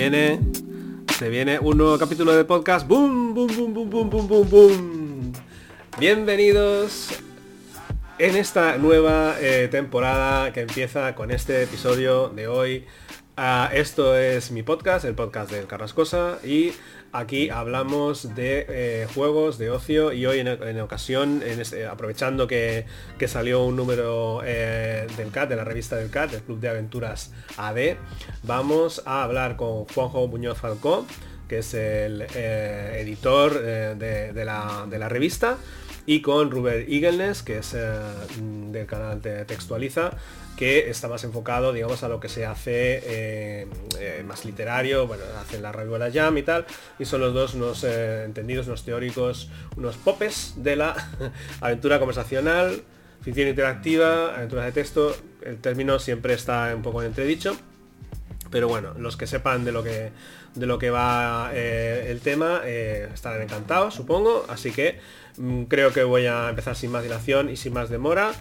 viene, se viene un nuevo capítulo de podcast. ¡Boom! ¡Boom, boom, boom, boom, boom, boom, boom! Bienvenidos en esta nueva eh, temporada que empieza con este episodio de hoy. Ah, esto es mi podcast, el podcast del Carrascosa y aquí hablamos de eh, juegos, de ocio y hoy en, ocasión, este, aprovechando que, salió un número eh, del CAT, de la revista del CAT, del Club de Aventuras AD, vamos a hablar con Juanjo Muñoz Falcó, que es el editor de, la, de la revista y con Ruber Igelnes, que es eh, del canal de Textualiza, que está más enfocado, digamos, a lo que se hace eh, eh, más literario, bueno, hacen la la Jam y tal, y son los dos unos entendidos, unos teóricos, unos popes de la aventura conversacional, ficción interactiva, aventuras de texto, el término siempre está un poco en entredicho, pero bueno, los que sepan de lo que de lo que va el tema estarán encantados, supongo, así que creo que voy a empezar sin más dilación y sin más demora.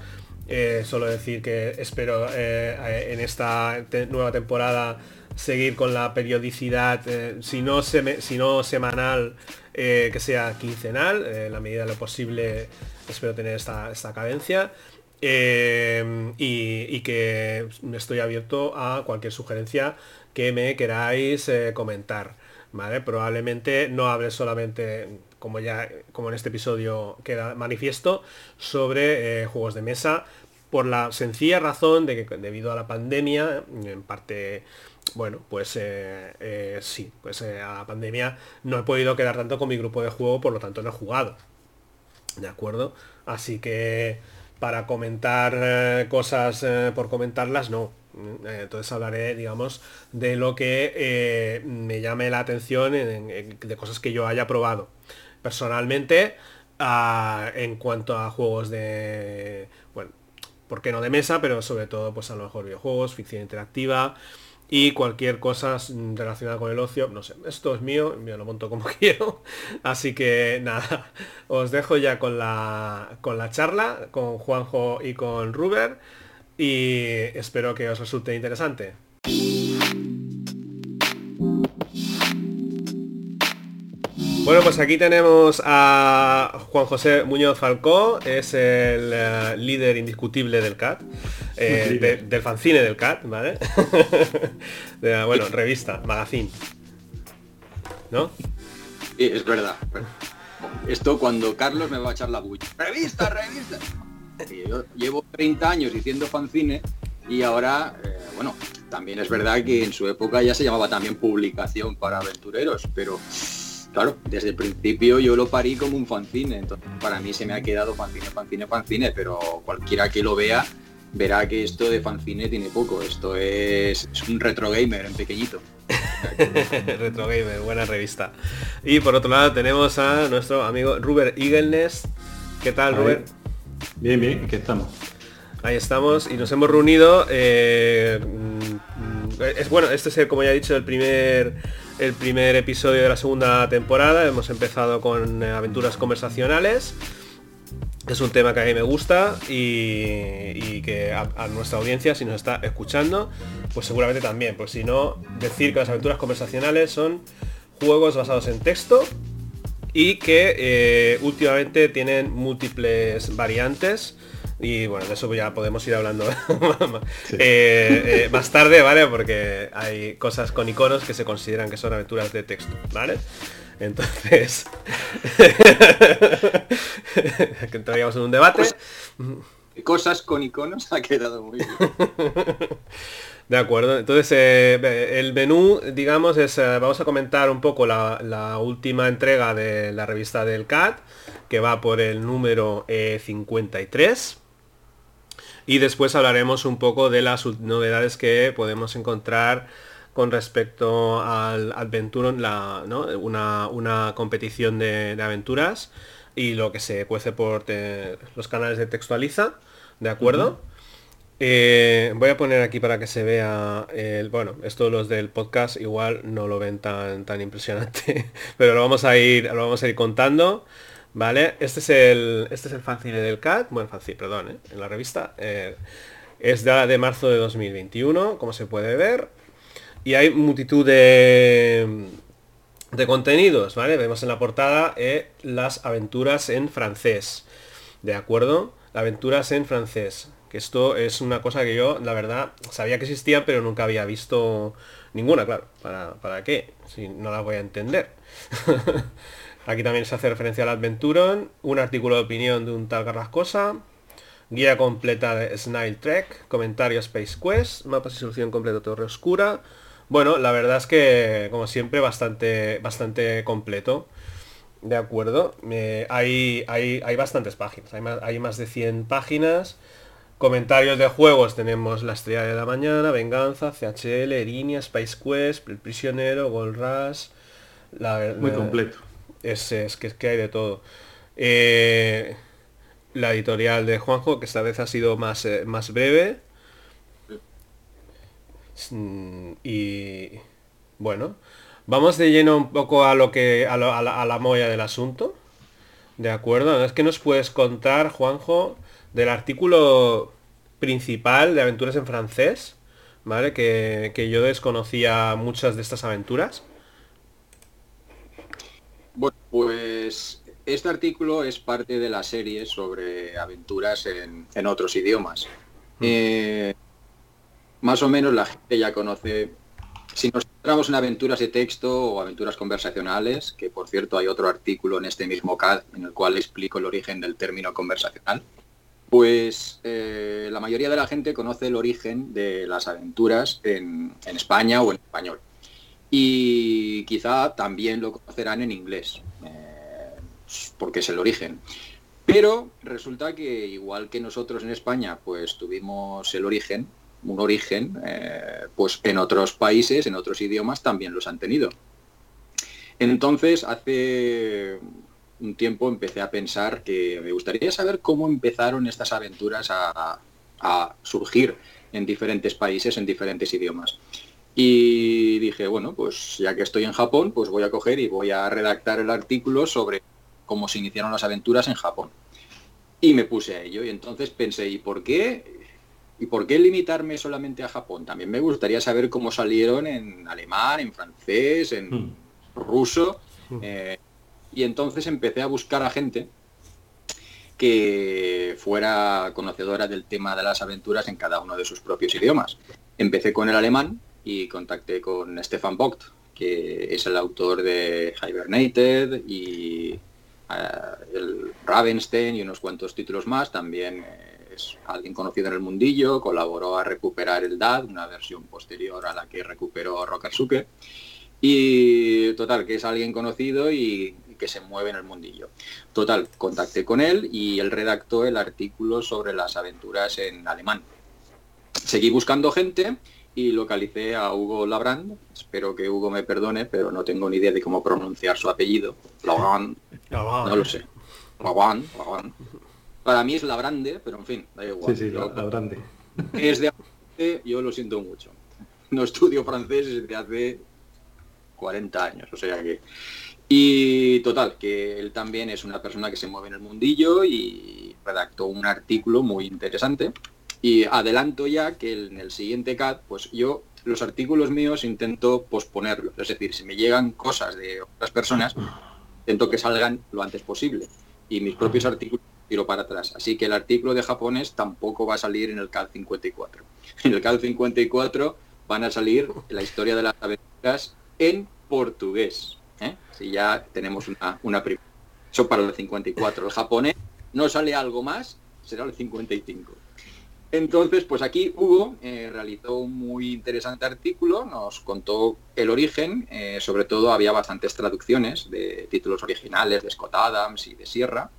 Eh, solo decir que espero eh, en esta nueva temporada seguir con la periodicidad, eh, si, no si, no semanal, que sea quincenal, en la medida de lo posible espero tener esta, esta cadencia. y, y, que estoy abierto a cualquier sugerencia que me queráis comentar. ¿vale? Probablemente no hable solamente como ya como en este episodio queda manifiesto, sobre eh, juegos de mesa, por la sencilla razón de que debido a la pandemia, en parte, bueno, pues eh, eh, sí, pues a la pandemia no he podido quedar tanto con mi grupo de juego, por lo tanto no he jugado. ¿De acuerdo? Así que para comentar cosas por comentarlas, no. Entonces hablaré, digamos, de lo que me llame la atención de cosas que yo haya probado personalmente ah, en cuanto a juegos de, bueno, ¿por qué no de mesa? Pero sobre todo, pues a lo mejor videojuegos, ficción interactiva y cualquier cosa relacionada con el ocio. No sé, esto es mío, me lo monto como quiero. Así que nada, os dejo ya con la, con la charla, con Juanjo y con Ruber. Y espero que os resulte interesante. Bueno, pues aquí tenemos a Juan José Muñoz Falcó, es el eh, líder indiscutible del CAT, eh, del fanzine del CAT, ¿vale? bueno, revista, magazine. ¿No? Sí, es verdad. Esto cuando Carlos me va a echar la bulla. ¡Revista, revista! Yo llevo 30 años diciendo fanzine y ahora, eh, bueno, también es verdad que en su época ya se llamaba también publicación para aventureros, pero claro, desde el principio yo lo parí como un fanzine, entonces para mí se me ha quedado fanzine, fanzine, fanzine, pero cualquiera que lo vea verá que esto de fanzine tiene poco, esto es, un retro gamer en pequeñito. retro gamer, buena revista. Y por otro lado tenemos a nuestro amigo Ruber Igelnes. ¿Qué tal, Ruber? Bien, bien, aquí estamos. Ahí estamos y nos hemos reunido. Eh, mm, es bueno, este es como ya he dicho el primer el primer episodio de la segunda temporada. Hemos empezado con eh, aventuras conversacionales. Es un tema que a mí me gusta y, que a, nuestra audiencia, si nos está escuchando, pues seguramente también. Pues si no, decir que las aventuras conversacionales son juegos basados en texto y que eh, últimamente tienen múltiples variantes y bueno, de eso ya podemos ir hablando eh, eh, más tarde, ¿vale? Porque hay cosas con iconos que se consideran que son aventuras de texto, ¿vale? Entonces, que entraríamos en un debate. Cosas con iconos ha quedado muy bien. De acuerdo, entonces eh, el menú, digamos, es, vamos a comentar un poco la, la, última entrega de la revista del CAT, que va por el número 53. Y después hablaremos un poco de las novedades que podemos encontrar con respecto al Adventure, la, una, competición de, aventuras y lo que se cuece por los canales de Textualiza, ¿de acuerdo? Eh, voy a poner aquí para que se vea el, bueno, esto los del podcast igual no lo ven tan, tan impresionante, pero lo vamos a ir, lo vamos a ir contando. ¿Vale? Este es el, este es el fanzine del CAT, bueno, fanzine, perdón, ¿eh? en la revista. Eh, es de, de marzo de 2021, como se puede ver. Y hay multitud de, de contenidos, ¿vale? Vemos en la portada eh, las aventuras en francés, ¿de acuerdo? Aventuras en francés, que esto es una cosa que yo, la verdad, sabía que existía, pero nunca había visto ninguna, claro. ¿Para, para qué? Si no la voy a entender. Aquí también se hace referencia al Adventuron, un artículo de opinión de un tal Carrascosa, guía completa de Snail Trek, comentario Space Quest, mapas y solución completa Torre Oscura. Bueno, la verdad es que, como siempre, bastante, bastante completo. De acuerdo. Eh, hay, hay, hay, bastantes páginas. Hay más, hay más de 100 páginas. Comentarios de juegos tenemos La Estrella de la Mañana, Venganza, CHL, Erinia, Space Quest, El Prisionero, Gold Rush. La, Muy completo. Es, que, es que hay de todo. Eh, la editorial de Juanjo, que esta vez ha sido más, eh, más breve. Mm, y bueno, vamos de lleno un poco a lo que a, la, a la molla del asunto. De acuerdo, es que nos puedes contar, Juanjo, del artículo principal de aventuras en francés, ¿vale? Que, que yo desconocía muchas de estas aventuras. Bueno, pues este artículo es parte de la serie sobre aventuras en, en otros idiomas. Mm. Eh, más o menos la gente ya conoce, si nos centramos en aventuras de texto o aventuras conversacionales, que por cierto hay otro artículo en este mismo CAD en el cual explico el origen del término conversacional, pues eh, la mayoría de la gente conoce el origen de las aventuras en, en, España o en español. Y quizá también lo conocerán en inglés, eh, porque es el origen. Pero resulta que igual que nosotros en España, pues tuvimos el origen, un origen, eh, pues en otros países, en otros idiomas también los han tenido. Entonces, hace un tiempo empecé a pensar que me gustaría saber cómo empezaron estas aventuras a, surgir en diferentes países, en diferentes idiomas. Y dije, bueno, pues ya que estoy en Japón, pues voy a coger y voy a redactar el artículo sobre cómo se iniciaron las aventuras en Japón. Y me puse a ello y entonces pensé, ¿y por qué? ¿Y por qué limitarme solamente a Japón? También me gustaría saber cómo salieron en alemán, en francés, en mm. ruso. Mm. Eh, y entonces empecé a buscar a gente que fuera conocedora del tema de las aventuras en cada uno de sus propios idiomas. Empecé con el alemán y contacté con Stefan Vogt, que es el autor de Hibernated y uh, el Ravenstein y unos cuantos títulos más. También eh, es alguien conocido en el mundillo, colaboró a recuperar el DAD, una versión posterior a la que recuperó Rokasuke. Y total, que es alguien conocido y que se mueve en el mundillo. Total, contacté con él y él redactó el artículo sobre las aventuras en alemán. Seguí buscando gente y localicé a Hugo Labrand. Espero que Hugo me perdone, pero no tengo ni idea de cómo pronunciar su apellido. Labrand. No lo sé. Labrand. Para mí es Labrande, pero en fin, da igual. Sí, sí, Labrande. Es de yo lo siento mucho. No estudio francés desde hace 40 años, o sea que y total, que él también es una persona que se mueve en el mundillo y redactó un artículo muy interesante. Y adelanto ya que en el siguiente CAD, pues yo los artículos míos intento posponerlos. Es decir, si me llegan cosas de otras personas, intento que salgan lo antes posible. Y mis propios artículos tiro para atrás. Así que el artículo de japonés tampoco va a salir en el CAD 54. En el CAD 54 van a salir la historia de las aventuras en portugués. ¿eh? Si ya tenemos una, una primera. Eso para el 54. El japonés no sale algo más, será el 55. Entonces, pues aquí Hugo eh, realizó un muy interesante artículo, nos contó el origen, eh, sobre todo había bastantes traducciones de títulos originales de Scott Adams y de Sierra,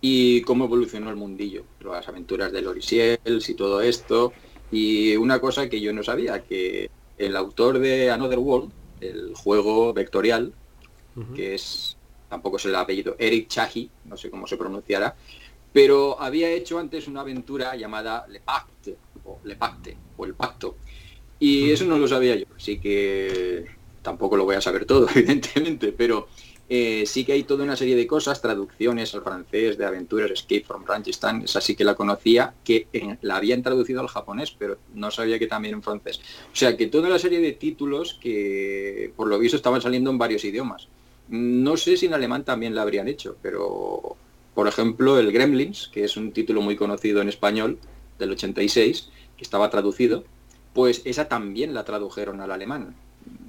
y cómo evolucionó el mundillo, las aventuras de Lorisiels y todo esto, y una cosa que yo no sabía, que el autor de Another World, el juego vectorial, que es, tampoco es el apellido, Eric Chahi, no sé cómo se pronunciará, pero había hecho antes una aventura llamada Le Pacte, o Le Pacte, o El Pacto, y eso no lo sabía yo, así que tampoco lo voy a saber todo, evidentemente, pero eh, sí que hay toda una serie de cosas, traducciones al francés de aventuras, Escape from Ranchistan, esa sí que la conocía, que la habían traducido al japonés, pero no sabía que también en francés. O sea que toda la serie de títulos que por lo visto estaban saliendo en varios idiomas. No sé si en alemán también la habrían hecho, pero por ejemplo el Gremlins, que es un título muy conocido en español del 86, que estaba traducido, pues esa también la tradujeron al alemán.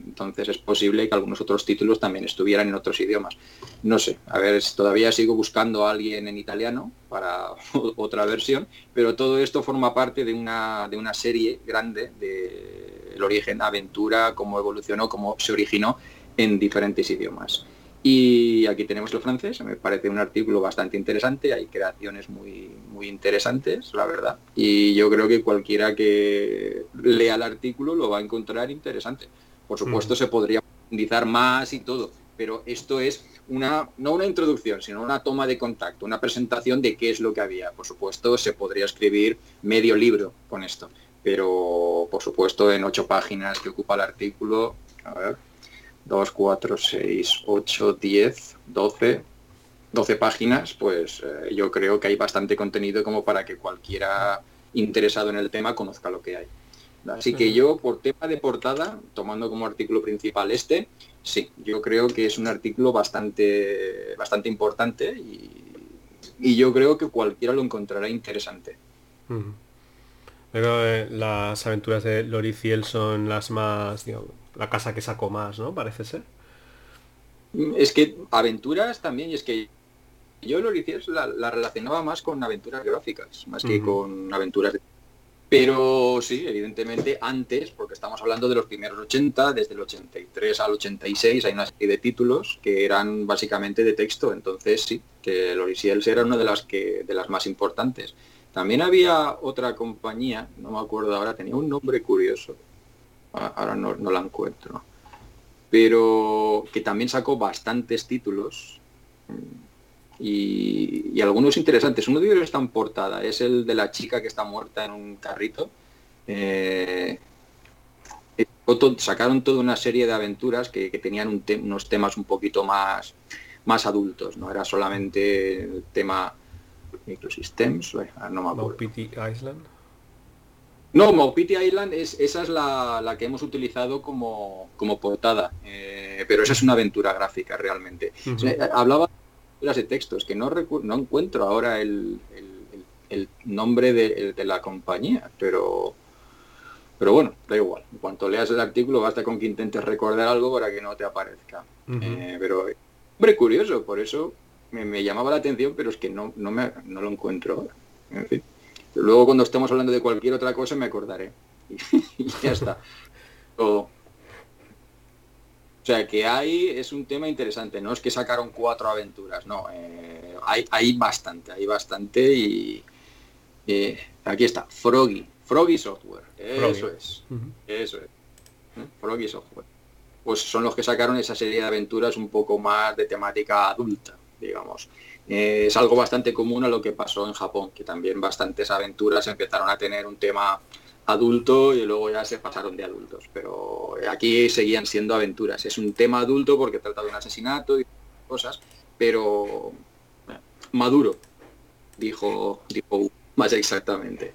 Entonces es posible que algunos otros títulos también estuvieran en otros idiomas. No sé, a ver, todavía sigo buscando a alguien en italiano para otra versión, pero todo esto forma parte de una, de una serie grande de el origen, aventura, cómo evolucionó, cómo se originó en diferentes idiomas. Y aquí tenemos el francés, me parece un artículo bastante interesante, hay creaciones muy, muy interesantes, la verdad. Y yo creo que cualquiera que lea el artículo lo va a encontrar interesante. Por supuesto, se podría profundizar más y todo, pero esto es una, no una introducción, sino una toma de contacto, una presentación de qué es lo que había. Por supuesto, se podría escribir medio libro con esto, pero por supuesto en ocho páginas que ocupa el artículo, a ver, 2, 4, 6, 8, 10, 12, 12 páginas, pues eh, yo creo que hay bastante contenido como para que cualquiera interesado en el tema conozca lo que hay. Así que yo, por tema de portada, tomando como artículo principal este, sí, yo creo que es un artículo bastante, bastante importante y, yo creo que cualquiera lo encontrará interesante. Pero eh, las aventuras de Loriciel son las más, la casa que sacó más, ¿no? Parece ser. Es que aventuras también, y es que yo Loriciel la, la relacionaba más con aventuras gráficas, más que con aventuras de pero sí, evidentemente antes, porque estamos hablando de los primeros 80, desde el 83 al 86 hay una serie de títulos que eran básicamente de texto, entonces sí, que Lorisiels era una de las que de las más importantes. También había otra compañía, no me acuerdo ahora, tenía un nombre curioso, ahora no, no la encuentro, pero que también sacó bastantes títulos y, algunos interesantes. Uno de ellos está en portada, es el de la chica que está muerta en un carrito. Eh, sacaron toda una serie de aventuras que, tenían unos temas un poquito más, más adultos, no era solamente el tema microsystems, no me acuerdo. Island. No, Maupiti Island es, esa es la, que hemos utilizado como, como portada, eh, pero esa es una aventura gráfica realmente. hablaba de textos, que no, no encuentro ahora el, nombre de, la compañía, pero pero bueno, da igual. En cuanto leas el artículo, basta con que intentes recordar algo para que no te aparezca. Eh, pero, hombre, curioso, por eso me, llamaba la atención, pero es que no, no, me, no lo encuentro ahora. En fin. Luego cuando estemos hablando de cualquier otra cosa me acordaré. y, ya está. O sea, que hay es un tema interesante, no es que sacaron cuatro aventuras, no, eh, hay, hay bastante, hay bastante y eh, aquí está, Froggy, Froggy Software, eso es, eso es, ¿eh? Froggy Software. Pues son los que sacaron esa serie de aventuras un poco más de temática adulta, digamos. Es algo bastante común a lo que pasó en Japón, que también bastantes aventuras empezaron a tener un tema adulto y luego ya se pasaron de adultos. Pero aquí seguían siendo aventuras. Es un tema adulto porque trata de un asesinato y cosas, pero maduro, dijo, dijo más exactamente.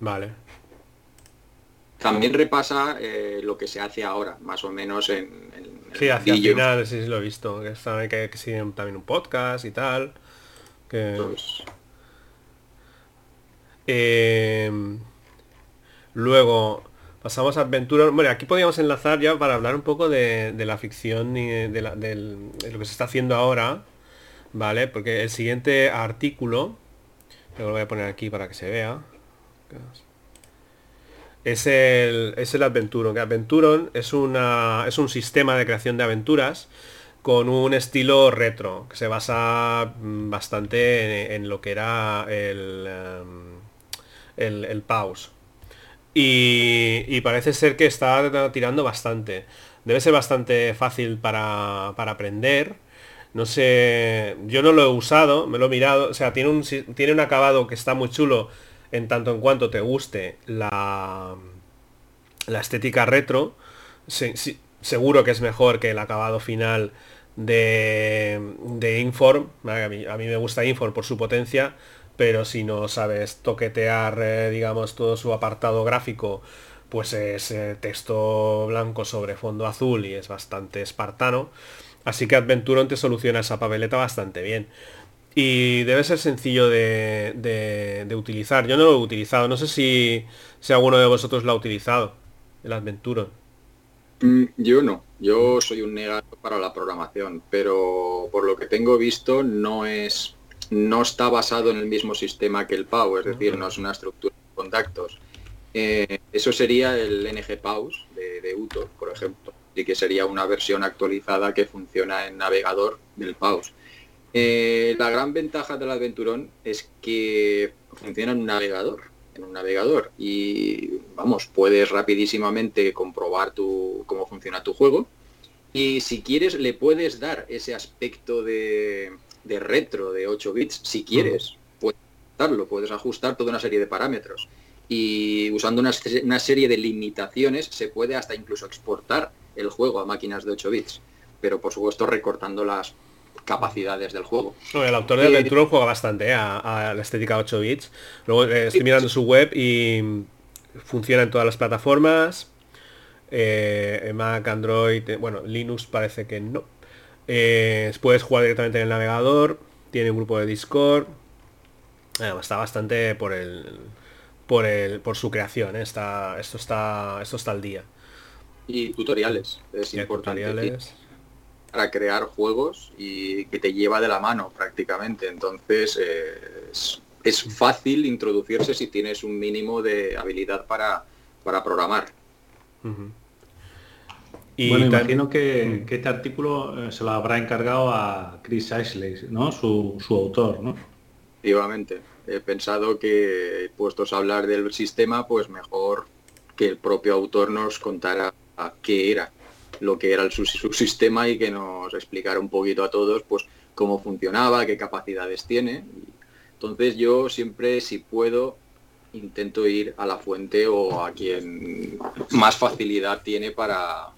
Vale. También repasa eh, lo que se hace ahora, más o menos en, sí, hacia el final, sí, lo he visto, que, están, que, que siguen también un podcast y tal. Que... Pues, Em, luego pasamos a aventuras. Bueno, aquí podríamos enlazar ya para hablar un poco de, la ficción y de, lo que se está haciendo ahora. ¿Vale? Porque el siguiente artículo, lo voy a poner aquí para que se vea. Es el, es el Adventuron. Que Adventuron es, una, es un sistema de creación de aventuras con un estilo retro, que se basa mm, bastante en, lo que era el... Em, el, el pause. Y, parece ser que está tirando bastante. Debe ser bastante fácil para, aprender. No sé, yo no lo he usado, me lo he mirado. O sea, tiene un, tiene un acabado que está muy chulo en tanto en cuanto te guste la, la estética retro. Se, seguro que es mejor que el acabado final de, de Inform. A mí, me gusta Inform por su potencia, pero si no sabes toquetear, eh, digamos, todo su apartado gráfico, pues es texto blanco sobre fondo azul y es bastante espartano. Así que Adventuron te soluciona esa papeleta bastante bien. Y debe ser sencillo de, utilizar. Yo no lo he utilizado. No sé si, si alguno de vosotros lo ha utilizado, el Adventuron. Mm, yo no. Yo soy un negado para la programación, pero por lo que tengo visto no es no está basado en el mismo sistema que el PAU, es decir, no es una estructura de contactos. Eh, eso sería el NG PAUS de, de UTO, por ejemplo, y que sería una versión actualizada que funciona en navegador del PAUS. Eh, la gran ventaja del Adventurón es que funciona en un navegador, en un navegador. Y vamos, puedes rapidísimamente comprobar tu, cómo funciona tu juego. Y si quieres le puedes dar ese aspecto de, de retro de 8 bits, si quieres, puedes ajustarlo, puedes ajustar toda una serie de parámetros. Y usando una, serie de limitaciones se puede hasta incluso exportar el juego a máquinas de 8 bits, pero por supuesto recortando las capacidades del juego. el autor de eh, Aventura juega bastante eh, a, la estética 8 bits. Luego eh, estoy mirando su web y funciona en todas las plataformas. Mac, Android, bueno, Linux parece que no. Eh, puedes jugar directamente en el navegador, tiene un grupo de Discord. está bastante por el por el por su creación, ¿eh? está, esto está esto está al día. Y tutoriales, es importante. Para crear juegos y que te lleva de la mano prácticamente. Entonces eh, es, fácil introducirse si tienes un mínimo de habilidad para, para programar bueno, imagino que, este artículo eh, se lo habrá encargado a Chris Ashley, ¿no? Su, autor, ¿no? Efectivamente. He pensado que, puestos a hablar del sistema, pues mejor que el propio autor nos contara qué era lo que era el, su, sistema y que nos explicara un poquito a todos pues cómo funcionaba, qué capacidades tiene. Entonces yo siempre, si puedo, intento ir a la fuente o a quien más facilidad tiene para,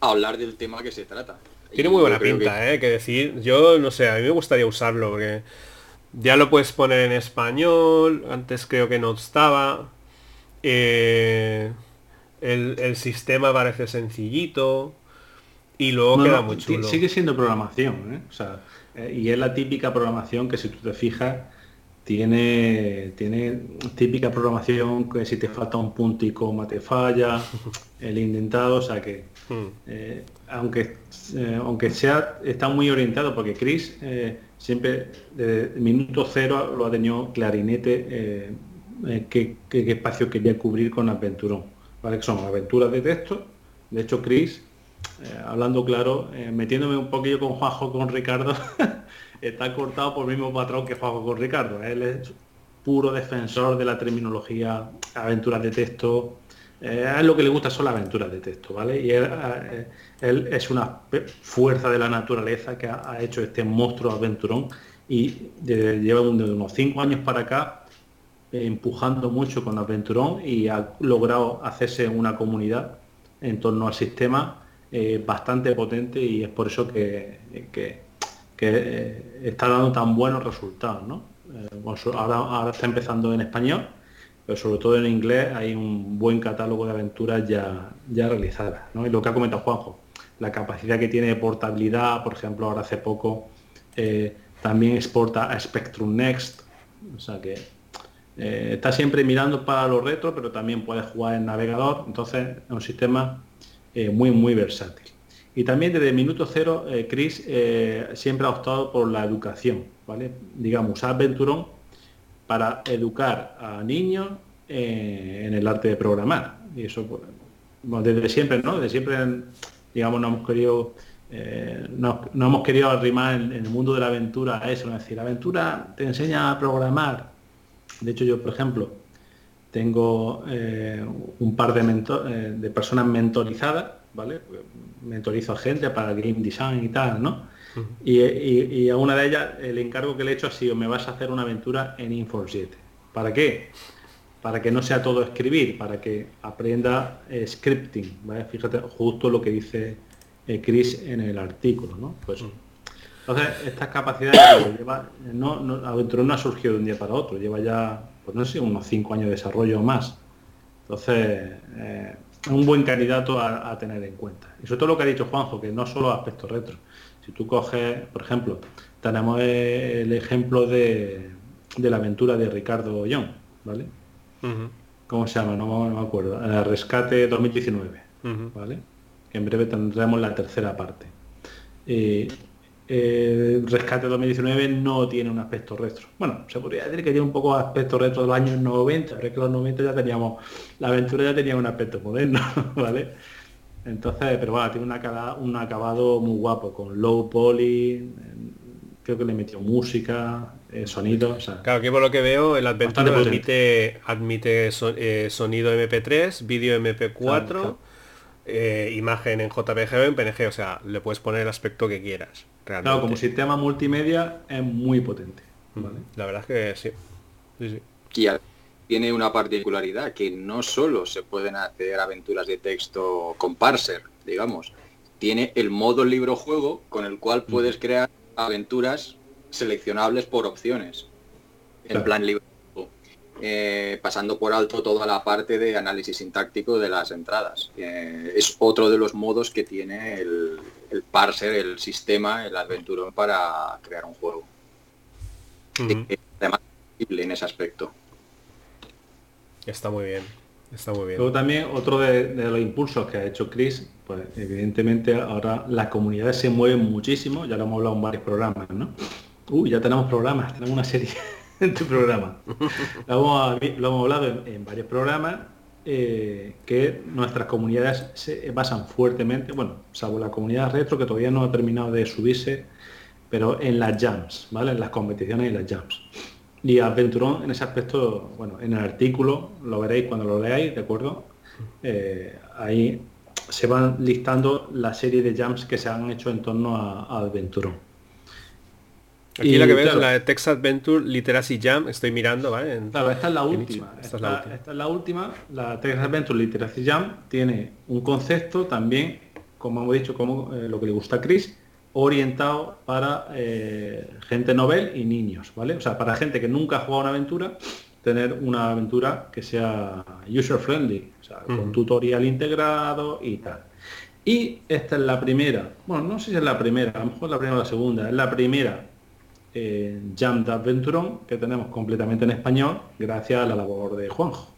hablar del tema que se trata. Tiene muy buena pinta, que... ¿eh? Que decir, yo no sé, a mí me gustaría usarlo porque ya lo puedes poner en español, antes creo que no estaba. Eh, el, sistema parece sencillito y luego queda muy chulo. Sigue siendo programación, ¿eh? o sea, eh, y es la típica programación que si tú te fijas tiene, tiene típica programación que si te falta un punto y coma te falla, el intentado, o sea que hmm. eh, aunque, aunque sea, está muy orientado porque Chris siempre desde minuto cero lo ha tenido clarinete qué, espacio quería cubrir con Aventurón. ¿Vale? Que son aventuras de texto. De hecho, Chris, hablando claro, metiéndome un poquillo con Juanjo, con Ricardo, está cortado por el mismo patrón que Juanjo con Ricardo. Él es puro defensor de la terminología, aventuras de texto. Eh, a él lo que le gusta son las aventuras de texto, ¿vale? Y él, eh, es una fuerza de la naturaleza que ha, hecho este monstruo aventurón y lleva de unos cinco años para acá eh, empujando mucho con Aventurón y ha logrado hacerse una comunidad en torno al sistema bastante potente y es por eso que eh, está dando tan buenos resultados. ¿no? Eh, ahora, está empezando en español, pero sobre todo en inglés hay un buen catálogo de aventuras ya, ya realizadas. ¿no? Y lo que ha comentado Juanjo, la capacidad que tiene de portabilidad, por ejemplo, ahora hace poco eh, también exporta a Spectrum Next, o sea que está siempre mirando para los retro, pero también puede jugar en navegador, entonces es un sistema muy, muy versátil. Y también desde minuto cero, eh, Chris eh, siempre ha optado por la educación, ¿vale? Digamos, usar para educar a niños eh, en el arte de programar. Y eso, pues, desde siempre, ¿no? Desde siempre, digamos, no hemos querido, no, hemos querido arrimar en, el mundo de la aventura a eso, es decir, la aventura te enseña a programar. De hecho, yo, por ejemplo, tengo un par de, de personas mentorizadas ¿vale? Mentorizo a gente para game design y tal, ¿no? y, a una de ellas el encargo que le he hecho ha sido, me vas a hacer una aventura en Infor 7. ¿Para qué? para que no sea todo escribir, para que aprenda eh, scripting, ¿vale? Fíjate justo lo que dice eh, Chris en el artículo, ¿no? Pues. Entonces, estas capacidades lleva, no, no, no ha surgido de un día para otro, lleva ya, pues no sé, unos cinco años de desarrollo o más. Entonces, eh, un buen candidato a, tener en cuenta. Y sobre todo lo que ha dicho Juanjo, que no solo aspectos retro. Si tú coges, por ejemplo, tenemos el ejemplo de, de la aventura de Ricardo Young, ¿vale? ¿Cómo se llama? No, me acuerdo. El rescate 2019, ¿vale? Que en breve tendremos la tercera parte. Eh, el Rescate 2019 no tiene un aspecto retro. Bueno, se podría decir que tiene un poco aspecto retro de los años 90, pero es que los 90 ya teníamos, la aventura ya tenía un aspecto moderno, ¿vale? Entonces, pero bueno, tiene un acabado muy guapo, con low poly, creo que le metió música, eh, sonido. claro, que por lo que veo, el Adventure admite, admite eh, sonido MP3, vídeo MP4, eh, imagen en JPG o en PNG, o sea, le puedes poner el aspecto que quieras. Claro, como sistema multimedia es muy potente. La verdad es que sí. Y tiene una particularidad, que no solo se pueden hacer aventuras de texto con parser, digamos, tiene el modo libro juego con el cual puedes crear aventuras seleccionables por opciones, en plan libro. Eh, pasando por alto toda la parte de análisis sintáctico de las entradas. Eh, es otro de los modos que tiene el, parser, el sistema, el Adventurón para crear un juego. Además, en ese aspecto. Está muy bien. Está muy bien. Luego también otro de, los impulsos que ha hecho Chris, pues evidentemente ahora las comunidades se mueven muchísimo, ya lo hemos hablado en varios programas, ¿no? Uy, ya tenemos programas, tenemos una serie en tu programa. Lo hemos, hablado en, varios programas, eh, que nuestras comunidades se basan fuertemente, bueno, salvo la comunidad retro que todavía no ha terminado de subirse, pero en las jams, ¿vale? En las competiciones y las jams. Y Adventurón en ese aspecto, bueno, en el artículo, lo veréis cuando lo leáis, ¿de acuerdo? Eh, ahí se van listando la serie de jams que se han hecho en torno a, a. Aquí la que ves, la de Text Adventure Literacy Jam, estoy mirando, ¿vale? claro, esta es la última. Esta, es la última. Esta es la última. La Text Adventure Literacy Jam tiene un concepto también, como hemos dicho, como eh, lo que le gusta a Chris, orientado para eh, gente novel y niños, ¿vale? O sea, para gente que nunca ha jugado una aventura, tener una aventura que sea user friendly, o sea, con tutorial integrado y tal. Y esta es la primera, bueno, no sé si es la primera, a lo mejor la primera o la segunda, es la primera eh, Jam de Adventurón que tenemos completamente en español gracias a la labor de Juanjo.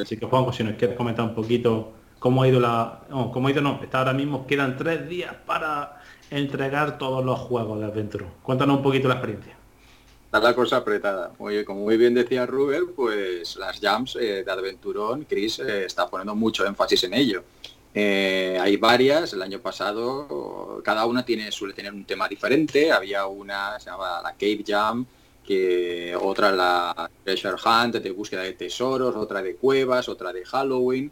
Así que Juanjo, si nos quieres comentar un poquito cómo ha ido la... No, cómo ha ido no, está ahora mismo, quedan tres días para entregar todos los juegos de Adventurón. Cuéntanos un poquito la experiencia. Está la cosa apretada. Oye, como muy bien decía Rubén, pues las jams eh, de Adventurón, Chris eh, está poniendo mucho énfasis en ello. Eh, hay varias, el año pasado cada una tiene, suele tener un tema diferente, había una, se llama la Cave Jam, que otra la Treasure Hunt, de búsqueda de tesoros, otra de cuevas, otra de Halloween.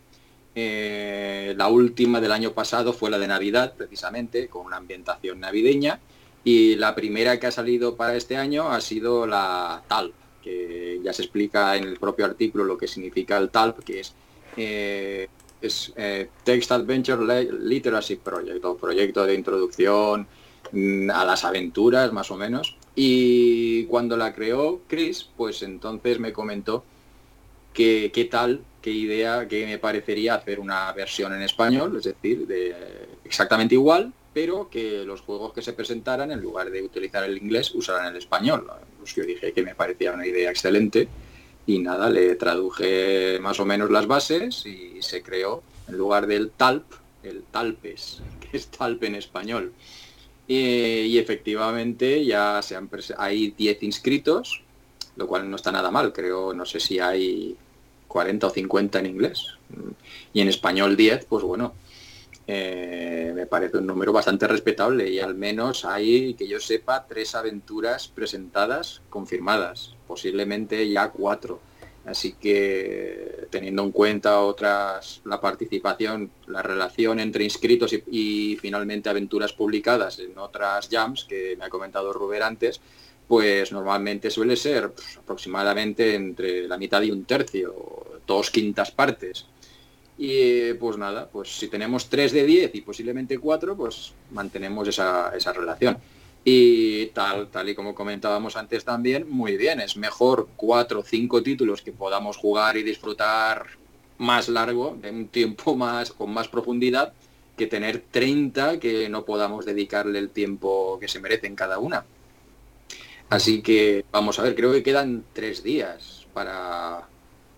Eh, la última del año pasado fue la de Navidad, precisamente, con una ambientación navideña. Y la primera que ha salido para este año ha sido la TALP, que ya se explica en el propio artículo lo que significa el TALP, que es eh, es eh, Text Adventure Literacy Project, o proyecto de introducción mm, a las aventuras, más o menos. Y cuando la creó Chris, pues entonces me comentó que qué tal, qué idea, que me parecería hacer una versión en español, es decir, de, exactamente igual, pero que los juegos que se presentaran, en lugar de utilizar el inglés, usaran el español. Pues yo dije que me parecía una idea excelente y nada, le traduje más o menos las bases y se creó en lugar del talp, el talpes, que es talp en español. Y, efectivamente ya se han hay 10 inscritos, lo cual no está nada mal, creo, no sé si hay 40 o 50 en inglés. Y en español 10, pues bueno, eh, me parece un número bastante respetable y al menos hay, que yo sepa, tres aventuras presentadas confirmadas, posiblemente ya cuatro. Así que teniendo en cuenta otras, la participación, la relación entre inscritos y, finalmente aventuras publicadas en otras jams que me ha comentado Ruber antes, pues normalmente suele ser pues, aproximadamente entre la mitad y un tercio, dos quintas partes. Y pues nada, pues si tenemos 3 de 10 y posiblemente 4, pues mantenemos esa, esa relación. Y tal, tal y como comentábamos antes también, muy bien, es mejor 4 o 5 títulos que podamos jugar y disfrutar más largo, de un tiempo más, con más profundidad, que tener 30 que no podamos dedicarle el tiempo que se merecen cada una. Así que vamos a ver, creo que quedan tres días para,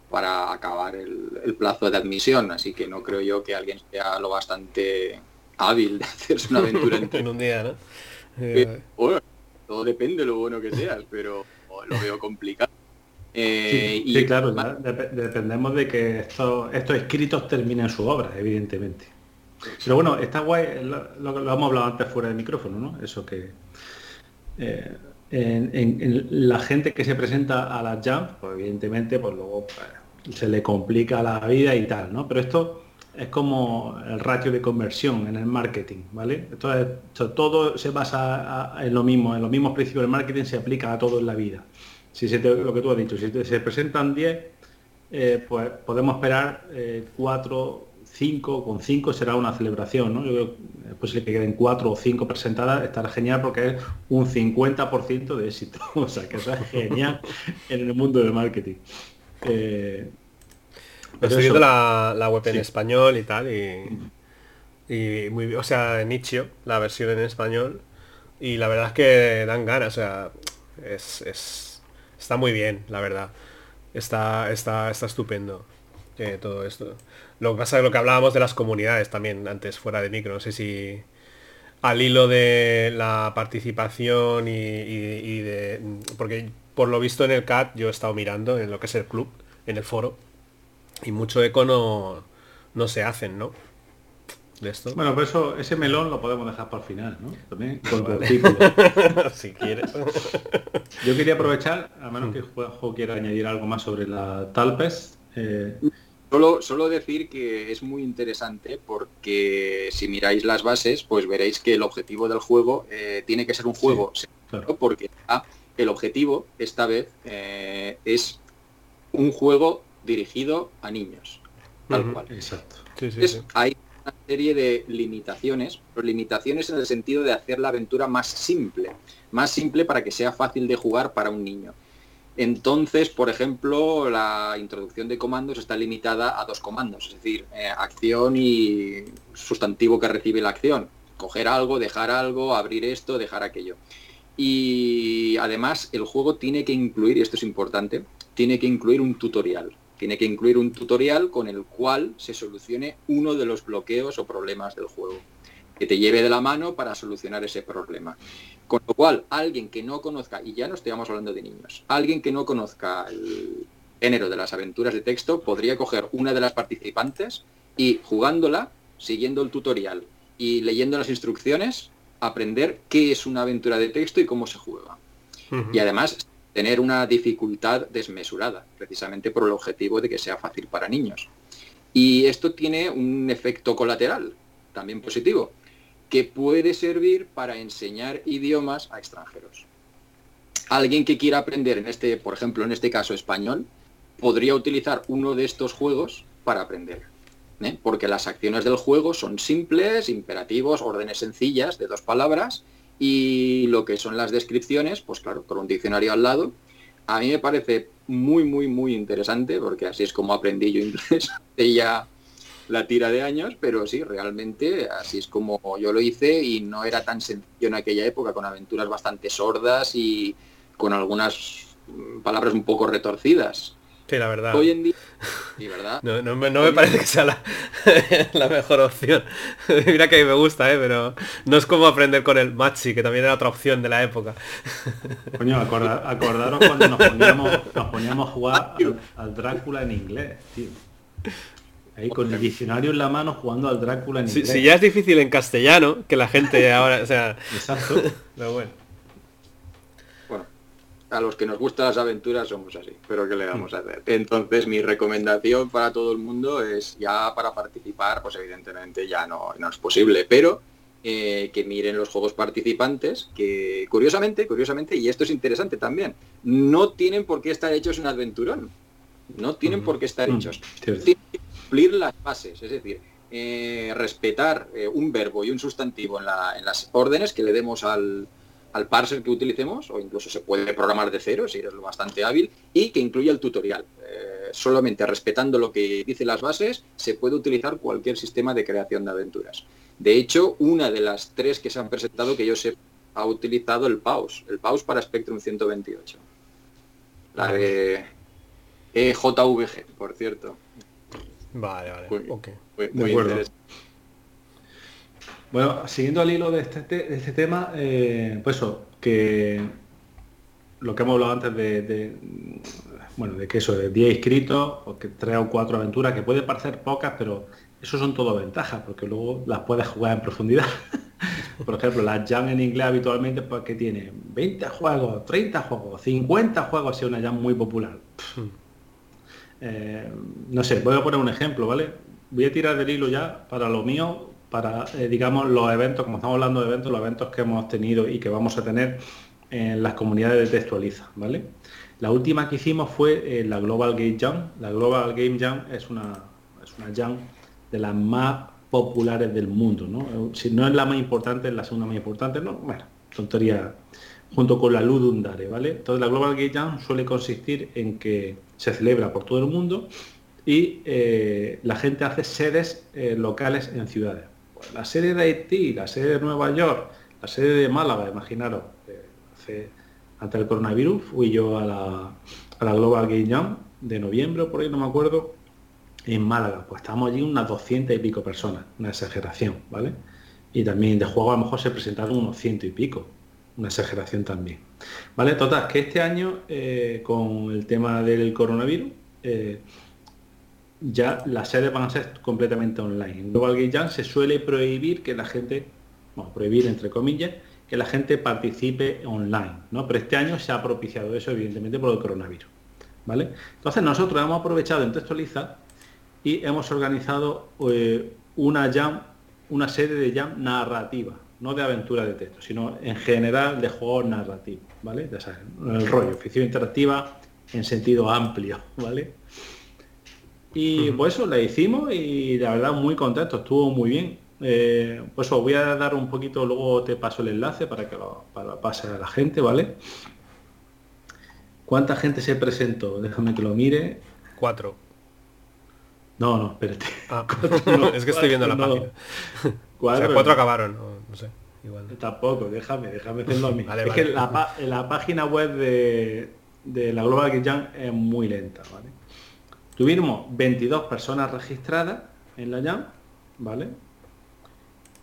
para acabar el, plazo de admisión, así que no creo yo que alguien sea lo bastante hábil de hacerse una aventura en un día, ¿no? Eh, bueno, todo depende de lo bueno que seas, pero lo veo complicado. Eh, sí, y claro, dependemos de que estos, estos escritos terminen su obra, evidentemente. Pero bueno, está guay, lo, lo, hemos hablado antes fuera del micrófono, ¿no? Eso que eh, en, la gente que se presenta a las jam, pues evidentemente, pues luego pues, se le complica la vida y tal, ¿no? Pero esto es como el ratio de conversión en el marketing, ¿vale? Esto, todo se basa en lo mismo, en los mismos principios del marketing se aplica a todo en la vida. Si se lo que tú has dicho, si se presentan 10, eh, pues podemos esperar 4 eh, 5, con 5 será una celebración, ¿no? Yo creo que es posible que queden 4 o 5 presentadas, estará genial porque es un 50% de éxito, o sea que eso es genial en el mundo del marketing. Eh, Estoy viendo la, web en español y tal, y, muy o sea, Nichio, la versión en español, y la verdad es que dan ganas, o sea, es, está muy bien, la verdad. Está, está, está estupendo eh, todo esto. Lo que pasa es lo que hablábamos de las comunidades también antes fuera de micro. No sé si al hilo de la participación y, de... Porque por lo visto en el CAT yo he estado mirando en lo que es el club, en el foro, y mucho eco no, no se hacen, ¿no? De esto. Bueno, pues eso, ese melón lo podemos dejar para el final, ¿no? También con si quieres. Yo quería aprovechar, a menos que Juanjo quiera añadir algo más sobre la Talpes. Eh, Solo, decir que es muy interesante porque si miráis las bases, pues veréis que el objetivo del juego eh, tiene que ser un juego porque el objetivo esta vez eh, es un juego dirigido a niños. Tal cual. Exacto. hay una serie de limitaciones, pero limitaciones en el sentido de hacer la aventura más simple, más simple para que sea fácil de jugar para un niño. Entonces, por ejemplo, la introducción de comandos está limitada a dos comandos, es decir, eh, acción y sustantivo que recibe la acción. Coger algo, dejar algo, abrir esto, dejar aquello. Y además el juego tiene que incluir, y esto es importante, tiene que incluir un tutorial. Tiene que incluir un tutorial con el cual se solucione uno de los bloqueos o problemas del juego que te lleve de la mano para solucionar ese problema. Con lo cual, alguien que no conozca, y ya no estamos hablando de niños, alguien que no conozca el género de las aventuras de texto podría coger una de las participantes y jugándola, siguiendo el tutorial y leyendo las instrucciones, aprender qué es una aventura de texto y cómo se juega. Y además tener una dificultad desmesurada, precisamente por el objetivo de que sea fácil para niños. Y esto tiene un efecto colateral, también positivo, que puede servir para enseñar idiomas a extranjeros. Alguien que quiera aprender, en este, por ejemplo, en este caso español, podría utilizar uno de estos juegos para aprender. ¿eh? Porque las acciones del juego son simples, imperativos, órdenes sencillas de dos palabras y lo que son las descripciones, pues claro, con un diccionario al lado. A mí me parece muy, muy, muy interesante porque así es como aprendí yo inglés ya la tira de años, pero sí, realmente así es como yo lo hice y no era tan sencillo en aquella época, con aventuras bastante sordas y con algunas palabras un poco retorcidas. Sí, la verdad. Hoy en día, sí, ¿verdad? No, me parece que sea la, mejor opción. Mira que a mí me gusta, ¿eh? pero no es como aprender con el Machi, que también era otra opción de la época. Coño, acordaros cuando nos poníamos, nos poníamos a jugar al, al Drácula en inglés, tío. Ahí con el diccionario en la mano jugando al Drácula en inglés. Si, ya es difícil en castellano, que la gente ahora, o sea... Exacto. Pero. Bueno, a los que nos gustan las aventuras somos así, pero ¿qué le vamos a hacer? Entonces mi recomendación para todo el mundo es ya para participar, pues evidentemente ya no, no es posible, pero eh, que miren los juegos participantes, que curiosamente, curiosamente, y esto es interesante también, no tienen por qué estar hechos en Adventurón. No tienen por qué estar hechos. Tienen que cumplir las bases, es decir, eh, respetar eh, un verbo y un sustantivo en, las órdenes que le demos al, al, parser que utilicemos, o incluso se puede programar de cero si eres lo bastante hábil, y que incluya el tutorial. solamente respetando lo que dice las bases, se puede utilizar cualquier sistema de creación de aventuras. De hecho, una de las tres que se han presentado que yo sé ha utilizado el PAUS, el PAUS para Spectrum 128. La de EJVG, por cierto. Vale, vale. Muy, Bueno, siguiendo al hilo de este, este tema, eh, pues eso, que lo que hemos hablado antes de, bueno, de que eso, de 10 inscritos, o que 3 o 4 aventuras, que puede parecer pocas, pero eso son todo ventajas, porque luego las puedes jugar en profundidad. Por ejemplo, las jam en inglés habitualmente pues que tiene 20 juegos, 30 juegos, 50 juegos, si es una jam muy popular. Hmm. Eh, no sé, voy a poner un ejemplo, ¿vale? Voy a tirar del hilo ya para lo mío, para, eh, digamos, los eventos, como estamos hablando de eventos, los eventos que hemos tenido y que vamos a tener en las comunidades de Textualiza, ¿vale? La última que hicimos fue eh, la Global Game Jam. La Global Game Jam es una, es una jam de las más populares del mundo, ¿no? Si no es la más importante, es la segunda más importante, ¿no? Bueno, tontería, junto con la Ludundare, ¿vale? Entonces la Global Game Jam suele consistir en que se celebra por todo el mundo y eh, la gente hace sedes eh, locales en ciudades. Pues la sede de Haití, la sede de Nueva York, la sede de Málaga, imaginaros, hace, antes del coronavirus fui yo a la, a la Global Game Jam de noviembre, por ahí no me acuerdo, en Málaga, pues estamos allí unas 200 y pico personas, una exageración, ¿vale? Y también de juego a lo mejor se presentaron unos ciento y pico, una exageración también. ¿Vale? Total, que este año, eh, con el tema del coronavirus, eh, ya las sedes van a ser completamente online. En Global Game Jam se suele prohibir que la gente, bueno, prohibir entre comillas, que la gente participe online, ¿no? Pero este año se ha propiciado eso, evidentemente, por el coronavirus. ¿Vale? Entonces nosotros hemos aprovechado en Textualiza y hemos organizado eh, una jam, una serie de jam narrativa, no de aventura de texto, sino en general de juegos narrativos, ¿vale? Ya saben, el rollo, ficción interactiva en sentido amplio, ¿vale? Y pues eso, la hicimos y la verdad muy contento, estuvo muy bien. Eh, pues os voy a dar un poquito, luego te paso el enlace para que lo para pase a la gente, ¿vale? ¿Cuánta gente se presentó? Déjame que lo mire. Cuatro. No, no, espérate. Ah, es que estoy viendo la página. ¿Cuatro? cuatro acabaron, no, sé. Igual. Tampoco, déjame, déjame hacerlo a mí. es que la, la, página web de, de la Global Game Jam es muy lenta, ¿vale? Tuvimos 22 personas registradas en la Jam, ¿vale?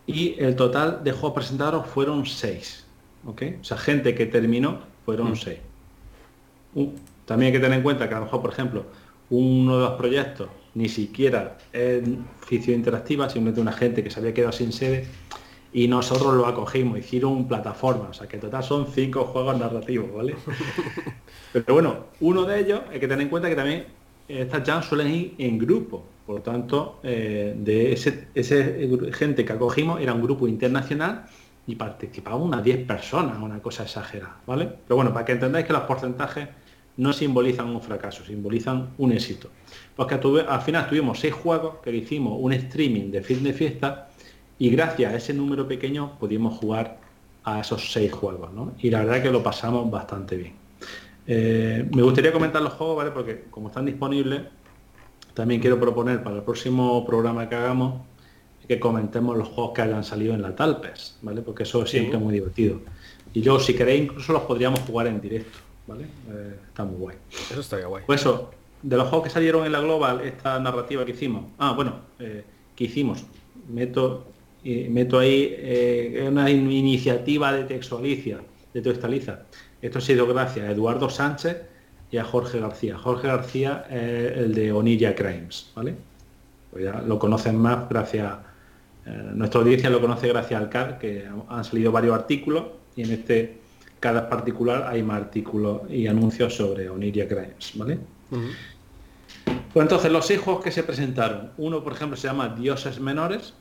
Y el total de juegos presentados fueron 6, ¿ok? O sea, gente que terminó fueron 6. Mm. Uh, también hay que tener en cuenta que a lo mejor, por ejemplo, uno de los proyectos ni siquiera en ficción interactiva, simplemente una gente que se había quedado sin sede y nosotros lo acogimos, hicieron plataforma, o sea que en total son cinco juegos narrativos, ¿vale? Pero bueno, uno de ellos hay que tener en cuenta que también estas jams suelen ir en grupo, por lo tanto, eh, de ese, gente que acogimos era un grupo internacional y participaban unas 10 personas, una cosa exagerada, ¿vale? Pero bueno, para que entendáis que los porcentajes no simbolizan un fracaso, simbolizan un éxito. Porque al final tuvimos seis juegos que hicimos un streaming de fin de fiesta y gracias a ese número pequeño pudimos jugar a esos seis juegos, ¿no? Y la verdad que lo pasamos bastante bien. Eh, me gustaría comentar los juegos, ¿vale? Porque como están disponibles, también quiero proponer para el próximo programa que hagamos que comentemos los juegos que hayan salido en la Talpes, ¿vale? Porque eso es siempre muy divertido. Y yo, si queréis, incluso los podríamos jugar en directo. ¿vale? Eh, está muy guay. Eso estaría guay. Pues eso, de los juegos que salieron en la Global, esta narrativa que hicimos. Ah, bueno, eh, que hicimos. Meto, meto ahí una iniciativa de textualiza, de textualiza. Esto ha sido gracias a Eduardo Sánchez y a Jorge García. Jorge García es el de Onilla Crimes, ¿vale? Pues ya lo conocen más gracias, nuestra audiencia lo conoce gracias al CAD, que han salido varios artículos y en este cada particular hay más artículos y anuncios sobre Oniria Crimes, ¿vale? Pues entonces los hijos que se presentaron, uno por ejemplo se llama Dioses Menores,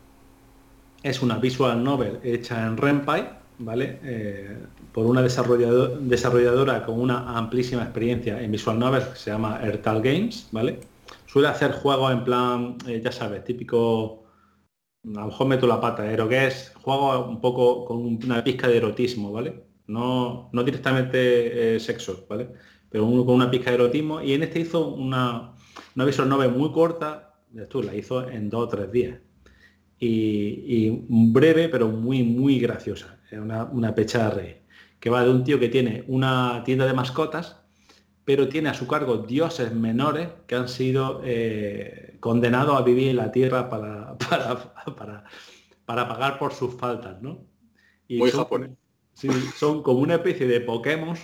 es una visual novel hecha en Renpai, ¿vale? Eh, por una desarrolladora con una amplísima experiencia en visual novel que se llama Ertal Games, ¿vale? Suele hacer juegos en plan, eh, ya sabes, típico, a lo mejor meto la pata, pero que es juego un poco con una pizca de erotismo, ¿vale? No, no directamente sexo, ¿vale? Pero uno con una pizca de erotismo y en este hizo una, una visual novel muy corta, tú la hizo en dos o tres días y, breve, pero muy, muy graciosa. Una, una pecha de rey. Que va de un tío que tiene una tienda de mascotas, pero tiene a su cargo dioses menores que han sido eh, condenados a vivir en la tierra para, para, para, pagar por sus faltas, ¿no? Y muy japonés. son como una especie de Pokémon,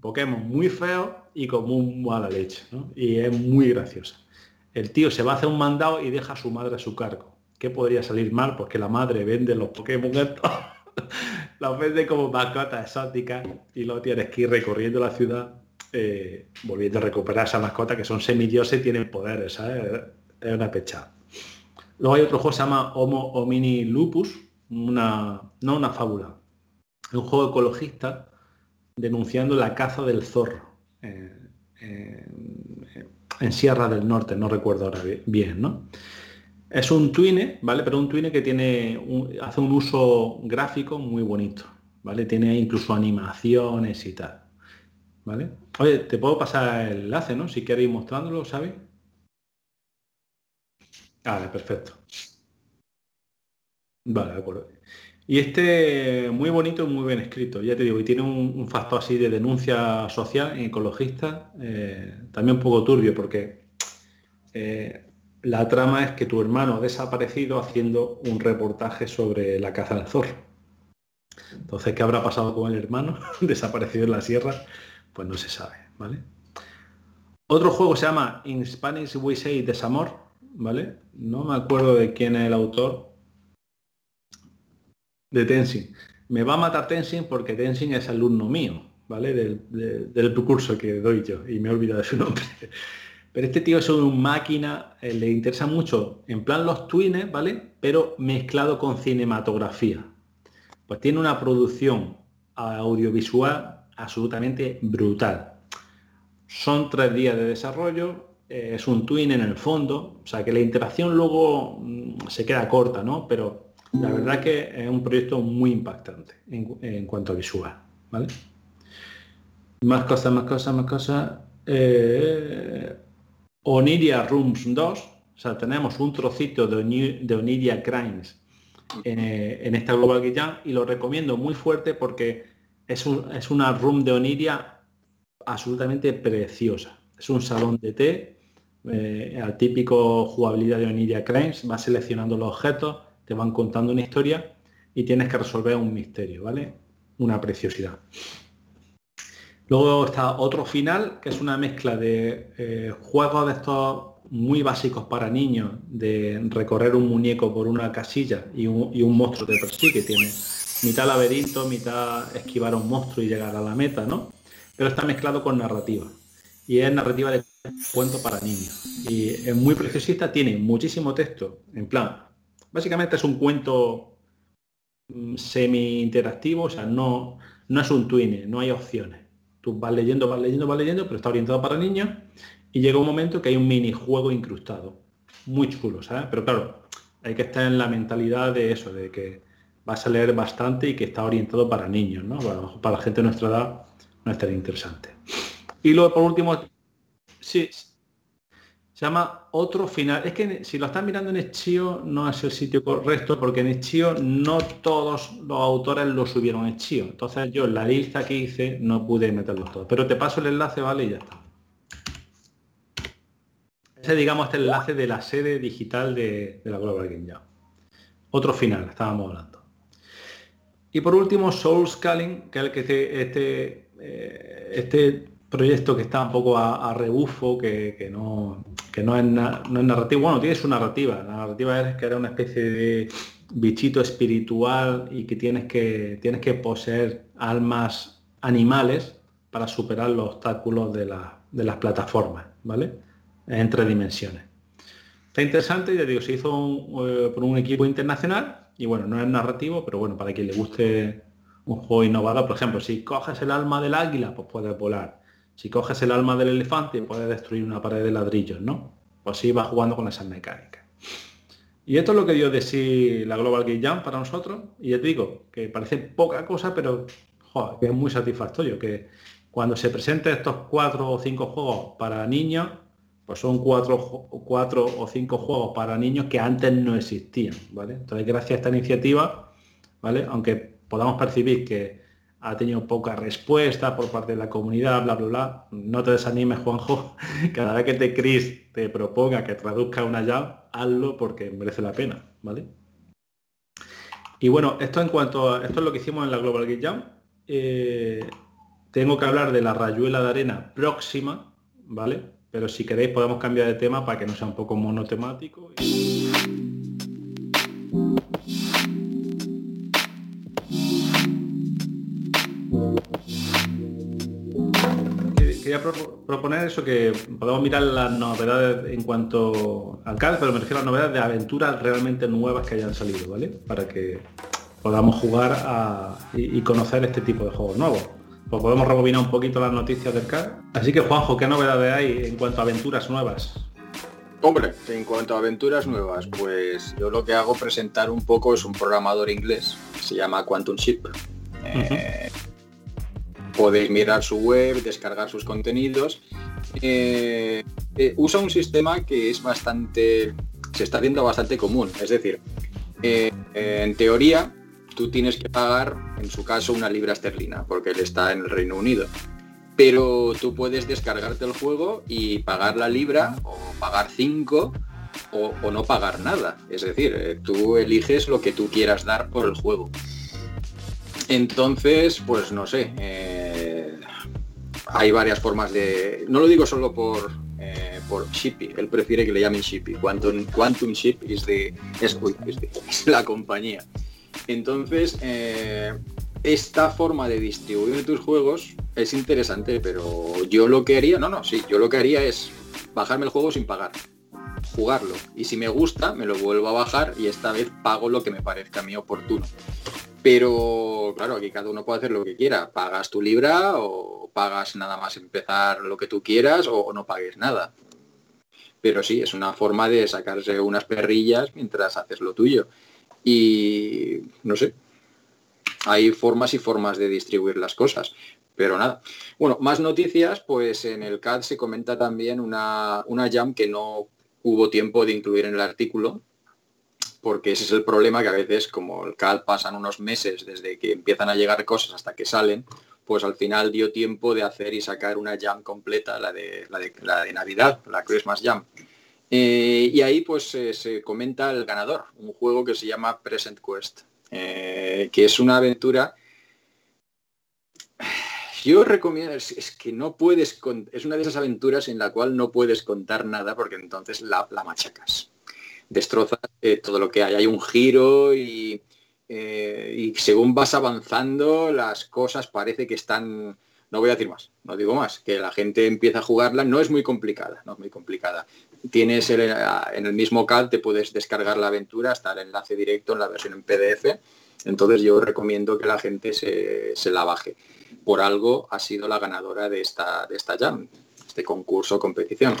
Pokémon muy feo y como un mala leche, ¿no? Y es muy graciosa. El tío se va a hacer un mandado y deja a su madre a su cargo. ¿Qué podría salir mal? Porque la madre vende los Pokémon los vende como mascotas exóticas y luego tienes que ir recorriendo la ciudad eh, volviendo a recuperar esa mascota que son semidioses y tienen poderes, ¿sabes? Es una pecha. Luego hay otro juego que se llama Homo Homini Lupus, una, no una fábula, es un juego ecologista denunciando la caza del zorro en Sierra del Norte, no recuerdo ahora bien, ¿no? Es un twine, ¿vale? Pero un twine que tiene hace un uso gráfico muy bonito, ¿vale? Tiene incluso animaciones y tal, ¿vale? Oye, te puedo pasar el enlace, ¿no? Si queréis mostrándolo, ¿sabes? Vale, perfecto. Vale, de acuerdo. Y este muy bonito y muy bien escrito, ya te digo, y tiene un, factor así de denuncia social, ecologista, eh, también un poco turbio, porque eh, la trama es que tu hermano ha desaparecido haciendo un reportaje sobre la caza del zorro. Entonces, ¿qué habrá pasado con el hermano desaparecido en la sierra? Pues no se sabe, ¿vale? Otro juego se llama In Spanish We Say Desamor, ¿vale? No me acuerdo de quién es el autor. De Tenzin. Me va a matar Tenzin porque Tenzin es alumno mío, ¿vale? Del, del curso que doy yo y me he olvidado de su nombre. Pero este tío es un máquina, eh, le interesa mucho, en plan los twines, ¿vale? Pero mezclado con cinematografía. Pues tiene una producción audiovisual absolutamente brutal. Son tres días de desarrollo, eh, es un twin en el fondo, o sea que la interacción luego mm, se queda corta, ¿no? Pero la verdad que es un proyecto muy impactante en, cuanto a visual, ¿vale? Más cosas, más cosas, más cosas. Eh, Oniria Rooms 2, o sea, tenemos un trocito de, de Oniria Crimes eh, en, esta Global Jam y lo recomiendo muy fuerte porque es, es una room de Oniria absolutamente preciosa. Es un salón de té, eh, al típico jugabilidad de Oniria Crimes, vas seleccionando los objetos, te van contando una historia y tienes que resolver un misterio, ¿vale? Una preciosidad. Luego está otro final, que es una mezcla de eh, juegos de estos muy básicos para niños, de recorrer un muñeco por una casilla y un, monstruo de por sí, que tiene mitad laberinto, mitad esquivar a un monstruo y llegar a la meta, ¿no? Pero está mezclado con narrativa. Y es narrativa de cuento para niños. Y es muy preciosista, tiene muchísimo texto, en plan, básicamente es un cuento mm, semi-interactivo, o sea, no, no es un twine, no hay opciones Tú vas leyendo, vas leyendo, vas leyendo, pero está orientado para niños y llega un momento que hay un minijuego incrustado. Muy chulo, ¿sabes? Pero claro, hay que estar en la mentalidad de eso, de que vas a leer bastante y que está orientado para niños, ¿no? Para, la gente de nuestra edad no estaría interesante. Y luego, por último, sí, llama Otro Final. Es que si lo están mirando en Echio no es el sitio correcto porque en Echio no todos los autores lo subieron en Echio. Entonces yo la lista que hice no pude meterlos todos. Pero te paso el enlace, ¿vale? Y ya está. Ese digamos este enlace de la sede digital de, la Global Game Jam. Otro final, estábamos hablando. Y por último, Soul Scaling, que es el que este, este, eh, este proyecto que está un poco a, rebufo, que, no, no, es no es narrativo. Bueno, tiene su narrativa. La narrativa es que era una especie de bichito espiritual y que tienes que, tienes que poseer almas animales para superar los obstáculos de, las plataformas, ¿vale? En tres dimensiones. Está interesante, ya digo, se hizo eh, por un equipo internacional Y bueno, no es narrativo, pero bueno, para quien le guste un juego innovador, por ejemplo, si coges el alma del águila, pues puedes volar. Si coges el alma del elefante, puedes destruir una pared de ladrillos, ¿no? Pues sí, va jugando con esas mecánicas. Y esto es lo que dio de sí la Global Game Jam para nosotros. Y ya te digo, que parece poca cosa, pero es muy satisfactorio. Que cuando se presenten estos cuatro o cinco juegos para niños, pues son cuatro, cuatro o cinco juegos para niños que antes no existían. ¿vale? Entonces, gracias a esta iniciativa, ¿vale? aunque podamos percibir que ha tenido poca respuesta por parte de la comunidad, bla, bla, bla. No te desanimes, Juanjo. Cada vez que te Chris te proponga que traduzca una llave, hazlo porque merece la pena, ¿vale? Y bueno, esto en cuanto a, esto es lo que hicimos en la Global Game Jam. Eh, tengo que hablar de la rayuela de arena próxima, ¿vale? Pero si queréis podemos cambiar de tema para que no sea un poco monotemático. Quería proponer eso, que podemos mirar las novedades en cuanto al CAD, pero me refiero a novedades de aventuras realmente nuevas que hayan salido, ¿vale? Para que podamos jugar y, conocer este tipo de juegos nuevos. Pues podemos rebobinar un poquito las noticias del CAD. Así que Juanjo, ¿qué novedades hay en cuanto a aventuras nuevas? Hombre, en cuanto a aventuras nuevas, pues yo lo que hago presentar un poco es un programador inglés, se llama Quantum Ship podéis mirar su web, descargar sus contenidos. Eh, eh, usa un sistema que es bastante, se está haciendo bastante común. Es decir, eh, en teoría, tú tienes que pagar, en su caso, una libra esterlina, porque él está en el Reino Unido. Pero tú puedes descargarte el juego y pagar la libra o pagar 5 o, o, no pagar nada. Es decir, tú eliges lo que tú quieras dar por el juego. Entonces, pues no sé, eh, hay varias formas de... No lo digo solo por, eh, por Shippy, él prefiere que le llamen Shippy. Quantum, Quantum Ship es, de, es, la compañía. Entonces, eh, esta forma de distribuir tus juegos es interesante, pero yo lo que haría, no, no, sí, yo lo que haría es bajarme el juego sin pagar, jugarlo. Y si me gusta, me lo vuelvo a bajar y esta vez pago lo que me parezca a mí oportuno. Pero claro, aquí cada uno puede hacer lo que quiera. Pagas tu libra o pagas nada más empezar lo que tú quieras o, no pagues nada. Pero sí, es una forma de sacarse unas perrillas mientras haces lo tuyo. Y no sé, hay formas y formas de distribuir las cosas. Pero nada. Bueno, más noticias, pues en el CAD se comenta también una, una jam que no hubo tiempo de incluir en el artículo, porque ese es el problema que a veces, como el CAD pasan unos meses desde que empiezan a llegar cosas hasta que salen, pues al final dio tiempo de hacer y sacar una jam completa, la de, la de, la de Navidad, la Christmas Jam. Eh, y ahí pues se comenta el ganador, un juego que se llama Present Quest, eh, que es una aventura... Yo recomiendo, es, que no puedes, es una de esas aventuras en la cual no puedes contar nada porque entonces la, la machacas destrozas eh, todo lo que hay. Hay un giro y, eh, y, según vas avanzando las cosas parece que están... No voy a decir más, no digo más, que la gente empieza a jugarla, no es muy complicada, no es muy complicada. Tienes el, en el mismo CAD, te puedes descargar la aventura, hasta el enlace directo en la versión en PDF, entonces yo recomiendo que la gente se, se la baje. Por algo ha sido la ganadora de esta, de esta jam, este concurso competición.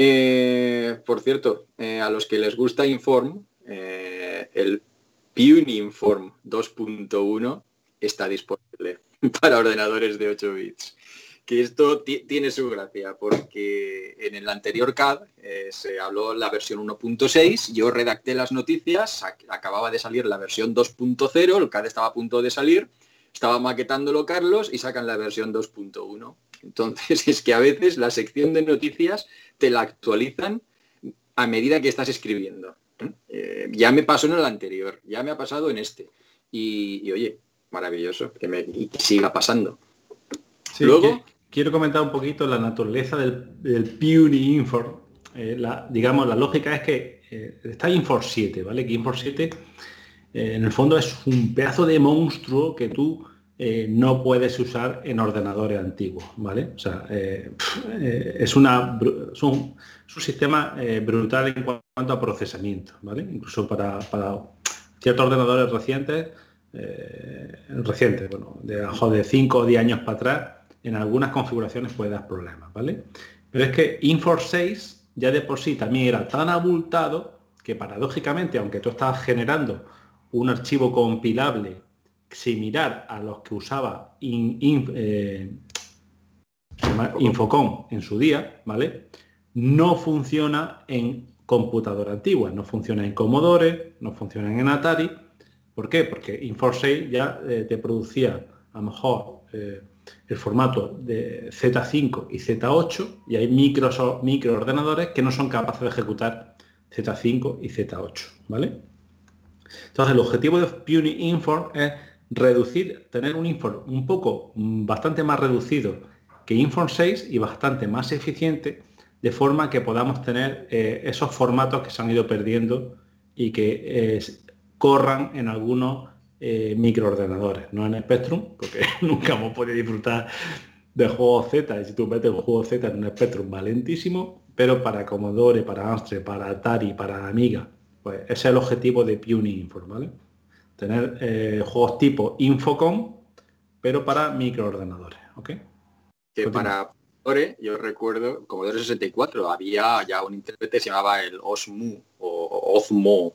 Eh, por cierto, eh, a los que les gusta Inform, eh, el Inform 2.1 está disponible para ordenadores de 8 bits. Que esto tiene su gracia, porque en el anterior CAD se habló la versión 1.6, yo redacté las noticias, acababa de salir la versión 2.0, el CAD estaba a punto de salir, estaba maquetándolo Carlos y sacan la versión 2.1. Entonces es que a veces la sección de noticias te la actualizan a medida que estás escribiendo. Eh, ya me pasó en el anterior, ya me ha pasado en este. Y, oye, maravilloso, que me siga pasando. Luego, quiero comentar un poquito la naturaleza del, del Infor. Eh, la, digamos, la lógica es que eh, está Infor 7, ¿vale? Que Infor 7 en el fondo es un pedazo de monstruo que tú eh, no puedes usar en ordenadores antiguos, ¿vale? O sea, eh, eh, es una, es un, sistema brutal en cuanto a procesamiento, ¿vale? Incluso para, ciertos ordenadores recientes, recientes, bueno, de, de 5 o 10 años para atrás, en algunas configuraciones puede dar problemas, ¿vale? Pero es que Infor 6 ya de por sí también era tan abultado que paradójicamente, aunque tú estabas generando un archivo compilable similar a los que usaba eh, Infocom en su día, ¿vale? No funciona en computadora antigua, no funciona en Commodore, no funciona en Atari. ¿Por qué? Porque Infor 6 ya eh, te producía a lo mejor eh, el formato de Z5 y Z8 y hay micro, microordenadores que no son capaces de ejecutar Z5 y Z8, ¿vale? Entonces el objetivo de Puny Inform es reducir, tener un Inform un poco, mm, bastante más reducido que Inform 6 y bastante más eficiente, de forma que podamos tener eh, esos formatos que se han ido perdiendo y que eh, corran en algunos eh, microordenadores, no en Spectrum, porque nunca hemos podido disfrutar de juegos Z, y si tú metes un juego Z en un Spectrum valentísimo, pero para Commodore, para Amstrad, para Atari, para Amiga, pues ese es el objetivo de Puny Info, ¿vale? Tener eh, juegos tipo Infocom, pero para microordenadores, ¿ok? Que para Commodore, yo recuerdo, Commodore 64, había ya un intérprete que se llamaba el Osmu o Osmo.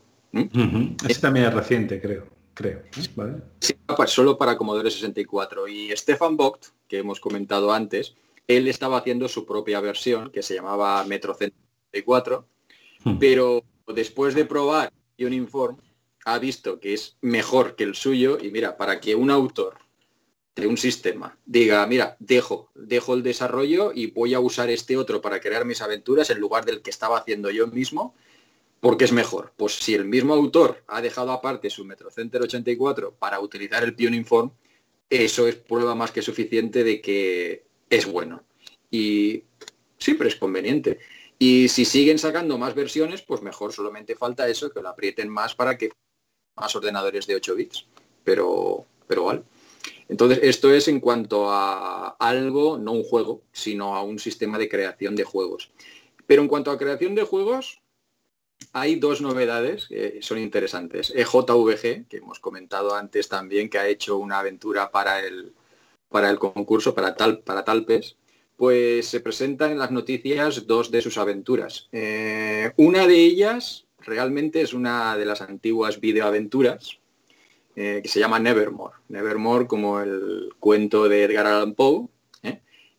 Ese también es reciente, creo creo. ¿vale? Sí, pues solo para Commodore 64. Y Stefan Vogt, que hemos comentado antes, él estaba haciendo su propia versión que se llamaba Metro 64, hmm. pero después de probar Uniform ha visto que es mejor que el suyo y mira, para que un autor de un sistema diga, mira, dejo, dejo el desarrollo y voy a usar este otro para crear mis aventuras en lugar del que estaba haciendo yo mismo, porque es mejor. Pues si el mismo autor ha dejado aparte su Metro Center 84 para utilizar el Inform, eso es prueba más que suficiente de que es bueno. Y siempre es conveniente. Y si siguen sacando más versiones, pues mejor, solamente falta eso, que lo aprieten más para que más ordenadores de 8 bits. Pero, pero vale. Entonces, esto es en cuanto a algo, no un juego, sino a un sistema de creación de juegos. Pero en cuanto a creación de juegos, hay dos novedades que son interesantes. EJVG, que hemos comentado antes también, que ha hecho una aventura para el, para el concurso, para, tal, para Talpes, pues se presentan en las noticias dos de sus aventuras. Eh, una de ellas realmente es una de las antiguas videoaventuras, eh, que se llama Nevermore. Nevermore como el cuento de Edgar Allan Poe,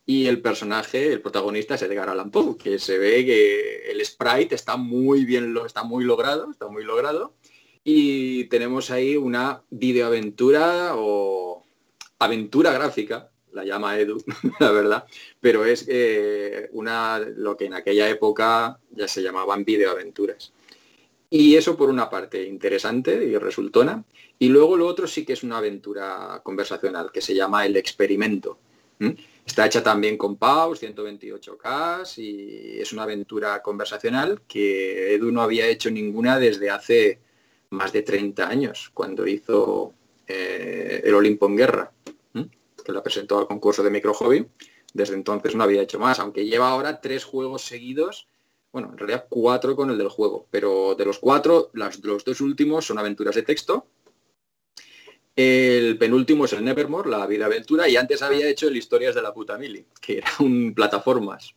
y el personaje, el protagonista es Edgar Allan Poe, que se ve que el sprite está muy bien, está muy logrado, está muy logrado. Y tenemos ahí una videoaventura o aventura gráfica, la llama Edu, la verdad, pero es eh, una lo que en aquella época ya se llamaban videoaventuras. Y eso por una parte interesante y resultona. Y luego lo otro sí que es una aventura conversacional que se llama El Experimento. Está hecha también con PAUS, 128K y es una aventura conversacional que Edu no había hecho ninguna desde hace más de 30 años, cuando hizo eh, el Olimpo en Guerra, que la presentó al concurso de Micro Hobby. Desde entonces no había hecho más, aunque lleva ahora tres juegos seguidos, bueno, en realidad cuatro con el del juego, pero de los cuatro, las, los dos últimos son aventuras de texto el penúltimo es el Nevermore, la vida aventura, y antes había hecho el Historias de la puta mili, que era un plataformas.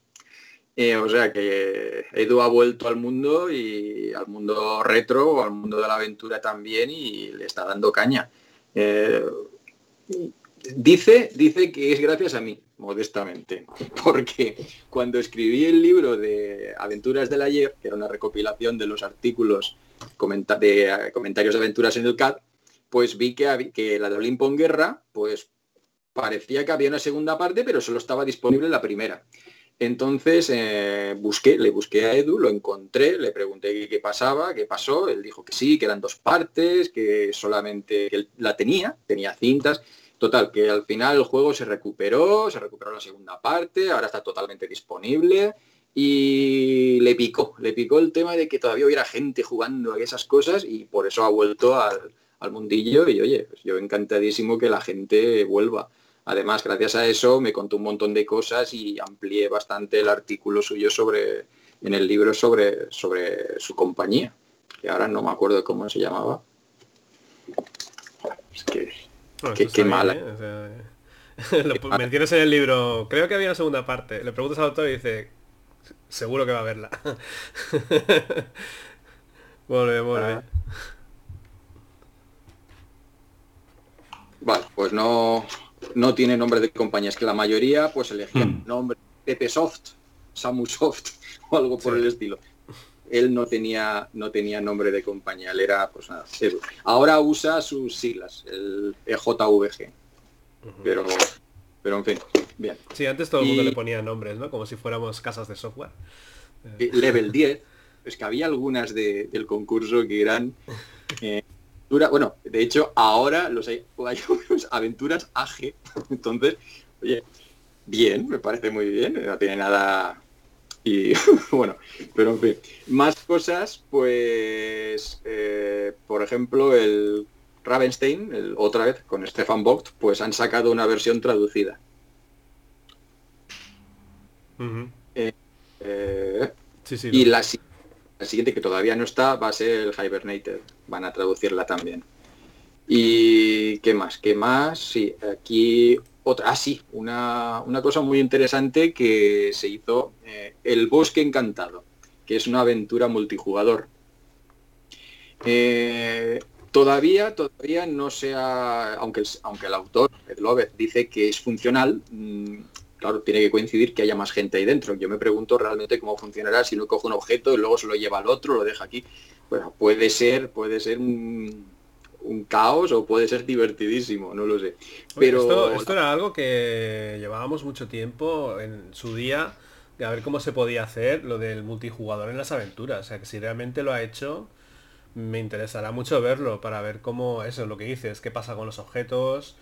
Eh, o sea que Edu ha vuelto al mundo y al mundo retro, al mundo de la aventura también y le está dando caña. Eh, dice, dice que es gracias a mí, modestamente, porque cuando escribí el libro de Aventuras del ayer, que era una recopilación de los artículos de comentarios de aventuras en el CAD, pues vi que, que la de Olimpo Guerra, pues parecía que había una segunda parte, pero solo estaba disponible la primera. Entonces eh, busqué, le busqué a Edu, lo encontré, le pregunté qué, pasaba, qué pasó, él dijo que sí, que eran dos partes, que solamente que la tenía, tenía cintas. Total, que al final el juego se recuperó, se recuperó la segunda parte, ahora está totalmente disponible y le picó, le picó el tema de que todavía hubiera gente jugando a esas cosas y por eso ha vuelto al, mundillo y oye, pues yo encantadísimo que la gente vuelva Además, gracias a eso me contó un montón de cosas y amplié bastante el artículo suyo sobre en el libro sobre, sobre su compañía, que ahora no me acuerdo cómo se llamaba. Qué, mala. ¿eh? lo mencionas en el libro, creo que había una segunda parte. Le preguntas al autor y dice, seguro que va a verla. Muy muy bien. Vale, pues no, no tiene nombre de compañía, es que la mayoría pues elegían mm. nombre Pepe Soft, Samu Soft o algo por el estilo. Él no tenía, no tenía nombre de compañía, él era pues nada, Ahora usa sus siglas, el EJVG. Pero pero en fin, bien. Sí, antes todo el mundo le ponía nombres, ¿no? Como si fuéramos casas de software. Level 10, es que había algunas del concurso que eran eh, bueno, de hecho ahora los hay, hay aventuras AG, entonces, oye, bien, me parece muy bien, no tiene nada y bueno, pero en fin, más cosas, pues, eh, por ejemplo, el Ravenstein, otra vez con Stefan Vogt, pues han sacado una versión traducida. Eh, eh, y la, siguiente que todavía no está va a ser el Hibernated. Van a traducirla también. ¿Y qué más? ¿Qué más? Sí, aquí otra. Ah, sí, una, cosa muy interesante que se hizo eh, El Bosque Encantado, que es una aventura multijugador. todavía, todavía no sea, aunque, aunque el autor, Ed Lovett, dice que es funcional, mm, claro, tiene que coincidir que haya más gente ahí dentro. Yo me pregunto realmente cómo funcionará si no coge un objeto y luego se lo lleva al otro, lo deja aquí. Puede ser, puede ser un, caos o puede ser divertidísimo, no lo sé. Pero esto, era algo que llevábamos mucho tiempo en su día de a ver cómo se podía hacer lo del multijugador en las aventuras. O sea, que si realmente lo ha hecho, me interesará mucho verlo para ver cómo, eso es lo que dices, qué pasa con los objetos,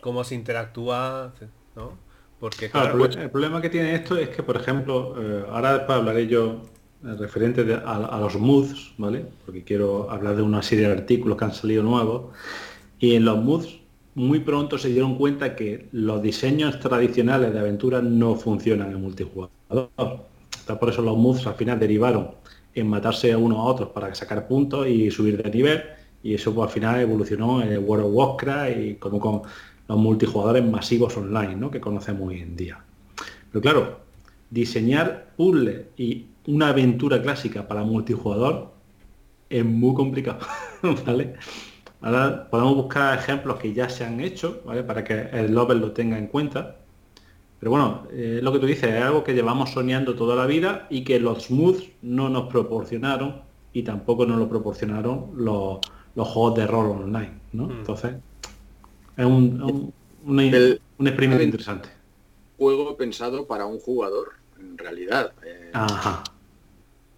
cómo se interactúa, ¿no? Porque el, problema que tiene esto es que, por ejemplo, eh, ahora después hablaré yo eh, referente a, los moods, ¿vale? Porque quiero hablar de una serie de artículos que han salido nuevos. Y en los moods muy pronto se dieron cuenta que los diseños tradicionales de aventuras no funcionan en multijugador. Por eso los moods al final derivaron en matarse a unos a otros para sacar puntos y subir de nivel. Y eso pues, al final evolucionó en el World of Warcraft y como con los multijugadores masivos online ¿no? que conocemos hoy en día. Pero claro, diseñar puzzles y una aventura clásica para multijugador es muy complicado, ¿vale? Ahora podemos buscar ejemplos que ya se han hecho, ¿vale? Para que el Lover lo tenga en cuenta. Pero bueno, eh, lo que tú dices es algo que llevamos soñando toda la vida y que los smooths no nos proporcionaron y tampoco nos lo proporcionaron los, juegos de rol online, ¿no? Mm. Entonces, es un, un, experimento interesante. Juego pensado para un jugador, en realidad. Eh,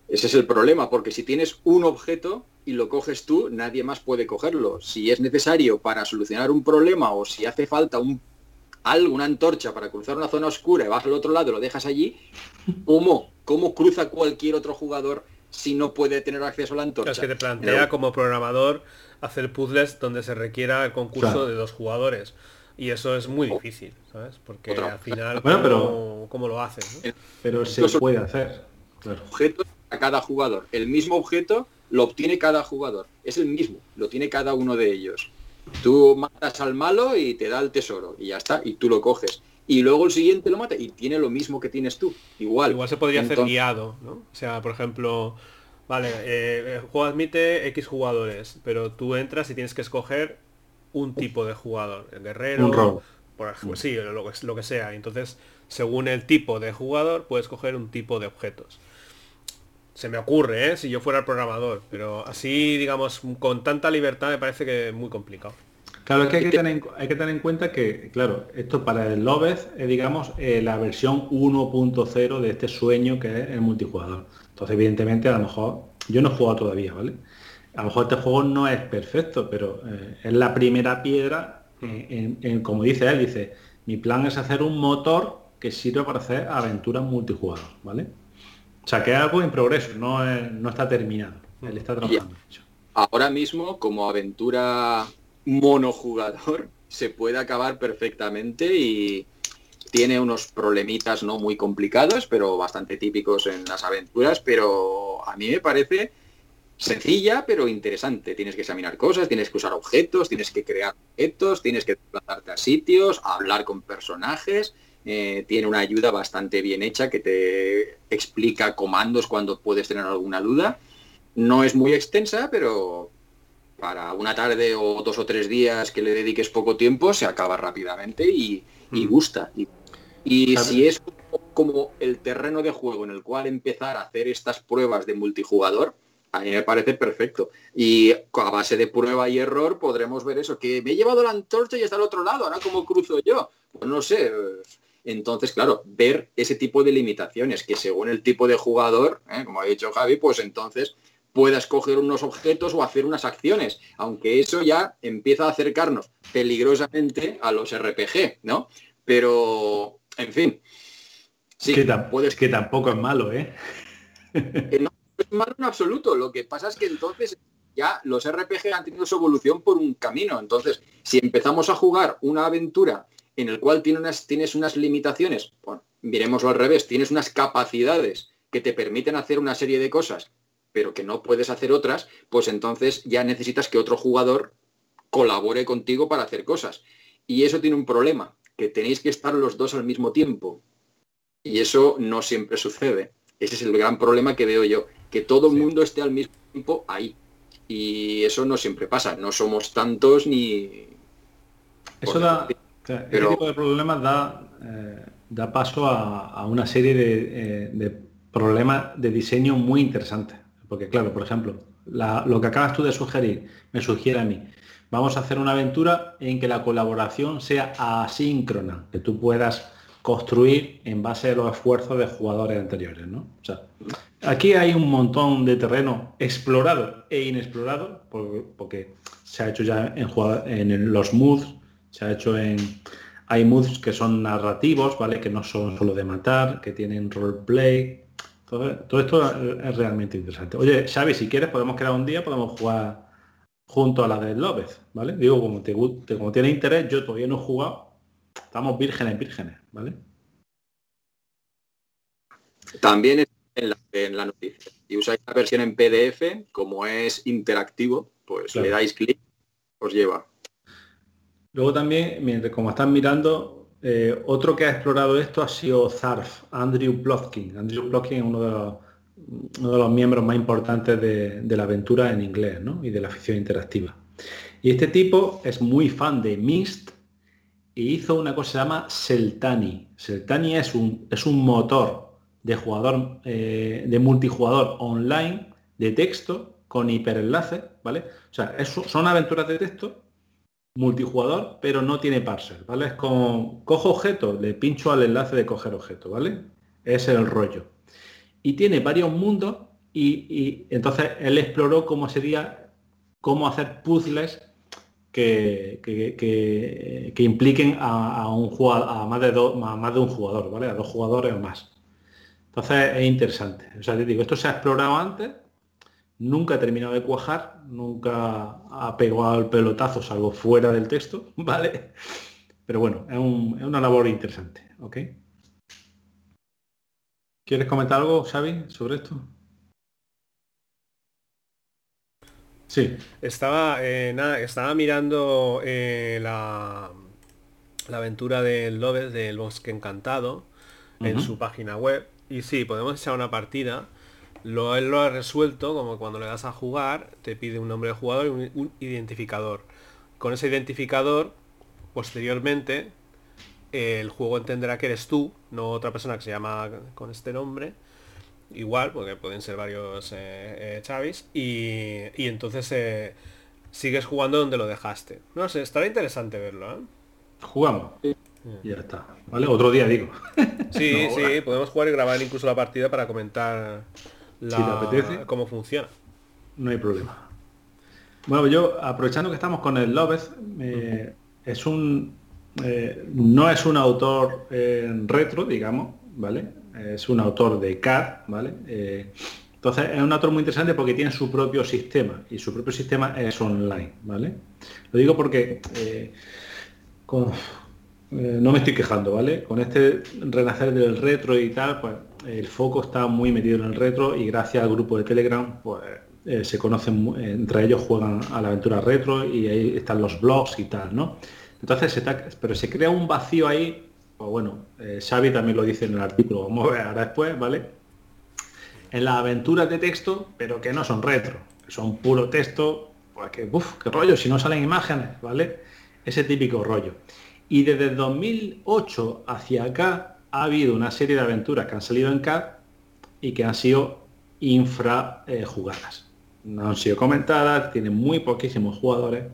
ese es el problema, porque si tienes un objeto y lo coges tú, nadie más puede cogerlo. Si es necesario para solucionar un problema o si hace falta un algo, una antorcha para cruzar una zona oscura y vas al otro lado y lo dejas allí, ¿cómo? ¿Cómo cruza cualquier otro jugador si no puede tener acceso a la antorcha? Es que te plantea como programador hacer puzzles donde se requiera el concurso de dos jugadores. Y eso es muy difícil, ¿sabes? Porque al final, pero, ¿cómo, lo haces? Pero se puede hacer. Objetos a cada jugador. El mismo objeto lo obtiene cada jugador. Es el mismo, lo tiene cada uno de ellos. Tú matas al malo y te da el tesoro. Y ya está, y tú lo coges. Y luego el siguiente lo mata y tiene lo mismo que tienes tú. Igual. Igual se podría hacer guiado, ¿no? O sea, por ejemplo, Vale, eh, el juego admite X jugadores, pero tú entras y tienes que escoger un tipo de jugador, el guerrero, un por ejemplo, sí, lo que, lo que sea. Entonces, según el tipo de jugador, puedes coger un tipo de objetos. Se me ocurre, ¿eh? si yo fuera el programador, pero así, digamos, con tanta libertad me parece que es muy complicado. Claro, es que hay que, tener, hay que tener en cuenta que, claro, esto para el Lobez es, digamos, eh, la versión 1.0 de este sueño que es el multijugador. Entonces, evidentemente, a lo mejor, yo no he jugado todavía, ¿vale? A lo mejor este juego no es perfecto, pero eh, es la primera piedra, eh, en, como dice él, dice, mi plan es hacer un motor que sirva para hacer aventuras multijugador, ¿vale? O sea, que es algo en progreso, no, no está terminado. Él está trabajando. Ahora mismo, como aventura monojugador, se puede acabar perfectamente y tiene unos problemitas no muy complicados, pero bastante típicos en las aventuras, pero a mí me parece sencilla pero interesante. Tienes que examinar cosas, tienes que usar objetos, tienes que crear objetos, tienes que desplazarte a sitios, hablar con personajes. Eh, tiene una ayuda bastante bien hecha que te explica comandos cuando puedes tener alguna duda. No es muy extensa, pero para una tarde o dos o tres días que le dediques poco tiempo se acaba rápidamente y, mm. gusta. Y, y si es como el terreno de juego en el cual empezar a hacer estas pruebas de multijugador, a mí me parece perfecto. Y a base de prueba y error podremos ver eso, que me he llevado la antorcha y está al otro lado, ahora cómo cruzo yo. Pues no sé. Entonces, claro, ver ese tipo de limitaciones, que según el tipo de jugador, ¿eh? como ha dicho Javi, pues entonces pueda escoger unos objetos o hacer unas acciones, aunque eso ya empieza a acercarnos peligrosamente a los RPG, ¿no? Pero, en fin. Sí, que, puedes... que tampoco es malo, ¿eh? es malo en absoluto. Lo que pasa es que entonces ya los RPG han tenido su evolución por un camino. Entonces, si empezamos a jugar una aventura en el cual tienes unas, tienes unas limitaciones, bueno, miremoslo al revés, tienes unas capacidades que te permiten hacer una serie de cosas, pero que no puedes hacer otras, pues entonces ya necesitas que otro jugador colabore contigo para hacer cosas. Y eso tiene un problema, que tenéis que estar los dos al mismo tiempo. Y eso no siempre sucede. Ese es el gran problema que veo yo que todo el mundo esté al mismo tiempo ahí. Y eso no siempre pasa, no somos tantos ni... Eso da, pero... tipo de problemas da, eh, da paso a, una serie eh, de, problemas de diseño muy interesantes. Porque claro, por ejemplo, lo que acabas tú de sugerir, me sugiere a mí, vamos a hacer una aventura en que la colaboración sea asíncrona, que tú puedas construir en base a los esfuerzos de jugadores anteriores, ¿no? O sea, aquí hay un montón de terreno explorado e inexplorado, porque se ha hecho ya en, en los moods, se ha hecho en... Hay moods que son narrativos, ¿vale? Que no son solo de matar, que tienen roleplay. Todo, esto es realmente interesante. Oye, Xavi, si quieres podemos quedar un día, podemos jugar junto a la de López, ¿vale? Digo, como te, como tiene interés, yo todavía no he jugado, Estamos vírgenes, vírgenes, ¿vale? También en la, noticia. Si usáis la versión en PDF, como es interactivo, pues le dais clic, os lleva. Luego también, mientras como están mirando, eh, otro que ha explorado esto ha sido Zarf, Andrew Plotkin. Andrew Plotkin es uno de los, uno de los miembros más importantes de, de, la aventura en inglés ¿no? y de la ficción interactiva. Y este tipo es muy fan de Mist y hizo una cosa que se llama Seltani. Seltani es un, es un motor de jugador, eh, de multijugador online de texto con hiperenlace, ¿vale? O sea, son aventuras de texto multijugador, pero no tiene parser, ¿vale? Es como cojo objeto, le pincho al enlace de coger objeto, ¿vale? Es el rollo. Y tiene varios mundos y, y entonces él exploró cómo sería, cómo hacer puzzles que, impliquen a, un jugador, a más, de más de un jugador, ¿vale? A dos jugadores o más. Entonces es interesante. O sea, te digo, esto se ha explorado antes, nunca ha terminado de cuajar, nunca ha pegado el pelotazo, salvo fuera del texto, ¿vale? Pero bueno, es, una labor interesante, ¿ok? ¿Quieres comentar algo, Xavi, sobre esto? Sí. Estaba, eh, estaba mirando eh, la, la, aventura del Lobes del Bosque Encantado en su página web. Y sí, podemos echar una partida. Lo, él lo ha resuelto, como cuando le das a jugar, te pide un nombre de jugador y un, identificador. Con ese identificador, posteriormente, el juego entenderá que eres tú, no otra persona que se llama con este nombre igual, porque pueden ser varios eh, eh Chavis, y, entonces eh, sigues jugando donde lo dejaste. No sé, estará interesante verlo, ¿eh? Jugamos. Y ya está. ¿Vale? Otro día digo. Sí, sí, podemos jugar y grabar incluso la partida para comentar la, cómo funciona. No hay problema. Bueno, yo aprovechando que estamos con el López, es un no es un autor retro, digamos, ¿vale? Es un autor de CAD, ¿vale? Eh, entonces es un autor muy interesante porque tiene su propio sistema y su propio sistema es online, ¿vale? Lo digo porque eh, no me estoy quejando, ¿vale? Con este renacer del retro y tal, pues el foco está muy metido en el retro y gracias al grupo de Telegram, pues eh, se conocen, entre ellos juegan a la aventura retro y ahí están los blogs y tal, ¿no? Entonces, pero se crea un vacío ahí, pues bueno, eh, Xavi también lo dice en el artículo, vamos a ver ahora después, ¿vale? En las aventuras de texto, pero que no son retro, que son puro texto, pues que, uff, qué rollo, si no salen imágenes, ¿vale? Ese típico rollo. Y desde 2008 hacia acá ha habido una serie de aventuras que han salido en CAD y que han sido infra eh, jugadas no han sido comentadas, tienen muy poquísimos jugadores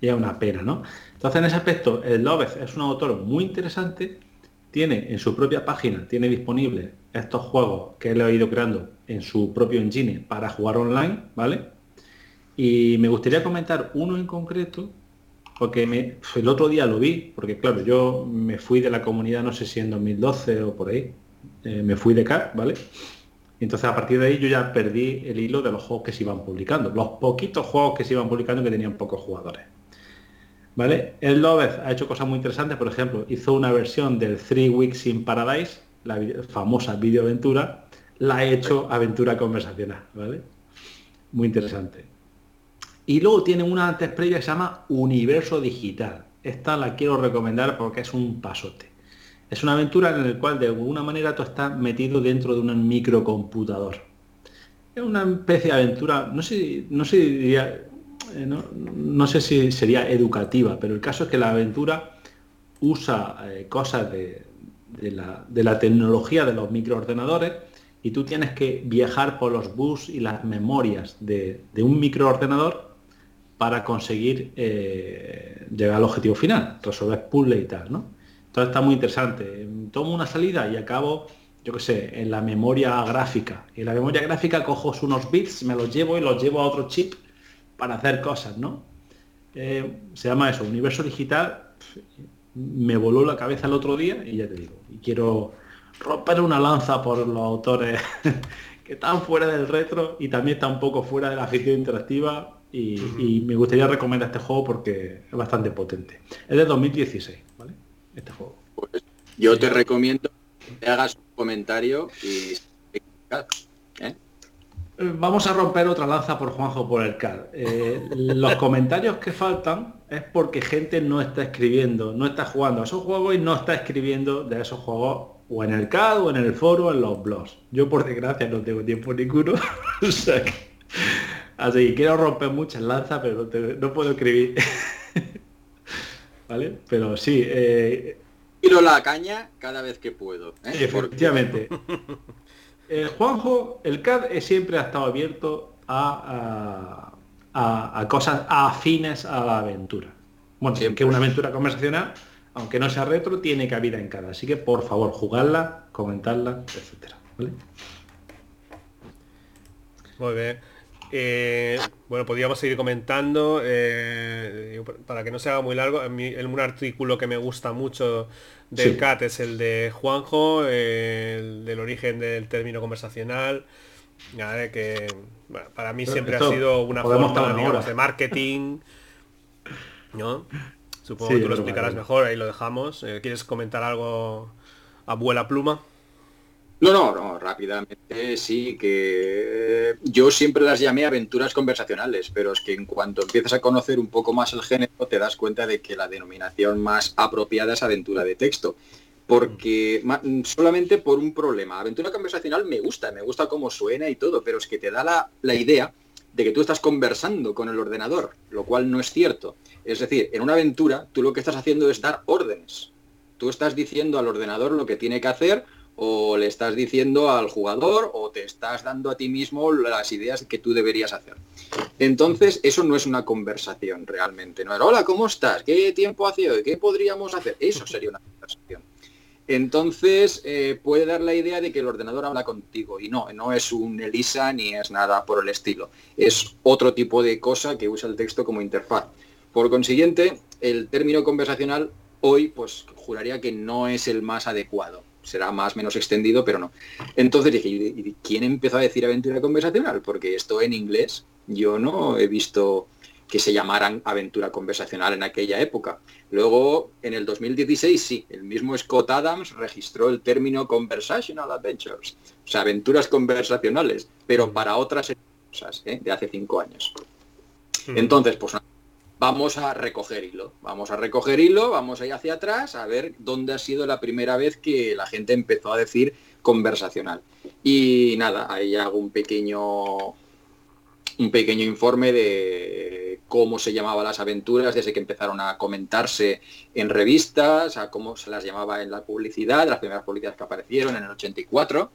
y es una pena, ¿no? Entonces en ese aspecto el Loveth es un autor muy interesante, tiene en su propia página, tiene disponible estos juegos que él ha ido creando en su propio engine para jugar online, ¿vale? Y me gustaría comentar uno en concreto, porque el otro día lo vi, porque claro, yo me fui de la comunidad, no sé si en 2012 o por ahí, eh, me fui de CAR, ¿vale? entonces a partir de ahí yo ya perdí el hilo de los juegos que se iban publicando, los poquitos juegos que se iban publicando que tenían pocos jugadores. ¿Vale? El Loveth ha hecho cosas muy interesantes, por ejemplo, hizo una versión del Three Weeks in Paradise, la famosa videoaventura, la ha hecho aventura conversacional, ¿vale? Muy interesante. Y luego tiene una antes previa que se llama Universo Digital. Esta la quiero recomendar porque es un pasote. Es una aventura en la cual de alguna manera tú estás metido dentro de un microcomputador. Es una especie de aventura, no sé, no sé, diría, eh, no, sé si sería educativa, pero el caso es que la aventura usa eh, cosas de, la, tecnología de los microordenadores y tú tienes que viajar por los bus y las memorias de, un microordenador para conseguir eh, llegar al objetivo final, resolver puzzles y tal, ¿no? Entonces está muy interesante. Tomo una salida y acabo, yo qué sé, en la memoria gráfica. Y en la memoria gráfica cojo unos bits, me los llevo y los llevo a otro chip para hacer cosas, ¿no? Eh, se llama eso, universo digital. Me voló la cabeza el otro día y ya te digo, y quiero romper una lanza por los autores que están fuera del retro y también están un poco fuera de la ficción interactiva y, y, me gustaría recomendar este juego porque es bastante potente. Es de 2016, ¿vale? este juego. Pues yo te recomiendo que hagas un comentario y... Vamos a romper otra lanza por Juanjo por el CAD. Eh, los comentarios que faltan es porque gente no está escribiendo, no está jugando a esos juegos y no está escribiendo de esos juegos o en el CAD o en el foro o en los blogs. Yo por desgracia no tengo tiempo ninguno. así que quiero romper muchas lanzas, pero no puedo escribir. ¿vale? Pero sí. Eh... Tiro la caña cada vez que puedo. ¿eh? efectivamente. Eh, Juanjo, el CAD siempre ha estado abierto a, a, cosas afines a la aventura. Bueno, que una aventura conversacional, aunque no sea retro, tiene cabida en CAD. Así que por favor, jugarla, comentarla, etcétera. Muy bien. Eh, bueno, podríamos seguir comentando, eh, para que no se haga muy largo, en, un artículo que me gusta mucho del CAT es el de Juanjo, el del origen del término conversacional, que para mí siempre ha sido una forma de marketing, ¿no? Supongo que tú lo explicarás mejor, ahí lo dejamos. Eh, ¿Quieres comentar algo, abuela pluma? No, no, no, rápidamente sí, que yo siempre las llamé aventuras conversacionales, pero es que en cuanto empiezas a conocer un poco más el género te das cuenta de que la denominación más apropiada es aventura de texto. Porque solamente por un problema. Aventura conversacional me gusta, me gusta cómo suena y todo, pero es que te da la, la idea de que tú estás conversando con el ordenador, lo cual no es cierto. Es decir, en una aventura tú lo que estás haciendo es dar órdenes. Tú estás diciendo al ordenador lo que tiene que hacer o le estás diciendo al jugador o te estás dando a ti mismo las ideas que tú deberías hacer. Entonces, eso no es una conversación realmente. No era, hola, ¿cómo estás? ¿Qué tiempo hace hoy? ¿Qué podríamos hacer? Eso sería una conversación. Entonces, eh, puede dar la idea de que el ordenador habla contigo y no, no es un ELISA ni es nada por el estilo. Es otro tipo de cosa que usa el texto como interfaz. Por consiguiente, el término conversacional hoy, pues juraría que no es el más adecuado será más menos extendido, pero no. Entonces dije, ¿quién empezó a decir aventura conversacional? Porque esto en inglés yo no he visto que se llamaran aventura conversacional en aquella época. Luego, en el 2016, sí, el mismo Scott Adams registró el término Conversational Adventures, o sea, aventuras conversacionales, pero mm. para otras cosas, ¿eh? de hace cinco años. Mm. Entonces, pues vamos a recoger hilo, vamos a recoger hilo, vamos a ir hacia atrás a ver dónde ha sido la primera vez que la gente empezó a decir conversacional. Y nada, ahí hago un pequeño un pequeño informe de cómo se llamaban las aventuras desde que empezaron a comentarse en revistas, a cómo se las llamaba en la publicidad, las primeras publicidades que aparecieron en el 84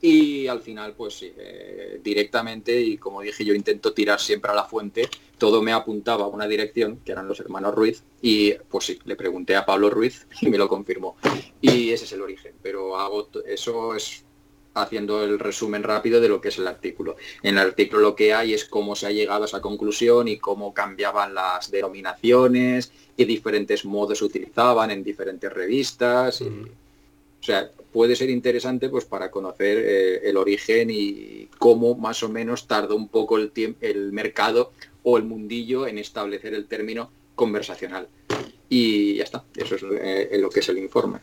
y al final pues sí, eh, directamente y como dije yo intento tirar siempre a la fuente, todo me apuntaba a una dirección que eran los hermanos Ruiz y pues sí, le pregunté a Pablo Ruiz y me lo confirmó y ese es el origen, pero hago eso es haciendo el resumen rápido de lo que es el artículo. En el artículo lo que hay es cómo se ha llegado a esa conclusión y cómo cambiaban las denominaciones, qué diferentes modos utilizaban en diferentes revistas. o sea, puede ser interesante pues para conocer eh, el origen y cómo más o menos tardó un poco el, el mercado o el mundillo en establecer el término conversacional. Y ya está, eso es eh, lo que es el informe.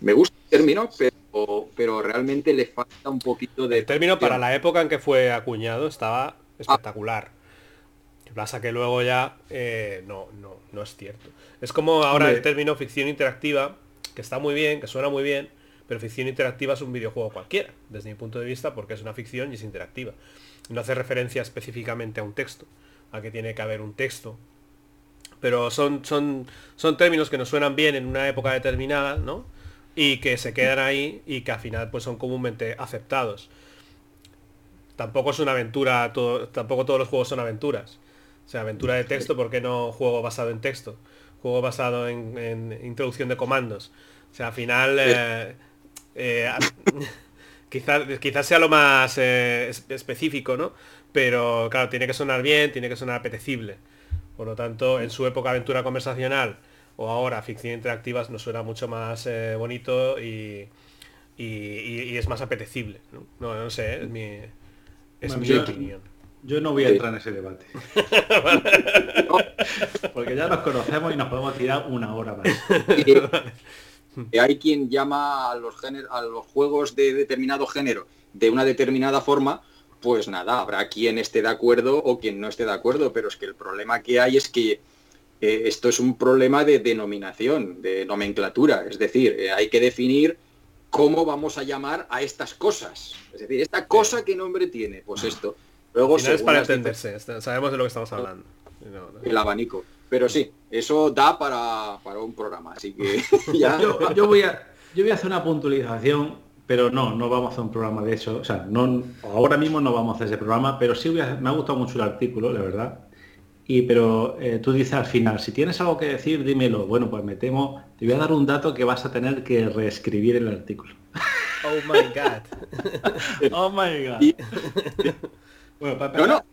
Me gusta el término, pero pero realmente le falta un poquito de... El término para la época en que fue acuñado estaba espectacular. pasa que luego ya eh, no, no, no es cierto. Es como ahora el término ficción interactiva, que está muy bien, que suena muy bien, pero ficción interactiva es un videojuego cualquiera, desde mi punto de vista, porque es una ficción y es interactiva. No hace referencia específicamente a un texto, a que tiene que haber un texto. Pero son, son, son términos que nos suenan bien en una época determinada, ¿no? y que se quedan ahí y que al final pues son comúnmente aceptados. Tampoco es una aventura, todo, tampoco todos los juegos son aventuras. O sea, aventura de texto, ¿por qué no juego basado en texto? Juego basado en, introducción de comandos. O sea, al final eh, eh, quizás, quizás sea lo más eh, específico, ¿no? Pero claro, tiene que sonar bien, tiene que sonar apetecible. Por lo tanto, en su época aventura conversacional, o ahora ficción interactiva nos suena mucho más eh, bonito y, y, es más apetecible. No, no, sé, es mi, es mi opinión. Yo no voy a entrar en ese debate. Porque ya nos conocemos y nos podemos tirar una hora más. Hay quien llama a los, a los juegos de determinado género de una determinada forma, pues nada, habrá quien esté de acuerdo o quien no esté de acuerdo, pero es que el problema que hay es que esto es un problema de denominación, de nomenclatura. Es decir, eh, hay que definir cómo vamos a llamar a estas cosas. Es decir, esta cosa qué nombre tiene, pues esto. Luego no es para entenderse, sabemos de lo que estamos hablando. El abanico. Pero sí, eso da para, un programa, así que Yo, voy a, yo voy a hacer una puntualización, pero no, no vamos a hacer un programa de eso. O sea, no, ahora mismo no vamos a hacer ese programa, pero sí me ha gustado mucho el artículo, la verdad. Y pero eh, tú dices al final, si tienes algo que decir, dímelo. Bueno, pues me temo, te voy a dar un dato que vas a tener que reescribir el artículo. Oh my god. oh my god. bueno, para no, no.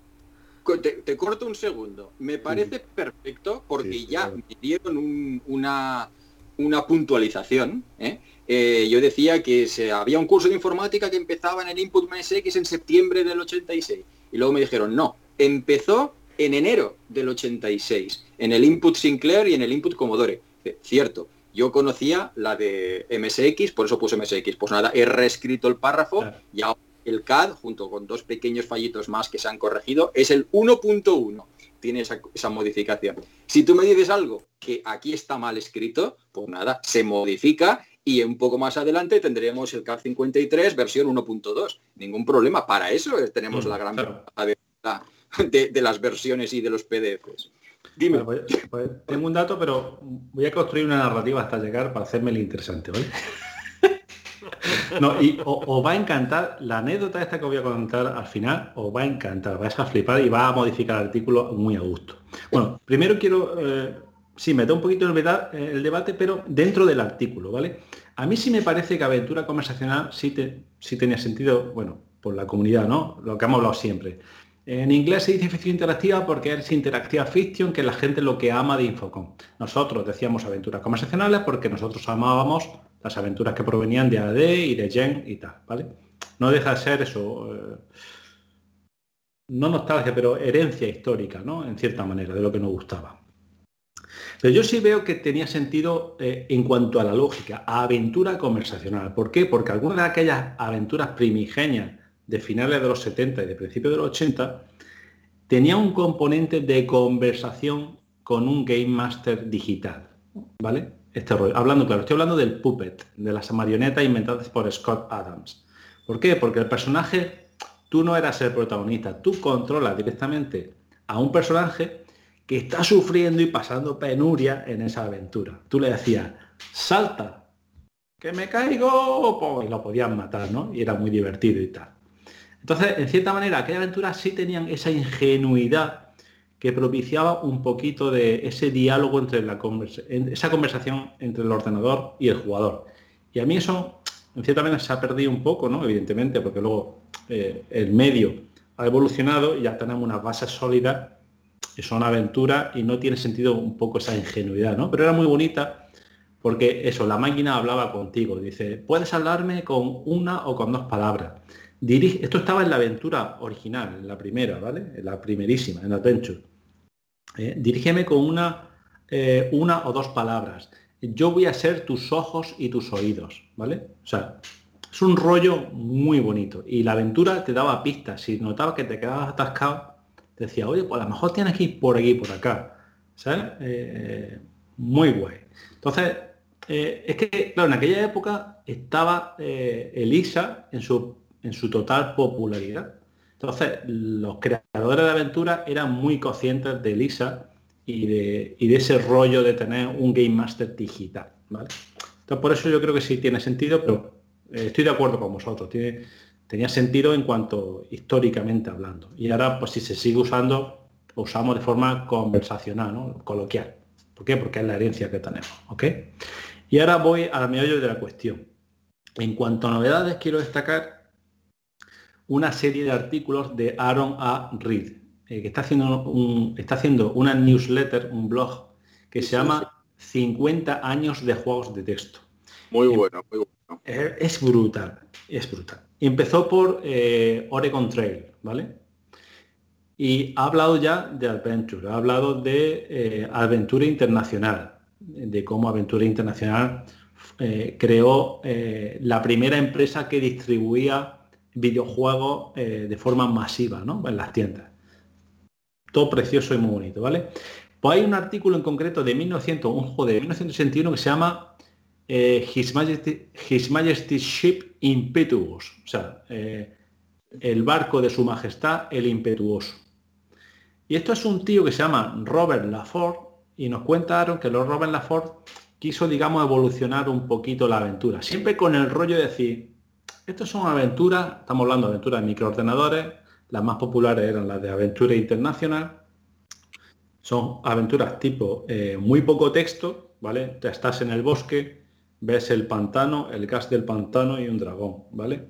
Te, corto un segundo. Me parece perfecto porque ya me dieron una, una puntualización. ¿eh? Eh, yo decía que se, había un curso de informática que empezaba en el Input MSX en septiembre del 86. Y luego me dijeron, no, empezó en enero del 86, en el input Sinclair y en el input Commodore. Eh, cierto, yo conocía la de MSX, por eso puse MSX. Pues nada, he reescrito el párrafo y ahora el CAD, junto con dos pequeños fallitos más que se han corregido, es el 1.1. Tiene esa, esa, modificación. Si tú me dices algo que aquí está mal escrito, pues nada, se modifica y un poco más adelante tendremos el CAD 53 versión 1.2. Ningún problema. Para eso tenemos mm, la gran de, las versiones y de los PDFs. Dime. Pues, pues, tengo un dato, pero voy a construir una narrativa hasta llegar para hacerme el interesante, ¿vale? No, y os va a encantar la anécdota esta que voy a contar al final, os va a encantar, vais a flipar y va a modificar el artículo muy a gusto. Bueno, primero quiero, eh, sí, meter un poquito el, eh, el, debate, pero dentro del artículo, ¿vale? A mí sí me parece que aventura conversacional sí, te, sí tenía sentido, bueno, por la comunidad, ¿no? Lo que hemos hablado siempre. En inglés se dice ficción interactiva porque es interactiva fiction, que la gente lo que ama de Infocom. Nosotros decíamos aventuras conversacionales porque nosotros amábamos las aventuras que provenían de AD y de Gen y tal, ¿vale? No deja de ser eso. Eh, no nostalgia, pero herencia histórica, ¿no? En cierta manera, de lo que nos gustaba. Pero yo sí veo que tenía sentido eh, en cuanto a la lógica, a aventura conversacional. ¿Por qué? Porque algunas de aquellas aventuras primigenias de finales de los 70 y de principios de los 80 tenía un componente de conversación con un Game Master digital. ¿Vale? Este rollo. Hablando, claro, estoy hablando del puppet, de las marionetas inventadas por Scott Adams. ¿Por qué? Porque el personaje, tú no eras el protagonista, tú controlas directamente a un personaje que está sufriendo y pasando penuria en esa aventura. Tú le decías, salta, que me caigo, y lo podían matar, ¿no? Y era muy divertido y tal. Entonces, en cierta manera, aquellas aventuras sí tenían esa ingenuidad que propiciaba un poquito de ese diálogo entre la esa conversación entre el ordenador y el jugador. Y a mí eso, en cierta manera, se ha perdido un poco, ¿no? Evidentemente, porque luego eh, el medio ha evolucionado y ya tenemos unas bases sólidas que son aventuras y no tiene sentido un poco esa ingenuidad, ¿no? Pero era muy bonita porque eso, la máquina hablaba contigo, dice, puedes hablarme con una o con dos palabras. Esto estaba en la aventura original, en la primera, ¿vale? En la primerísima, en Adventure. Eh, dirígeme con una, eh, una o dos palabras. Yo voy a ser tus ojos y tus oídos, ¿vale? O sea, es un rollo muy bonito. Y la aventura te daba pistas. Si notabas que te quedabas atascado, decía, oye, pues a lo mejor tienes que ir por aquí, por acá. ¿Sabes? Eh, muy guay. Entonces, eh, es que, claro, en aquella época estaba Elisa en su, en su total popularidad. Entonces, los creadores de aventuras eran muy conscientes de Elisa y de, y de ese rollo de tener un Game Master digital. ¿vale? Entonces, por eso yo creo que sí tiene sentido, pero estoy de acuerdo con vosotros. Tiene, tenía sentido en cuanto históricamente hablando. Y ahora, pues si se sigue usando, lo usamos de forma conversacional, ¿no? coloquial. ¿Por qué? Porque es la herencia que tenemos. ¿ok? Y ahora voy al meollo de la cuestión. En cuanto a novedades, quiero destacar una serie de artículos de Aaron A. Reed, eh, que está haciendo, un, está haciendo una newsletter, un blog, que se llama 50 años de juegos de texto. Muy bueno, muy bueno. es brutal, es brutal. Empezó por eh, Oregon Trail, ¿vale? Y ha hablado ya de Adventure, ha hablado de eh, Aventura Internacional, de cómo Aventura Internacional creó la primera empresa que distribuía videojuegos de forma masiva ¿no? en las tiendas. Todo precioso y muy bonito, ¿vale? Pues hay un artículo en concreto de 1900, un juego de 1961 que se llama eh, His, Majesty, His Majesty's Ship Impetuous, o sea, eh, el barco de su majestad, el impetuoso. Y esto es un tío que se llama Robert Laford y nos cuentaron que los Robert Laford quiso, digamos, evolucionar un poquito la aventura, siempre con el rollo de decir, esto son aventuras, estamos hablando de aventuras de microordenadores, las más populares eran las de aventura internacional, son aventuras tipo eh, muy poco texto, ¿vale? Te estás en el bosque, ves el pantano, el gas del pantano y un dragón, ¿vale?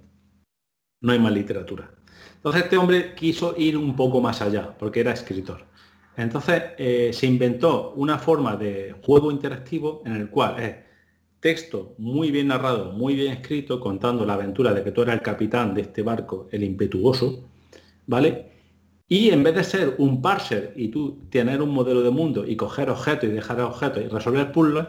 No hay más literatura. Entonces este hombre quiso ir un poco más allá, porque era escritor. Entonces eh, se inventó una forma de juego interactivo en el cual es texto muy bien narrado, muy bien escrito, contando la aventura de que tú eras el capitán de este barco, el impetuoso, ¿vale? Y en vez de ser un parser y tú tener un modelo de mundo y coger objetos y dejar objetos y resolver puzzles,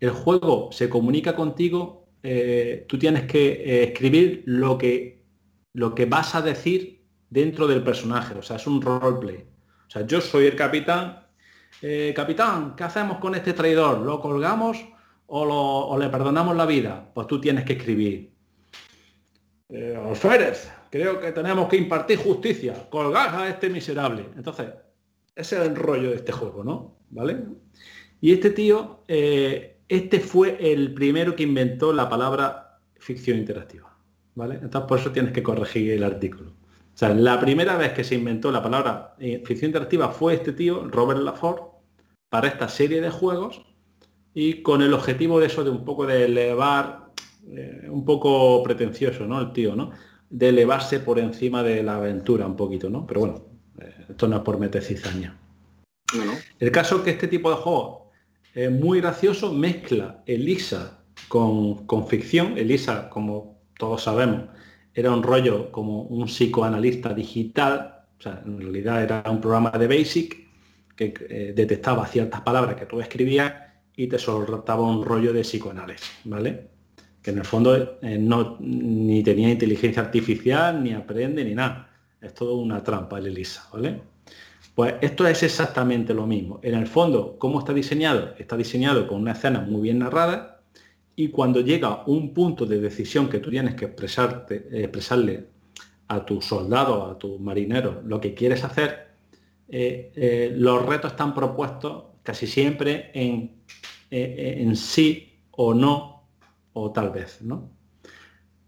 el juego se comunica contigo, eh, tú tienes que eh, escribir lo que, lo que vas a decir dentro del personaje, o sea, es un roleplay. O sea, yo soy el capitán, eh, capitán, ¿qué hacemos con este traidor? ¿Lo colgamos o, le perdonamos la vida? Pues tú tienes que escribir. Alférez, creo que tenemos que impartir justicia, colgar a este miserable. Entonces, ese es el rollo de este juego, ¿no? ¿Vale? Y este tío este fue el primero que inventó la palabra ficción interactiva. ¿Vale? Entonces por eso tienes que corregir el artículo. O sea, la primera vez que se inventó la palabra eh, ficción interactiva fue este tío, Robert Laford, para esta serie de juegos y con el objetivo de eso de un poco de elevar, eh, un poco pretencioso, ¿no? El tío, ¿no? De elevarse por encima de la aventura un poquito, ¿no? Pero bueno, eh, esto no es por meter cizaña. El caso es que este tipo de juegos muy gracioso, mezcla Elisa con, con ficción. Elisa, como todos sabemos, era un rollo como un psicoanalista digital, sea, en realidad era un programa de Basic que eh, detectaba ciertas palabras que tú escribías y te soltaba un rollo de psicoanálisis, ¿vale? Que en el fondo eh, no ni tenía inteligencia artificial, ni aprende, ni nada. Es todo una trampa el ELISA, ¿vale? Pues esto es exactamente lo mismo. En el fondo, ¿cómo está diseñado? Está diseñado con una escena muy bien narrada y cuando llega un punto de decisión que tú tienes que expresarte, expresarle a tus soldados, a tus marineros, lo que quieres hacer, eh, eh, los retos están propuestos casi siempre en, eh, en sí o no, o tal vez, ¿no?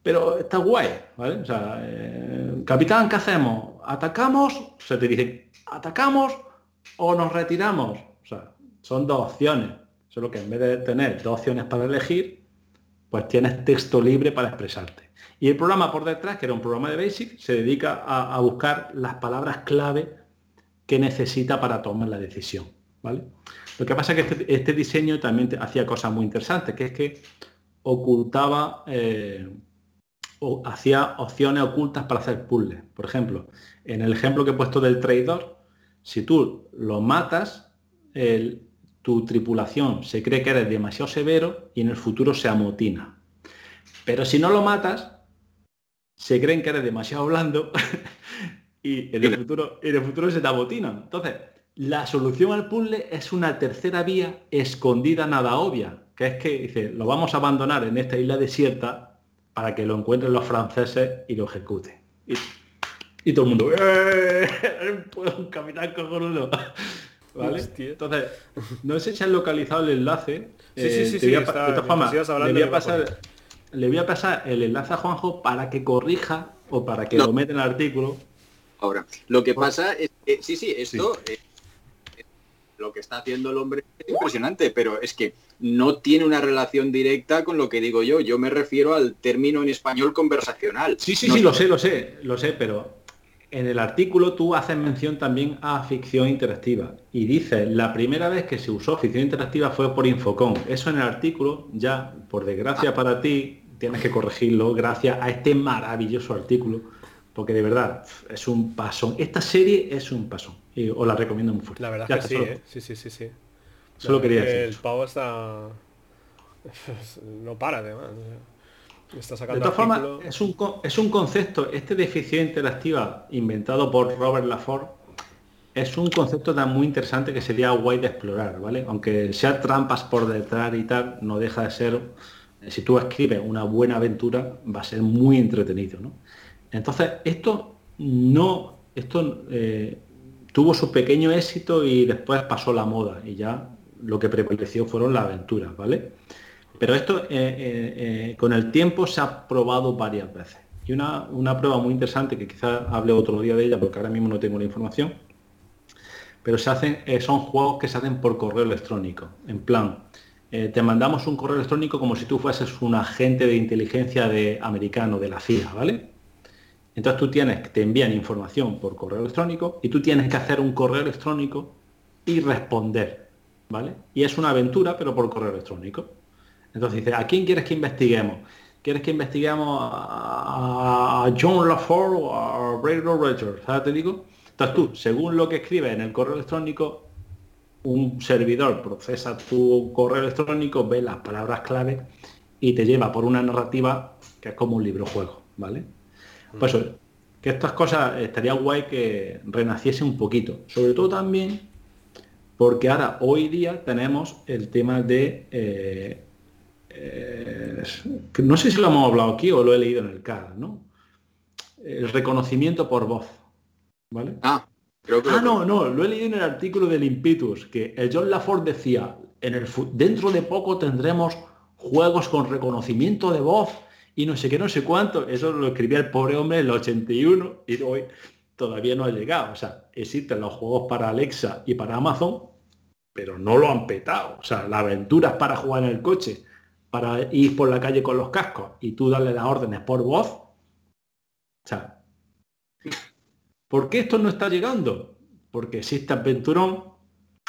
Pero está guay, ¿vale? Sea, capitán, ¿qué hacemos? ¿Atacamos? Se te dice, ¿atacamos o nos retiramos? Son dos opciones. Solo que en vez de tener dos opciones para elegir, pues tienes texto libre para expresarte. Y el programa por detrás, que era un programa de Basic, se dedica a, buscar las palabras clave que necesita para tomar la decisión. ¿vale? Lo que pasa es que este, este diseño también hacía cosas muy interesantes, que es que ocultaba eh, o hacía opciones ocultas para hacer puzzles. Por ejemplo, en el ejemplo que he puesto del traidor, si tú lo matas, tu tripulación se cree que eres demasiado severo y en el futuro se amotina. Pero si no lo matas, se creen que eres demasiado blando y en el futuro, en el futuro se te abotinan. Entonces, la solución al puzzle es una tercera vía escondida nada obvia, que es que dice, lo vamos a abandonar en esta isla desierta para que lo encuentren los franceses y lo ejecuten. Y, todo el mundo, ¡Eh! un capitán cojonudo. ¿Vale? Entonces, no sé si han localizado el enlace. Sí, sí, sí, sí, de voy a pasar le voy a pasar el enlace a Juanjo para que corrija o para que lo meta en el artículo. Ahora, lo que pasa es que, sí, sí, esto, lo que está haciendo el hombre es impresionante, pero es que no tiene una relación directa con lo que digo yo. Yo me refiero al término en español conversacional. Sí, sí, sí, lo sé, lo sé, lo sé, pero en el artículo tú haces mención también a ficción interactiva y dices, la primera vez que se usó ficción interactiva fue por Infocom. Eso en el artículo, ya, por desgracia para ti, tienes que corregirlo gracias a este maravilloso artículo, porque de verdad es un pasón. Esta serie es un pasón y os la recomiendo muy fuerte. La verdad que sí, ¿eh? sí, sí, sí, sí. Solo quería decir. El pavo está... no para además. Está de todas formas, es un, es un concepto, este de ficción interactiva inventado por Robert Laford, es un concepto tan muy interesante que sería guay de explorar, ¿vale? Aunque sea trampas por detrás y tal, no deja de ser si tú escribes una buena aventura, va a ser muy entretenido. ¿no? Entonces, esto no, esto eh, tuvo su pequeño éxito y después pasó la moda y ya lo que prevaleció fueron las aventuras, ¿vale? Pero esto eh, eh, con el tiempo se ha probado varias veces. Y una, una prueba muy interesante, que quizás hable otro día de ella, porque ahora mismo no tengo la información, pero se hacen, son juegos que se hacen por correo electrónico. En plan, eh, te mandamos un correo electrónico como si tú fueses un agente de inteligencia de americano de la CIA, ¿vale? Entonces tú tienes, te envían información por correo electrónico y tú tienes que hacer un correo electrónico y responder, ¿vale? Y es una aventura, pero por correo electrónico. Entonces dice, ¿a quién quieres que investiguemos? ¿Quieres que investiguemos a John LaForge o a Brady Rogers? ¿Sabes? Te digo. Entonces tú, según lo que escribes en el correo electrónico, un servidor procesa tu correo electrónico, ve las palabras clave y te lleva por una narrativa que es como un libro juego, ¿vale? Pues que estas cosas estaría guay que renaciese un poquito. Sobre todo también porque ahora, hoy día, tenemos el tema de... Eh, eh, no sé si lo hemos hablado aquí o lo he leído en el CAR, ¿no? El reconocimiento por voz, ¿vale? Ah, ah, no, no, lo he leído en el artículo del Impetus, que el John Laford decía, en el, dentro de poco tendremos juegos con reconocimiento de voz y no sé qué, no sé cuánto. Eso lo escribía el pobre hombre en el 81 y hoy todavía no ha llegado. O sea, existen los juegos para Alexa y para Amazon, pero no lo han petado. O sea, la aventura es para jugar en el coche, para ir por la calle con los cascos y tú darle las órdenes por voz. O sea, ¿Por qué esto no está llegando? Porque existe Adventurón,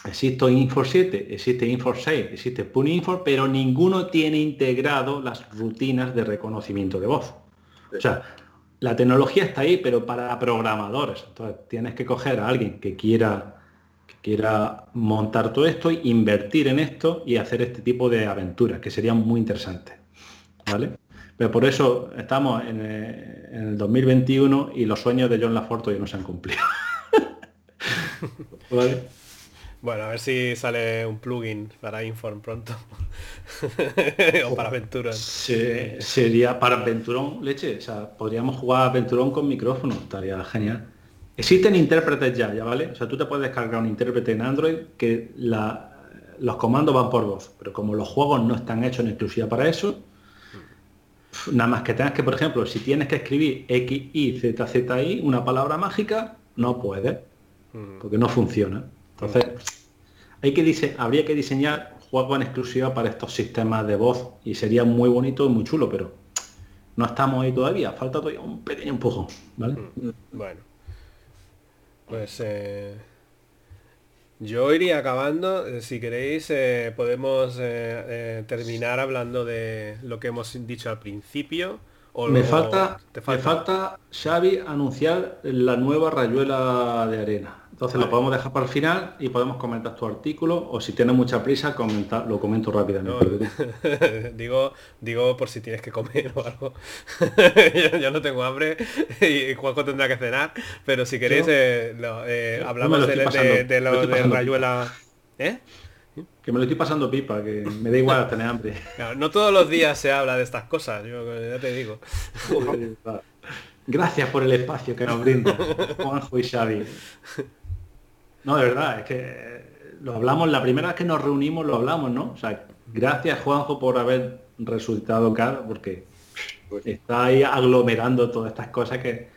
existe Infor 7, existe Infor 6, existe Puninfor, pero ninguno tiene integrado las rutinas de reconocimiento de voz. O sea, la tecnología está ahí, pero para programadores. Entonces tienes que coger a alguien que quiera que quiera montar todo esto, invertir en esto y hacer este tipo de aventuras, que serían muy interesantes. ¿Vale? Pero por eso estamos en, eh, el 2021 y los sueños de John Laforte ya no se han cumplido. Bueno, a ver si sale un plugin para Inform pronto. o para Aventurón. sería para Aventurón, leche. O sea, podríamos jugar Aventurón con micrófono. Estaría genial. Existen intérpretes ya, ya vale. O sea, tú te puedes descargar un intérprete en Android que los comandos van por voz. Pero como los juegos no están hechos en exclusiva para eso, nada más que tengas que, por ejemplo, si tienes que escribir X, Y, Z, Z, I, una palabra mágica, no puedes. Mm. Porque no funciona. Entonces, hay que habría que diseñar juegos en exclusiva para estos sistemas de voz y sería muy bonito y muy chulo, pero no estamos ahí todavía, falta todavía un pequeño empujón, ¿vale? Mm, bueno. Pues eh, yo iría acabando. Eh, si queréis, eh, podemos terminar hablando de lo que hemos dicho al principio. O me, falta, falta, me falta, Xavi, anunciar la nueva rayuela de arena. Entonces lo podemos dejar para el final y podemos comentar tu artículo o si tienes mucha prisa lo comento rápidamente. digo, digo por si tienes que comer o algo. yo, no tengo hambre y Juanjo tendrá que cenar, pero si queréis eh, eh, hablamos de, lo de Rayuela. ¿Eh? Que me lo estoy pasando pipa, que me da igual tener hambre. no todos los días se habla de estas cosas, yo ya te digo. Gracias por el espacio que nos brinda Juanjo y Xavi. No, de verdad, es que lo hablamos, la primera vez que nos reunimos lo hablamos, ¿no? O sea, gracias Juanjo por haber resultado acá, porque está ahí aglomerando todas estas cosas que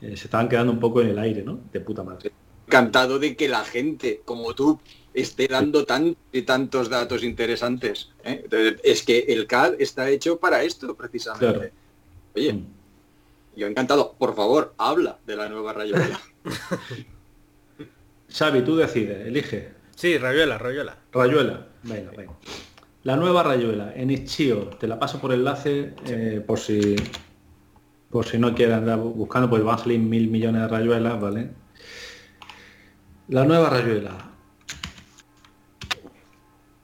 eh, se estaban quedando un poco en el aire, ¿no? De puta madre. Encantado de que la gente, como tú, esté dando tan, tantos datos interesantes. ¿eh? es que el CAD está hecho para esto, precisamente. Oye, mm. yo encantado. Por favor, habla de la nueva rayuela. Xavi, tú decides, elige. Sí, Rayuela, Rayuela. Rayuela, venga, venga. La nueva Rayuela en Ischio, te la paso por enlace eh, por si por si no quieres andar buscando, pues van a salir mil millones de rayuelas, ¿vale? La nueva rayuela.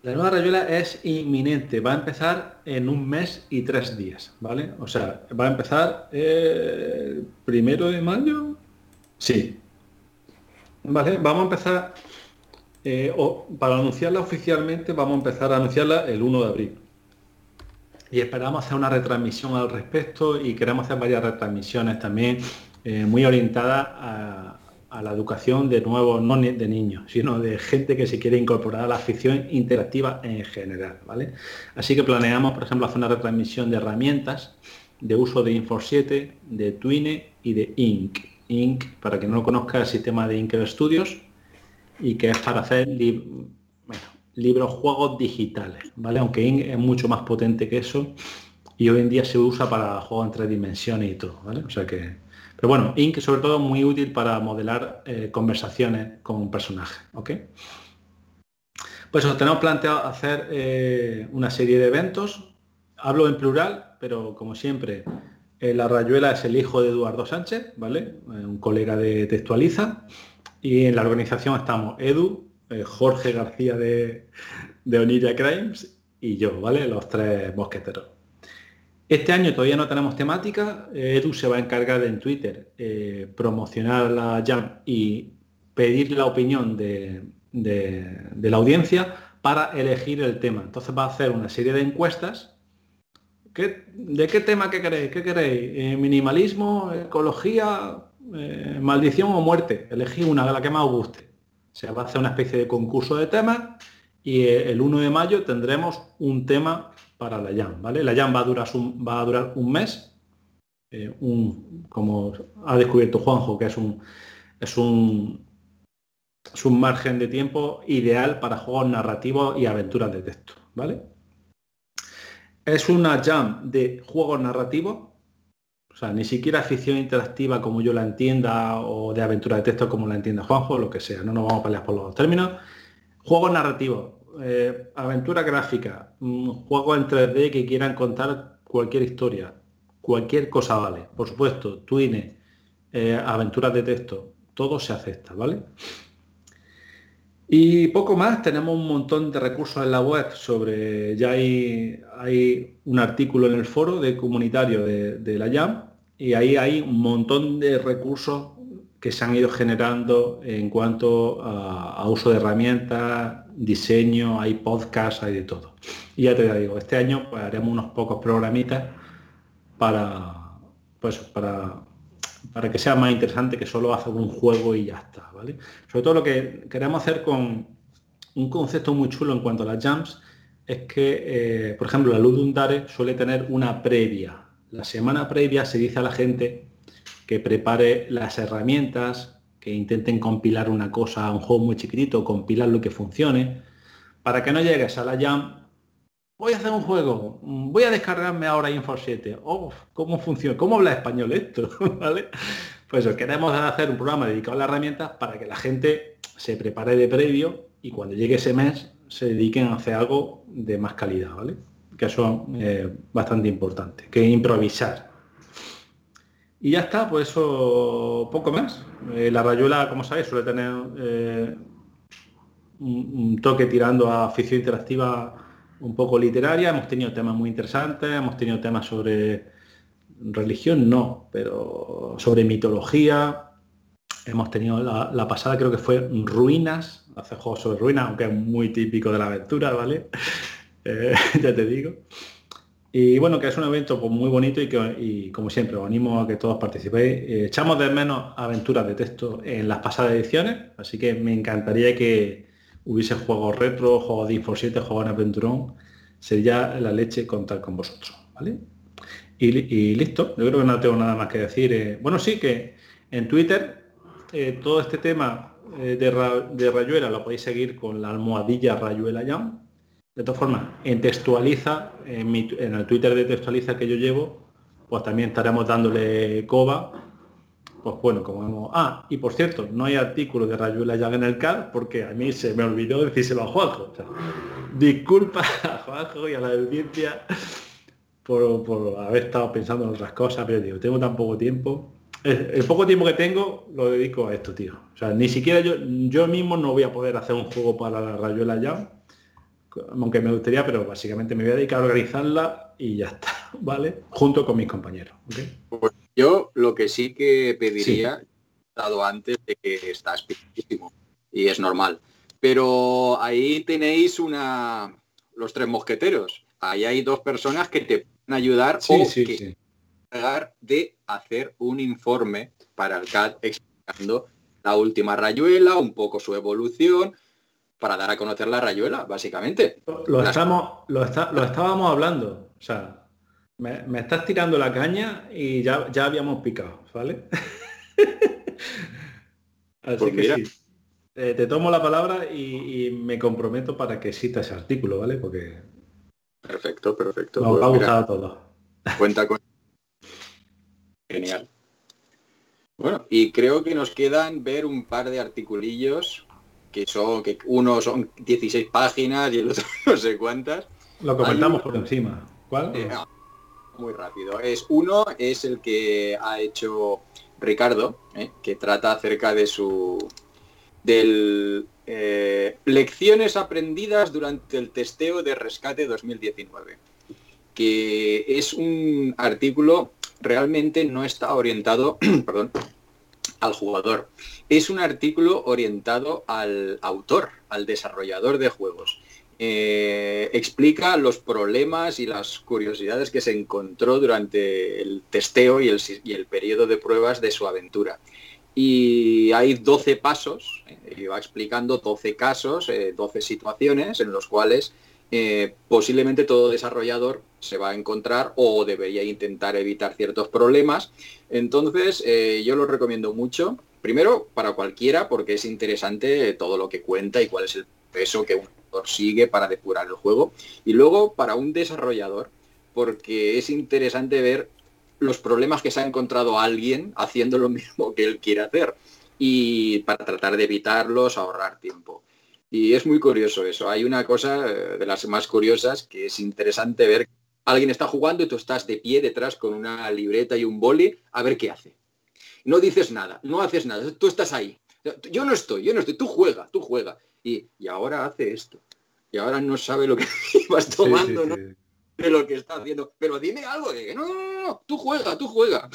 La nueva rayuela es inminente, va a empezar en un mes y tres días, ¿vale? O sea, va a empezar el primero de mayo. Sí, Vale, vamos a empezar, eh, para anunciarla oficialmente, vamos a empezar a anunciarla el 1 de abril. Y esperamos hacer una retransmisión al respecto y queremos hacer varias retransmisiones también eh, muy orientadas a, la educación de nuevos, no de niños, sino de gente que se quiere incorporar a la afición interactiva en general. ¿vale? Así que planeamos, por ejemplo, hacer una retransmisión de herramientas de uso de Infor 7, de Twine y de Inc. Inc, para quien no lo conozca, el sistema de Inc Studios y que es para hacer libros juegos digitales, ¿vale? Aunque Inc es mucho más potente que eso y hoy en día se usa para juegos en tres dimensiones y todo, ¿vale? O sea que... Pero bueno, Inc sobre todo muy útil para modelar eh, conversaciones con un personaje, ¿ok? Pues os tenemos planteado hacer eh, una serie de eventos. Hablo en plural, pero como siempre, eh, la Rayuela es el hijo de Eduardo Sánchez, ¿vale? Eh, un colega de Textualiza. Y en la organización estamos Edu, eh, Jorge García de, de Oniria Crimes y yo, ¿vale? Los tres mosqueteros. Este año todavía no tenemos temática. Edu se va a encargar en Twitter promocionar la Jam y pedir la opinión de, de la audiencia para elegir el tema. Entonces va a hacer una serie de encuestas ¿De qué tema que queréis? ¿Qué queréis? Eh, ¿Minimalismo? ¿Ecología? Eh, ¿Maldición o muerte? Elegí una de la que más os guste. Se va a hacer una especie de concurso de temas y eh, el 1 de mayo tendremos un tema para la Jam, ¿vale? La Jam va a durar un, va a durar un mes, como ha descubierto Juanjo, que es un, es un, es un margen de tiempo ideal para juegos narrativos y aventuras de texto, ¿vale? Es una jam de juegos narrativos, o sea, ni siquiera ficción interactiva como yo la entienda o de aventura de texto como la entienda Juanjo, lo que sea, no nos vamos a pelear por los términos. Juegos narrativos, eh, aventura gráfica, mm, juegos en 3D que quieran contar cualquier historia, cualquier cosa vale. Por supuesto, Twine, eh, aventuras de texto, todo se acepta, ¿vale? Y poco más, tenemos un montón de recursos en la web sobre, ya hay, hay un artículo en el foro de comunitario de, la JAM y ahí hay un montón de recursos que se han ido generando en cuanto a, uso de herramientas, diseño, hay podcasts, hay de todo. Y ya te digo, este año pues, haremos unos pocos programitas para, pues, para para que sea más interesante que solo hacer un juego y ya está, ¿vale? Sobre todo lo que queremos hacer con un concepto muy chulo en cuanto a las jams es que, eh, por ejemplo, la luz de un Dare suele tener una previa. La semana previa se dice a la gente que prepare las herramientas, que intenten compilar una cosa, un juego muy chiquitito, compilar lo que funcione, para que no llegues a la jam voy a hacer un juego, voy a descargarme ahora Info 7. Oh, ¿cómo funciona? ¿Cómo habla español esto? ¿Vale? Pues queremos hacer un programa dedicado a las herramientas para que la gente se prepare de previo y cuando llegue ese mes se dediquen a hacer algo de más calidad, ¿vale? Que eso es eh, bastante importante, que improvisar. Y ya está, pues eso, poco más. Eh, la rayuela, como sabéis, suele tener eh, un toque tirando a ficción interactiva un poco literaria, hemos tenido temas muy interesantes, hemos tenido temas sobre religión, no, pero sobre mitología, hemos tenido la, pasada creo que fue ruinas, hace juegos sobre ruinas, aunque es muy típico de la aventura, ¿vale? Eh, ya te digo. Y bueno, que es un evento pues, muy bonito y que, como siempre, os animo a que todos participéis. Eh, echamos de menos aventuras de texto en las pasadas ediciones, así que me encantaría que, hubiese juegos retro, juegos de Info 7, juegos en Aventurón, sería la leche contar con vosotros, ¿vale? Y, listo, yo creo que no tengo nada más que decir. Eh, bueno, sí que en Twitter eh, todo este tema eh, de, Rayuela lo podéis seguir con la almohadilla Rayuela ya. De todas formas, en Textualiza, en, en el Twitter de Textualiza que yo llevo, pues también estaremos dándole coba pues bueno, como hemos... Ah, y por cierto, no hay artículo de Rayuela ya en el CAR porque a mí se me olvidó decírselo a Juanjo. disculpa a Juanjo y a la audiencia por, haber estado pensando en otras cosas, pero digo, tengo tan poco tiempo. El, poco tiempo que tengo lo dedico a esto, tío. O sea, ni siquiera yo, yo mismo no voy a poder hacer un juego para la Rayuela ya, aunque me gustaría, pero básicamente me voy a dedicar a organizarla y ya está, ¿vale? Junto con mis compañeros. Pues yo lo que sí que pediría, dado antes de que está espísimo y es normal, pero ahí tenéis una los tres mosqueteros. Ahí hay dos personas que te pueden ayudar o que de hacer un informe para el CAD explicando la última rayuela, un poco su evolución, para dar a conocer la rayuela, básicamente. Lo, estamos, lo, lo estábamos hablando. O sea, me, estás tirando la caña y ya, ya habíamos picado, ¿vale? Así pues que sí. Eh, te tomo la palabra y, me comprometo para que cita ese artículo, ¿vale? Porque... Perfecto, perfecto. Nos pues ha gustado todo. Cuenta con... Genial. Bueno, y creo que nos quedan ver un par de articulillos que son, que uno son 16 páginas y el otro no sé cuántas. Lo comentamos por encima. ¿Cuál? Eh, muy rápido. Es uno es el que ha hecho Ricardo, ¿eh? que trata acerca de su del eh, lecciones aprendidas durante el testeo de rescate 2019, que es un artículo realmente no está orientado, perdón, al jugador. Es un artículo orientado al autor, al desarrollador de juegos. Eh, explica los problemas y las curiosidades que se encontró durante el testeo y el, periodo de pruebas de su aventura. Y hay 12 pasos, eh, y va explicando 12 casos, 12 eh, situaciones en los cuales posiblemente todo desarrollador se va a encontrar o debería intentar evitar ciertos problemas. Entonces, yo lo recomiendo mucho. Primero, para cualquiera, porque es interesante todo lo que cuenta y cuál es el peso que sigue para depurar el juego. Y luego para un desarrollador, porque es interesante ver los problemas que se ha encontrado alguien haciendo lo mismo que él quiere hacer y para tratar de evitarlos, ahorrar tiempo. Y es muy curioso eso. Hay una cosa eh, de las más curiosas que es interesante ver Alguien está jugando y tú estás de pie detrás con una libreta y un boli a ver qué hace. No dices nada, no haces nada, tú estás ahí. Yo no estoy, yo no estoy, tú juega, tú juega. Y, y ahora hace esto. Y ahora no sabe lo que vas tomando, ¿no? de lo que está haciendo. Pero dime algo de que no, no, no, tú juega, tú juega.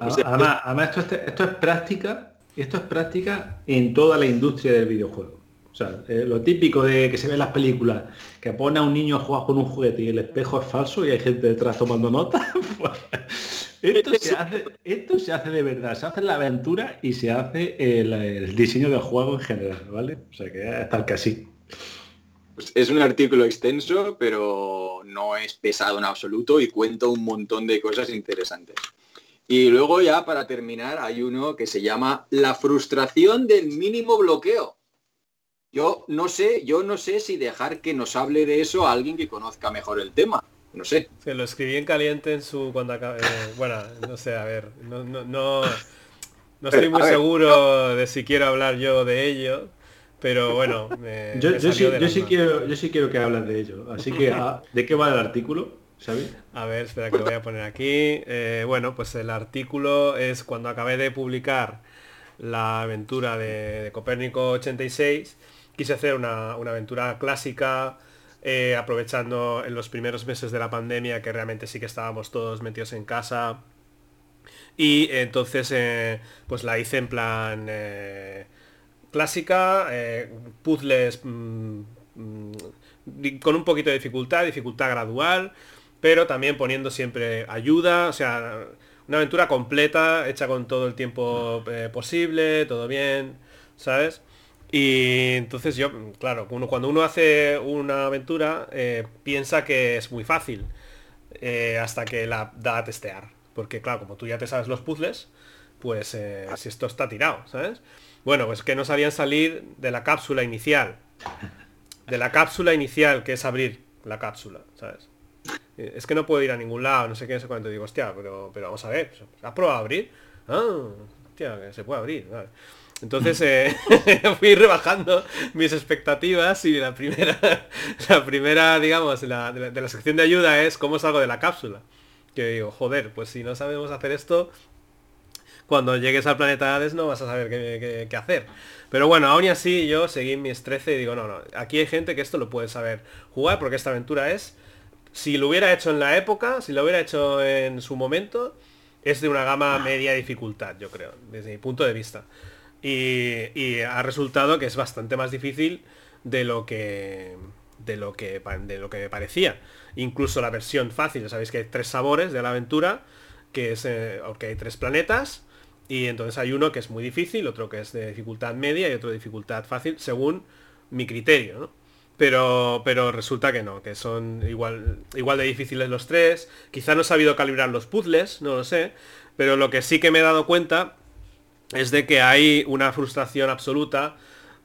además, esto, esto, es práctica, esto es práctica en toda la industria del videojuego. O sea, eh, lo típico de que se ve en las películas, que pone a un niño a jugar con un juguete y el espejo es falso y hay gente detrás tomando nota. Pues, esto, se hace, esto se hace de verdad, se hace la aventura y se hace el, diseño del juego en general, ¿vale? O sea que es tal que así. Pues es un artículo extenso, pero no es pesado en absoluto y cuenta un montón de cosas interesantes. Y luego ya para terminar hay uno que se llama La frustración del mínimo bloqueo. Yo no sé, yo no sé si dejar que nos hable de eso a alguien que conozca mejor el tema. No sé. Se lo escribí en caliente en su cuando eh, bueno, no sé, a ver, no, no, no, estoy muy seguro de si quiero hablar yo de ello. Pero bueno, yo, sí, quiero, yo sí quiero que hables de ello. Así que, ah, ¿de qué va el artículo? ¿Sabes? A ver, espera que lo voy a poner aquí. Eh, bueno, pues el artículo es cuando acabé de publicar la aventura de, Copérnico 86, quise hacer una, aventura clásica, eh, aprovechando en los primeros meses de la pandemia que realmente sí que estábamos todos metidos en casa. Y entonces, eh, pues la hice en plan clásica, eh, puzzles mm, mm, con un poquito de dificultad, dificultad gradual, pero también poniendo siempre ayuda, o sea, una aventura completa, hecha con todo el tiempo posible, todo bien, ¿sabes? Y entonces yo, claro, uno, cuando uno hace una aventura, eh, piensa que es muy fácil, hasta que la da a testear. Porque claro, como tú ya te sabes los puzzles, pues si esto está tirado, ¿sabes? Bueno, pues que no sabían salir de la cápsula inicial. De la cápsula inicial, que es abrir la cápsula, ¿sabes? Eh, es que no puedo ir a ningún lado, no sé qué, no sé cuánto. Digo, hostia, pero, pero vamos a ver, ¿has probado a abrir? Ah, hostia, que se puede abrir. Entonces eh, fui rebajando mis expectativas y la primera, la primera, digamos, de, la, sección de ayuda es cómo salgo de la cápsula. Que digo, joder, pues si no sabemos hacer esto, cuando llegues al planeta Hades no vas a saber qué, hacer. Pero bueno, aún así yo seguí mis 13 y digo, no, no, aquí hay gente que esto lo puede saber jugar porque esta aventura es, si lo hubiera hecho en la época, si lo hubiera hecho en su momento, es de una gama media dificultad, yo creo, desde mi punto de vista. Y, ha resultado que es bastante más difícil de lo que de lo que de lo que me parecía. Incluso la versión fácil, ya sabéis que hay tres sabores de la aventura, que es eh, hay tres planetas, y entonces hay uno que es muy difícil, otro que es de dificultad media y otro de dificultad fácil, según mi criterio, ¿no? Pero, pero resulta que no, que son igual, igual de difíciles los tres. Quizá no he sabido calibrar los puzzles, no lo sé. Pero lo que sí que me he dado cuenta es de que hay una frustración absoluta.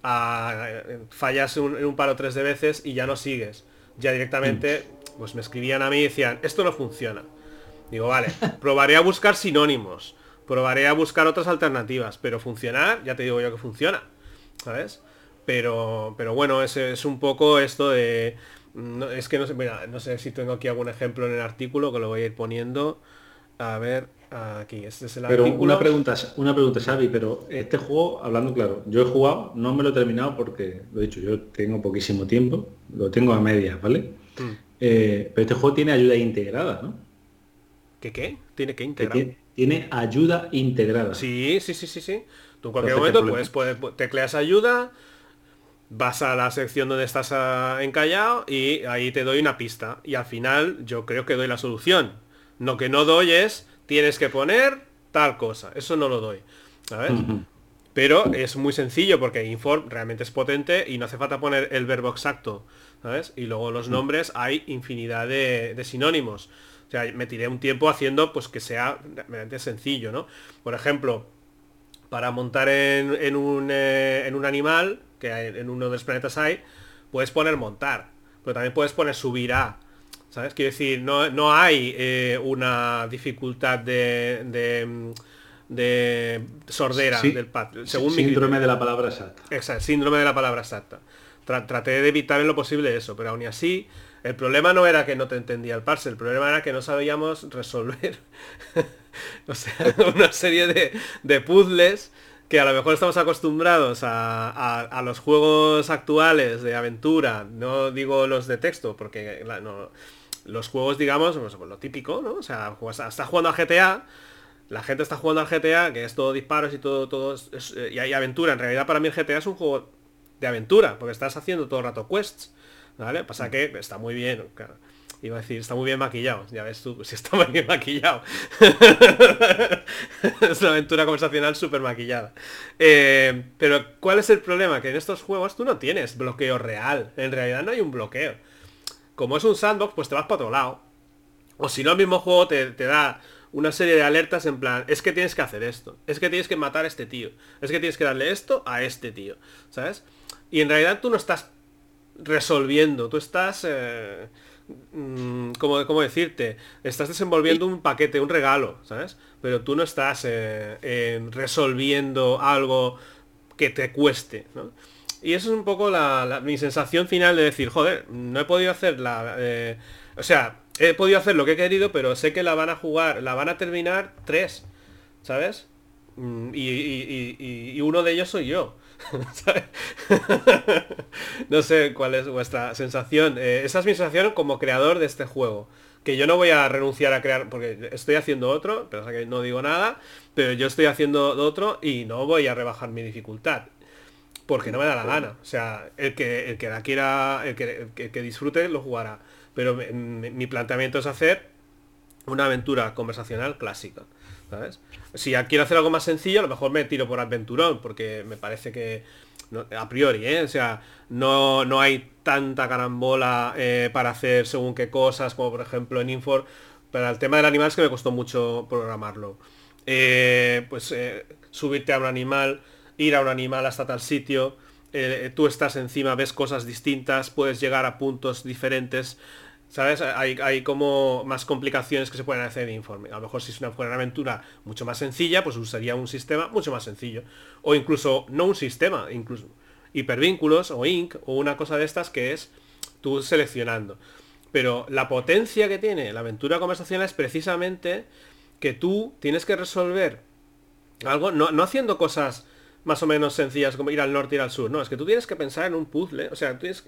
A, fallas en un paro tres de veces y ya no sigues. Ya directamente, pues me escribían a mí y decían, esto no funciona. Digo, vale, probaré a buscar sinónimos probaré a buscar otras alternativas, pero funcionar, ya te digo yo que funciona, ¿sabes? Pero, pero bueno, es, es un poco esto de... es que no sé, no sé si tengo aquí algún ejemplo en el artículo que lo voy a ir poniendo. A ver, aquí, este es el pero Una pregunta, una pregunta, Xavi, pero este juego, hablando claro, yo he jugado, no me lo he terminado porque, lo he dicho, yo tengo poquísimo tiempo, lo tengo a medias, ¿vale? Mm. Eh, pero este juego tiene ayuda integrada, ¿no? ¿Qué qué? ¿Tiene que integrar? tiene ayuda integrada. Sí, sí, sí, sí, sí. Tú en cualquier momento puedes, puedes, tecleas ayuda, vas a la sección donde estás ah, encallado y ahí te doy una pista. Y al final yo creo que doy la solución. Lo que no doy es, tienes que poner tal cosa. Eso no lo doy. ¿Sabes? Pero es muy sencillo porque inform realmente es potente y no hace falta poner el verbo exacto. ¿Sabes? Y luego los nombres hay infinidad de sinónimos. O sea, me tiré un tiempo haciendo pues que sea realmente sencillo, ¿no? Por ejemplo, para montar en, un, eh, en un, animal, que en uno de los planetas hay, puedes poner montar, pero también puedes poner subir a. ¿Sabes? Quiero decir, no, no hay eh, una dificultad de, de, sordera del Según síndrome de la palabra exacta. Exacto, síndrome de la palabra exacta. traté de evitar en lo posible eso, pero aún así, el problema no era que no te entendía el parse, el problema era que no sabíamos resolver o sea, una serie de, de, puzzles que a lo mejor estamos acostumbrados a, a, los juegos actuales de aventura, no digo los de texto, porque no, los juegos, digamos, pues, lo típico, ¿no? O sea, estás jugando a GTA, la gente está jugando al GTA, que es todo disparos y todo, todo eh, y hay aventura. En realidad para mí el GTA es un juego de aventura, porque estás haciendo todo el rato quests, ¿vale? Pasa que está muy bien, Iba a decir, está muy bien maquillado. Ya ves tú, si está muy bien maquillado. es una aventura conversacional súper maquillada. Eh, pero, ¿cuál es el problema? Que en estos juegos tú no tienes bloqueo real. En realidad no hay un bloqueo. Como es un sandbox, pues te vas para otro lado. O si no, el mismo juego te, te da una serie de alertas en plan, es que tienes que hacer esto, es que tienes que matar a este tío, es que tienes que darle esto a este tío, ¿sabes? Y en realidad tú no estás resolviendo, tú estás... Eh, mm, ¿cómo, decirte? Estás desenvolviendo un paquete, un regalo, ¿sabes? Pero tú no estás eh, resolviendo algo que te cueste, ¿no? Y eso es un poco la, mi sensación final de decir, joder, no he podido hacer la... Eh, o sea, he podido hacer lo que he querido, pero sé que la van a jugar, la van a terminar tres, ¿sabes? Mm, y, uno de ellos soy yo. no sé cuál es vuestra sensación. Eh, esa es mi sensación como creador de este juego. Que yo no voy a renunciar a crear, porque estoy haciendo otro, pero no digo nada, pero yo estoy haciendo otro y no voy a rebajar mi dificultad. Porque no me da la gana. O sea, el que, el que la quiera, el que, que disfrute, lo jugará pero mi, planteamiento es hacer una aventura conversacional clásica. ¿sabes? Si quiero hacer algo más sencillo, a lo mejor me tiro por aventurón, porque me parece que a priori, ¿eh? o sea, no, no hay tanta carambola eh, para hacer según qué cosas, como por ejemplo en Infor, pero el tema del animal es que me costó mucho programarlo. Eh, pues subirte a un animal, ir a un animal hasta tal sitio, tú estás encima, ves cosas distintas, puedes llegar a puntos diferentes, ¿Sabes? Hay, como más complicaciones que se pueden hacer en informe. A lo mejor si es una, aventura mucho más sencilla, pues usaría un sistema mucho más sencillo. O incluso, no un sistema, incluso hipervínculos o INC o una cosa de estas que es tú seleccionando. Pero la potencia que tiene la aventura conversacional es precisamente que tú tienes que resolver algo, no haciendo cosas más o menos sencillas como ir al norte ir al sur, no, es que tú tienes que pensar en un puzzle, o sea, tienes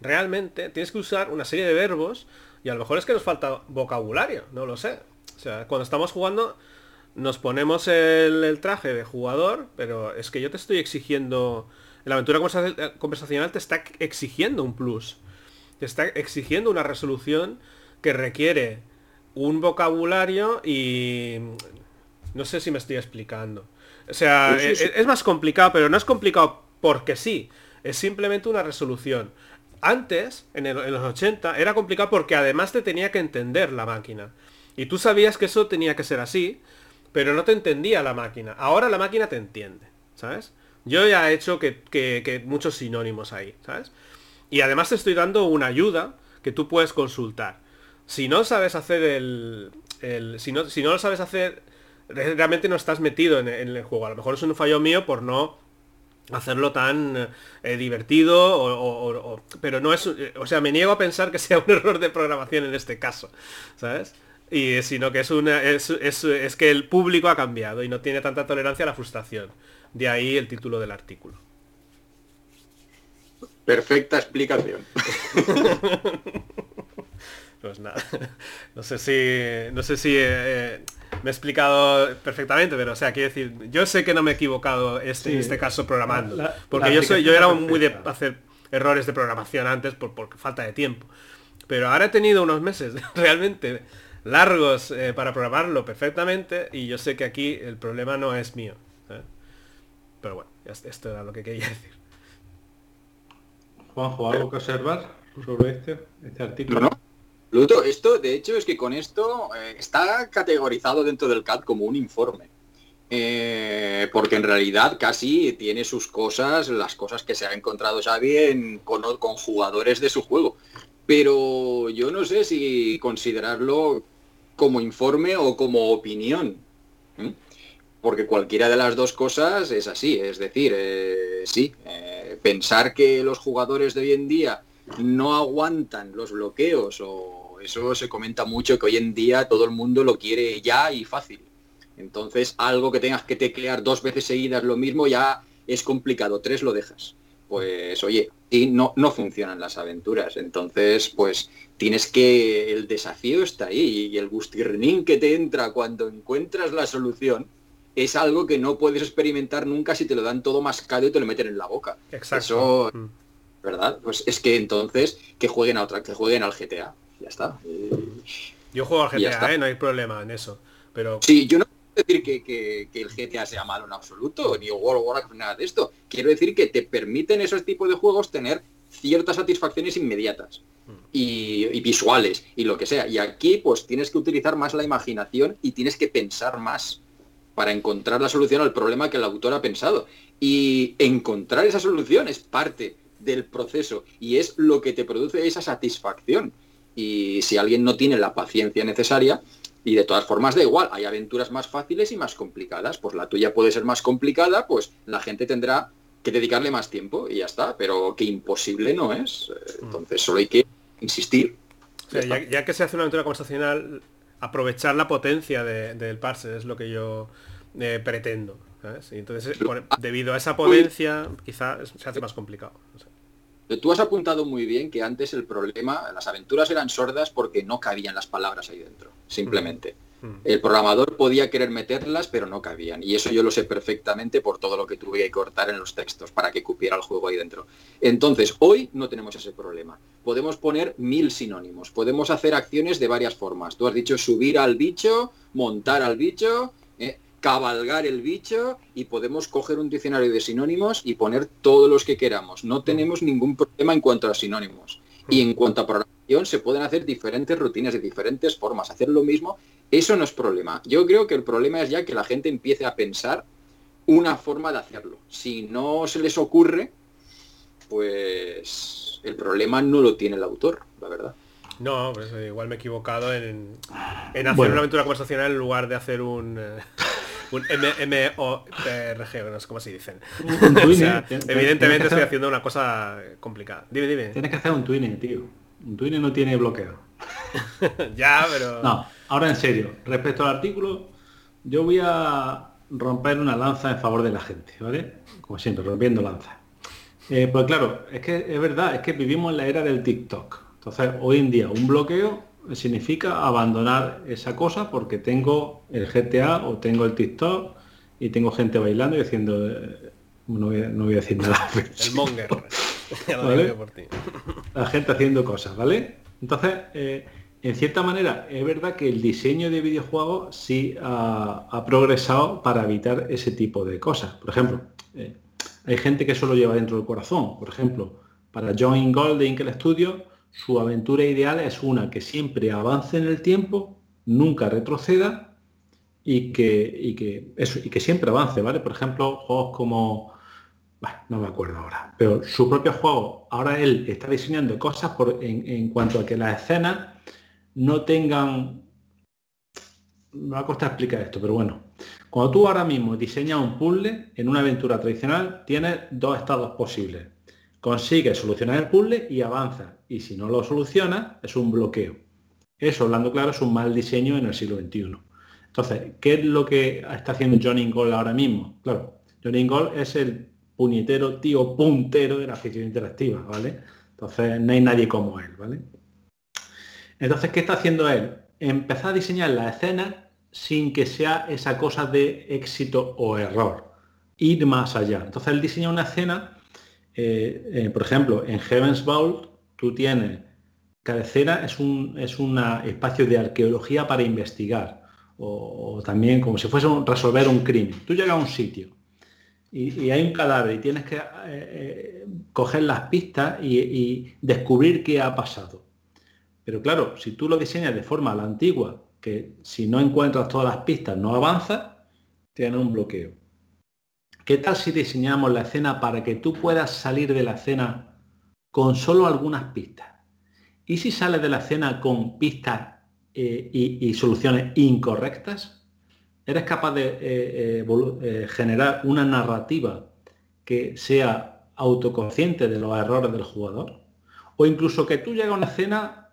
realmente tienes que usar una serie de verbos y a lo mejor es que nos falta vocabulario, no lo sé. O sea, cuando estamos jugando nos ponemos el, traje de jugador, pero es que yo te estoy exigiendo, la aventura conversacional te está exigiendo un plus, te está exigiendo una resolución que requiere un vocabulario y no sé si me estoy explicando. O sea, Es, es, más complicado, pero no es complicado porque sí. Es simplemente una resolución. Antes, en, los 80, era complicado porque además te tenía que entender la máquina. Y tú sabías que eso tenía que ser así, pero no te entendía la máquina. Ahora la máquina te entiende, ¿sabes? Yo ya he hecho que, muchos sinónimos ahí, ¿sabes? Y además te estoy dando una ayuda que tú puedes consultar. Si no sabes hacer el... si, no, si no lo sabes hacer, realmente no estás metido en el juego. A lo mejor es un fallo mío por no hacerlo tan eh, divertido o, pero no es eh, o sea me niego a pensar que sea un error de programación en este caso sabes y sino que es una es, es, que el público ha cambiado y no tiene tanta tolerancia a la frustración. De ahí el título del artículo. Perfecta explicación. Pues nada no sé si no sé si eh, me he explicado perfectamente, pero o sea, quiero decir, yo sé que no me he equivocado este, en este caso programando. porque yo soy, yo era muy de hacer errores de programación antes por, falta de tiempo. Pero ahora he tenido unos meses realmente largos eh, para programarlo perfectamente y yo sé que aquí el problema no es mío. Pero bueno, esto era lo que quería decir. Juanjo, ¿algo que observar sobre este, este artículo? No, esto de hecho es que con esto eh, está categorizado dentro del CAD como un informe. Eh, porque en realidad casi tiene sus cosas, las cosas que se ha encontrado Xavi con, jugadores de su juego. Pero yo no sé si considerarlo como informe o como opinión. Porque cualquiera de las dos cosas es así. Es decir, eh, sí, pensar que los jugadores de hoy en día no aguantan los bloqueos o eso se comenta mucho que hoy en día todo el mundo lo quiere ya y fácil. Entonces algo que tengas que teclear dos veces seguidas lo mismo ya es complicado, tres lo dejas. Pues oye, y no, no funcionan las aventuras. Entonces, pues tienes que, el desafío está ahí y el gustirrín que te entra cuando encuentras la solución es algo que no puedes experimentar nunca si te lo dan todo mascado y te lo meten en la boca. Exacto. Eso, mm. ¿verdad? Pues es que entonces que jueguen a otra, que jueguen al GTA. Ya está. Yo juego al GTA, ¿eh? no hay problema en eso. Pero... Sí, yo no quiero decir que, el GTA sea malo en absoluto, ni World of Warcraft, nada de esto. Quiero decir que te permiten esos tipos de juegos tener ciertas satisfacciones inmediatas mm. y, y, visuales y lo que sea. Y aquí pues tienes que utilizar más la imaginación y tienes que pensar más para encontrar la solución al problema que el autor ha pensado. Y encontrar esa solución es parte del proceso y es lo que te produce esa satisfacción. Y si alguien no tiene la paciencia necesaria, y de todas formas da igual, hay aventuras más fáciles y más complicadas, pues la tuya puede ser más complicada, pues la gente tendrá que dedicarle más tiempo y ya está, pero que imposible no es. Entonces solo hay que insistir. ya, que se hace una aventura conversacional, aprovechar la potencia del parser es lo que yo eh, pretendo. entonces, debido a esa potencia, quizá se hace más complicado. Tú has apuntado muy bien que antes el problema, las aventuras eran sordas porque no cabían las palabras ahí dentro, simplemente. Mm. Mm. El programador podía querer meterlas, pero no cabían. Y eso yo lo sé perfectamente por todo lo que tuve que cortar en los textos para que cupiera el juego ahí dentro. Entonces, hoy no tenemos ese problema. Podemos poner mil sinónimos, podemos hacer acciones de varias formas. Tú has dicho subir al bicho, montar al bicho, cabalgar el bicho y podemos coger un diccionario de sinónimos y poner todos los que queramos. No tenemos ningún problema en cuanto a sinónimos. Y en cuanto a programación, se pueden hacer diferentes rutinas de diferentes formas. Hacer lo mismo, eso no es problema. Yo creo que el problema es ya que la gente empiece a pensar una forma de hacerlo. Si no se les ocurre, pues el problema no lo tiene el autor, la verdad. No, pues eh, igual me he equivocado en, en hacer una aventura conversacional en lugar de hacer un... Un MMORG, no sé cómo se dicen. evidentemente estoy haciendo una cosa complicada. Dime, dime. Tienes que hacer un twinning, tío. Un twinning no tiene bloqueo. ya, pero... No, ahora en serio. Respecto al artículo, yo voy a romper una lanza en favor de la gente, ¿vale? Como siempre, rompiendo lanza. Eh, pues claro, es que es verdad, es que vivimos en la era del TikTok. Entonces, hoy en día un bloqueo significa abandonar esa cosa porque tengo el GTA o tengo el TikTok y tengo gente bailando y haciendo... Eh, no voy, a, decir nada. El monger. La gente haciendo cosas, ¿vale? Entonces, eh, en cierta manera, es verdad que el diseño de videojuegos sí ha, progresado para evitar ese tipo de cosas. Por ejemplo, eh, hay gente que solo lleva dentro del corazón. Por ejemplo, para John Golding, que el estudio, su aventura ideal es una que siempre avance en el tiempo, nunca retroceda y que, que, eso, y que siempre avance, ¿vale? Por ejemplo, juegos como... no me acuerdo ahora, pero su propio juego, ahora él está diseñando cosas por, en, cuanto a que las escenas no tengan... Me va a costar explicar esto, pero bueno. Cuando tú ahora mismo diseñas un puzzle en una aventura tradicional, tienes dos estados posibles consigue solucionar el puzzle y avanza. Y si no lo soluciona, es un bloqueo. Eso, hablando claro, es un mal diseño en el siglo XXI. Entonces, ¿qué es lo que está haciendo Johnny Ingol ahora mismo? Claro, Johnny Ingol es el puñetero tío puntero de la ficción interactiva, ¿vale? Entonces, no hay nadie como él, ¿vale? Entonces, ¿qué está haciendo él? Empezar a diseñar la escena sin que sea esa cosa de éxito o error. Ir más allá. Entonces, él diseña una escena eh, eh, por ejemplo, en Heaven's Vault tú tienes, cabecera es un es espacio de arqueología para investigar, o, también como si fuese resolver un crimen. Tú llegas a un sitio y, hay un cadáver y tienes que eh, coger las pistas y, descubrir qué ha pasado. Pero claro, si tú lo diseñas de forma a la antigua, que si no encuentras todas las pistas no avanza, tiene un bloqueo. ¿Qué tal si diseñamos la escena para que tú puedas salir de la escena con solo algunas pistas? ¿Y si sales de la escena con pistas eh, y, soluciones incorrectas? ¿Eres capaz de eh, eh, generar una narrativa que sea autoconsciente de los errores del jugador. O incluso que tú llegas a una escena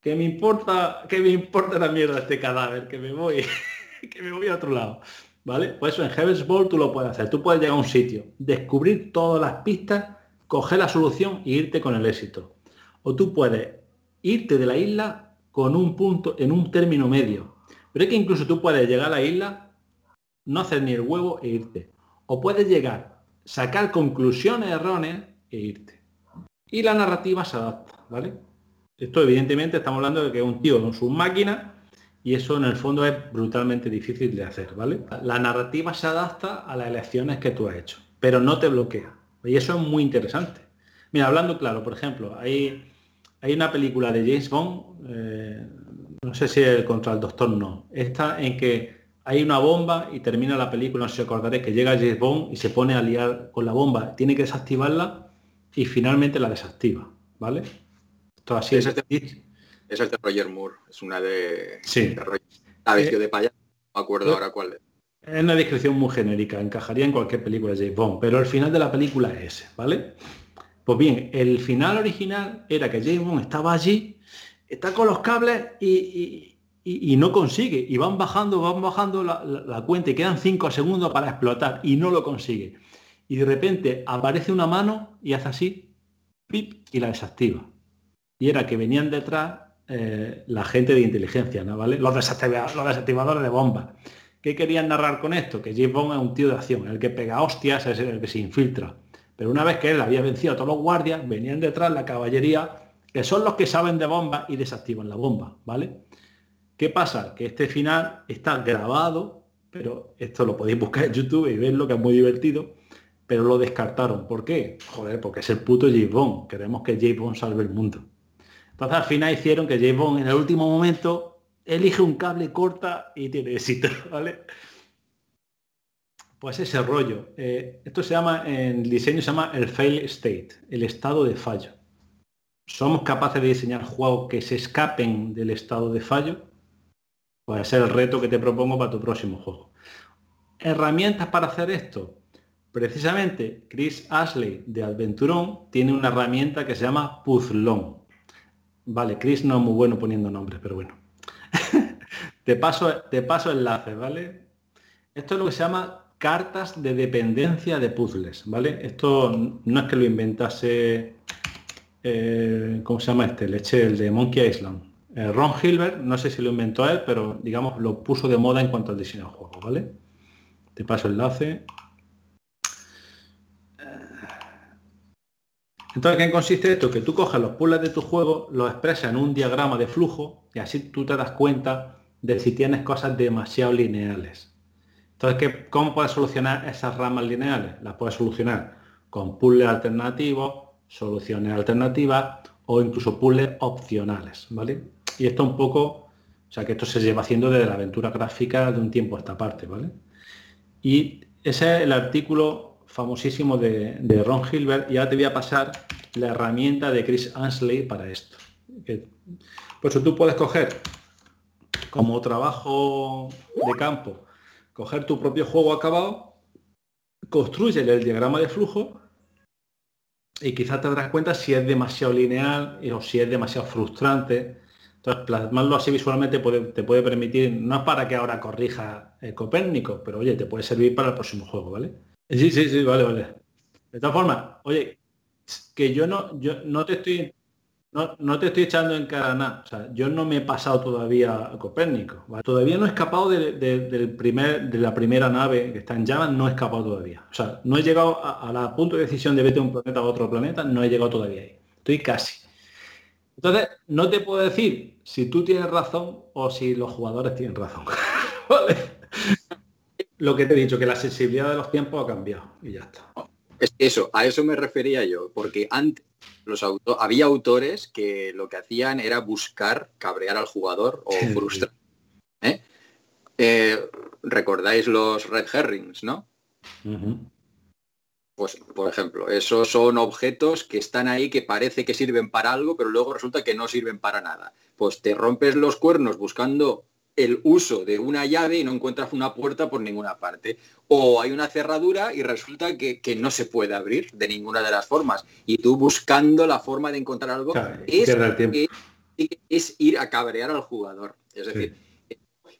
que me importa, que me importa la mierda este cadáver, que me voy, que me voy a otro lado. ¿Vale? Pues eso en Heaven's Ball tú lo puedes hacer. Tú puedes llegar a un sitio, descubrir todas las pistas, coger la solución e irte con el éxito. O tú puedes irte de la isla con un punto en un término medio. Pero es que incluso tú puedes llegar a la isla, no hacer ni el huevo e irte. O puedes llegar, sacar conclusiones erróneas e irte. Y la narrativa se adapta, ¿vale? Esto evidentemente estamos hablando de que un tío con su máquina y eso en el fondo es brutalmente difícil de hacer, ¿vale? La narrativa se adapta a las elecciones que tú has hecho, pero no te bloquea. Y eso es muy interesante. Mira, hablando claro, por ejemplo, hay, hay una película de James Bond, eh, no sé si el contra el doctor no, esta en que hay una bomba y termina la película, no sé si acordaréis, que llega James Bond y se pone a liar con la bomba, tiene que desactivarla y finalmente la desactiva, ¿vale? Esto así es. Es el de Roger Moore, es una de... Sí. De Roger, la eh, de paya, no me acuerdo eh, ahora cuál es. Es una descripción muy genérica, encajaría en cualquier película de James Bond, pero el final de la película es ese, ¿vale? Pues bien, el final original era que James Bond estaba allí, está con los cables y, no consigue. Y van bajando, van bajando la, cuenta y quedan cinco segundos para explotar y no lo consigue. Y de repente aparece una mano y hace así, pip, y la desactiva. Y era que venían detrás eh, la gente de inteligencia, ¿no? ¿Vale? Los, desactivadores de bombas. ¿Qué querían narrar con esto? Que James Bond es un tío de acción, el que pega hostias, es el que se infiltra. Pero una vez que él había vencido a todos los guardias, venían detrás la caballería, que son los que saben de bombas y desactivan la bomba, ¿vale? ¿Qué pasa? Que este final está grabado, pero esto lo podéis buscar en YouTube y verlo, que es muy divertido, pero lo descartaron. ¿Por qué? Joder, porque es el puto James Bond. Queremos que James Bond salve el mundo. Entonces al final hicieron que James en el último momento elige un cable corta y tiene éxito, ¿vale? Pues ese rollo. Eh, esto se llama, en diseño se llama el fail state, el estado de fallo. ¿Somos capaces de diseñar juegos que se escapen del estado de fallo? Puede ser el reto que te propongo para tu próximo juego. ¿Herramientas para hacer esto? Precisamente Chris Ashley de Adventurón tiene una herramienta que se llama Puzzlon. Vale, Chris no es muy bueno poniendo nombres, pero bueno. te, paso, te paso enlaces, ¿vale? Esto es lo que se llama cartas de dependencia de puzzles, ¿vale? Esto no es que lo inventase, eh, ¿cómo se llama este? Leche, el de Monkey Island. Eh, Ron Hilbert, no sé si lo inventó él, pero digamos lo puso de moda en cuanto al diseño del juego, ¿vale? Te paso enlace. Entonces, ¿qué consiste esto? Que tú coges los puzzles de tu juego, los expresas en un diagrama de flujo y así tú te das cuenta de si tienes cosas demasiado lineales. Entonces, ¿cómo puedes solucionar esas ramas lineales? Las puedes solucionar con puzzles alternativos, soluciones alternativas o incluso puzzles opcionales, ¿vale? Y esto un poco, o sea, que esto se lleva haciendo desde la aventura gráfica de un tiempo a esta parte, ¿vale? Y ese es el artículo famosísimo de, Ron Hilbert y ahora te voy a pasar la herramienta de Chris Ansley para esto. por eso tú puedes coger como trabajo de campo, coger tu propio juego acabado, construye el diagrama de flujo y quizás te darás cuenta si es demasiado lineal o si es demasiado frustrante. Entonces, plasmarlo así visualmente te puede permitir, no es para que ahora corrija el Copérnico, pero oye, te puede servir para el próximo juego, ¿vale? Sí, sí, sí, vale, vale. De todas formas, oye, que yo no, yo no te estoy, no, te estoy echando en cara nada. O sea, yo no me he pasado todavía a Copérnico. Todavía no he escapado de, del primer, de la primera nave que está en llamas, no he escapado todavía. O sea, no he llegado a, la punto de decisión de vete a un planeta a otro planeta, no he llegado todavía ahí. Estoy casi. Entonces, no te puedo decir si tú tienes razón o si los jugadores tienen razón. ¿Vale? Lo que te he dicho, que la sensibilidad de los tiempos ha cambiado y ya está. Es eso, a eso me refería yo, porque antes los había autores que lo que hacían era buscar cabrear al jugador o frustrar. ¿eh? Eh, recordáis los red herrings, ¿no? Pues, por ejemplo, esos son objetos que están ahí que parece que sirven para algo, pero luego resulta que no sirven para nada. Pues te rompes los cuernos buscando el uso de una llave y no encuentras una puerta por ninguna parte. O hay una cerradura y resulta que, no se puede abrir de ninguna de las formas. Y tú buscando la forma de encontrar algo es, es, ir a cabrear al jugador. Es decir,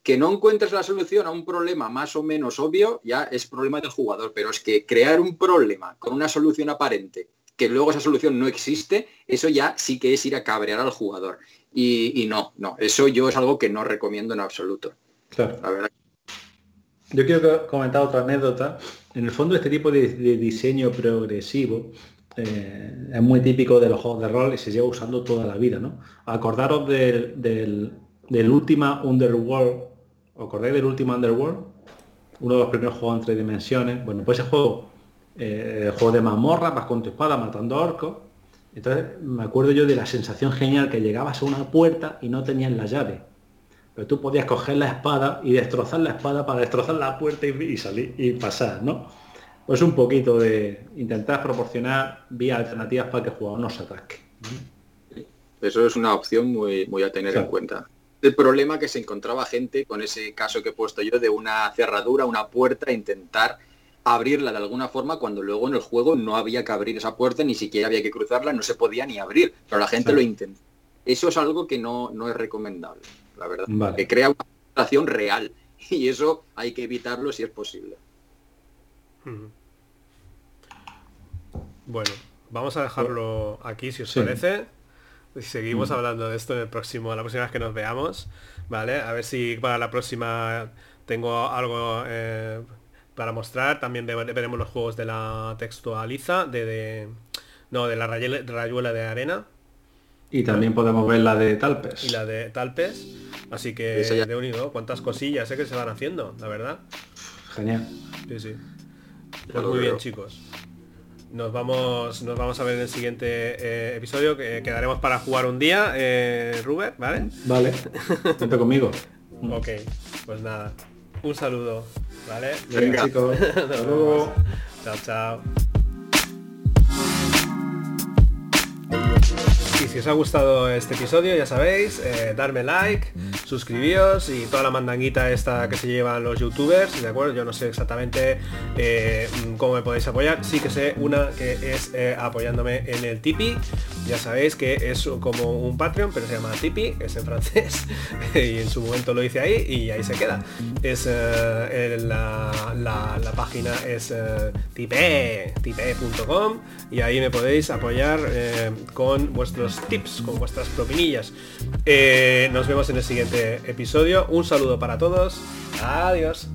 que no encuentres la solución a un problema más o menos obvio, ya es problema del jugador. Pero es que crear un problema con una solución aparente, que luego esa solución no existe, eso ya sí que es ir a cabrear al jugador. Y, no, no, eso yo es algo que no recomiendo en absoluto. Claro. Yo quiero comentar otra anécdota. En el fondo este tipo de, diseño progresivo eh, es muy típico de los juegos de rol y se lleva usando toda la vida, ¿no? Acordaros del, del, del última Underworld, ¿os acordáis del último Underworld? Uno de los primeros juegos en tres dimensiones. Bueno, pues ese juego, eh, el juego de mazmorra, vas con tu espada matando orcos entonces me acuerdo yo de la sensación genial que llegabas a una puerta y no tenías la llave. Pero tú podías coger la espada y destrozar la espada para destrozar la puerta y, salir y pasar, ¿no? Pues un poquito de intentar proporcionar vías alternativas para que el jugador no se atasque. Eso es una opción muy, muy a tener en cuenta. El problema que se encontraba gente con ese caso que he puesto yo de una cerradura, una puerta, intentar abrirla de alguna forma cuando luego en el juego no había que abrir esa puerta, ni siquiera había que cruzarla, no se podía ni abrir, pero la gente lo intenta. Eso es algo que no, no es recomendable, la verdad. Que crea una situación real y eso hay que evitarlo si es posible. Bueno, vamos a dejarlo aquí si os parece. Y seguimos hablando de esto en el próximo, la próxima vez que nos veamos, ¿vale? A ver si para la próxima tengo algo eh, para mostrar. También veremos los juegos de la textualiza, de, no, de la rayuela de arena. Y también podemos ver la de Talpes. Y la de Talpes. Así que de unido, cuántas cosillas sé que se van haciendo, la verdad. Genial. Sí, sí. Pues muy bien, chicos. Nos vamos, nos vamos a ver en el siguiente eh, episodio, que quedaremos para jugar un día, eh, Rubén, ¿vale? Vale. Vente conmigo. ok, pues nada. Un saludo. ¿Vale? Venga, chicos. Hasta luego. Chao, chao. Y si os ha gustado este episodio, ya sabéis, eh, darme like, suscribíos y toda la mandanguita esta que se llevan los youtubers, ¿de acuerdo? Yo no sé exactamente eh, cómo me podéis apoyar, sí que sé una que es eh, apoyándome en el Tipeee, ya sabéis que es como un Patreon, pero se llama Tipeee, es en francés, y en su momento lo hice ahí y ahí se queda. Es la, la, página es tipe, tipe.com y ahí me podéis apoyar con vuestros tips, con vuestras propinillas. Eh, nos vemos en el siguiente episodio. Un saludo para todos. Adiós.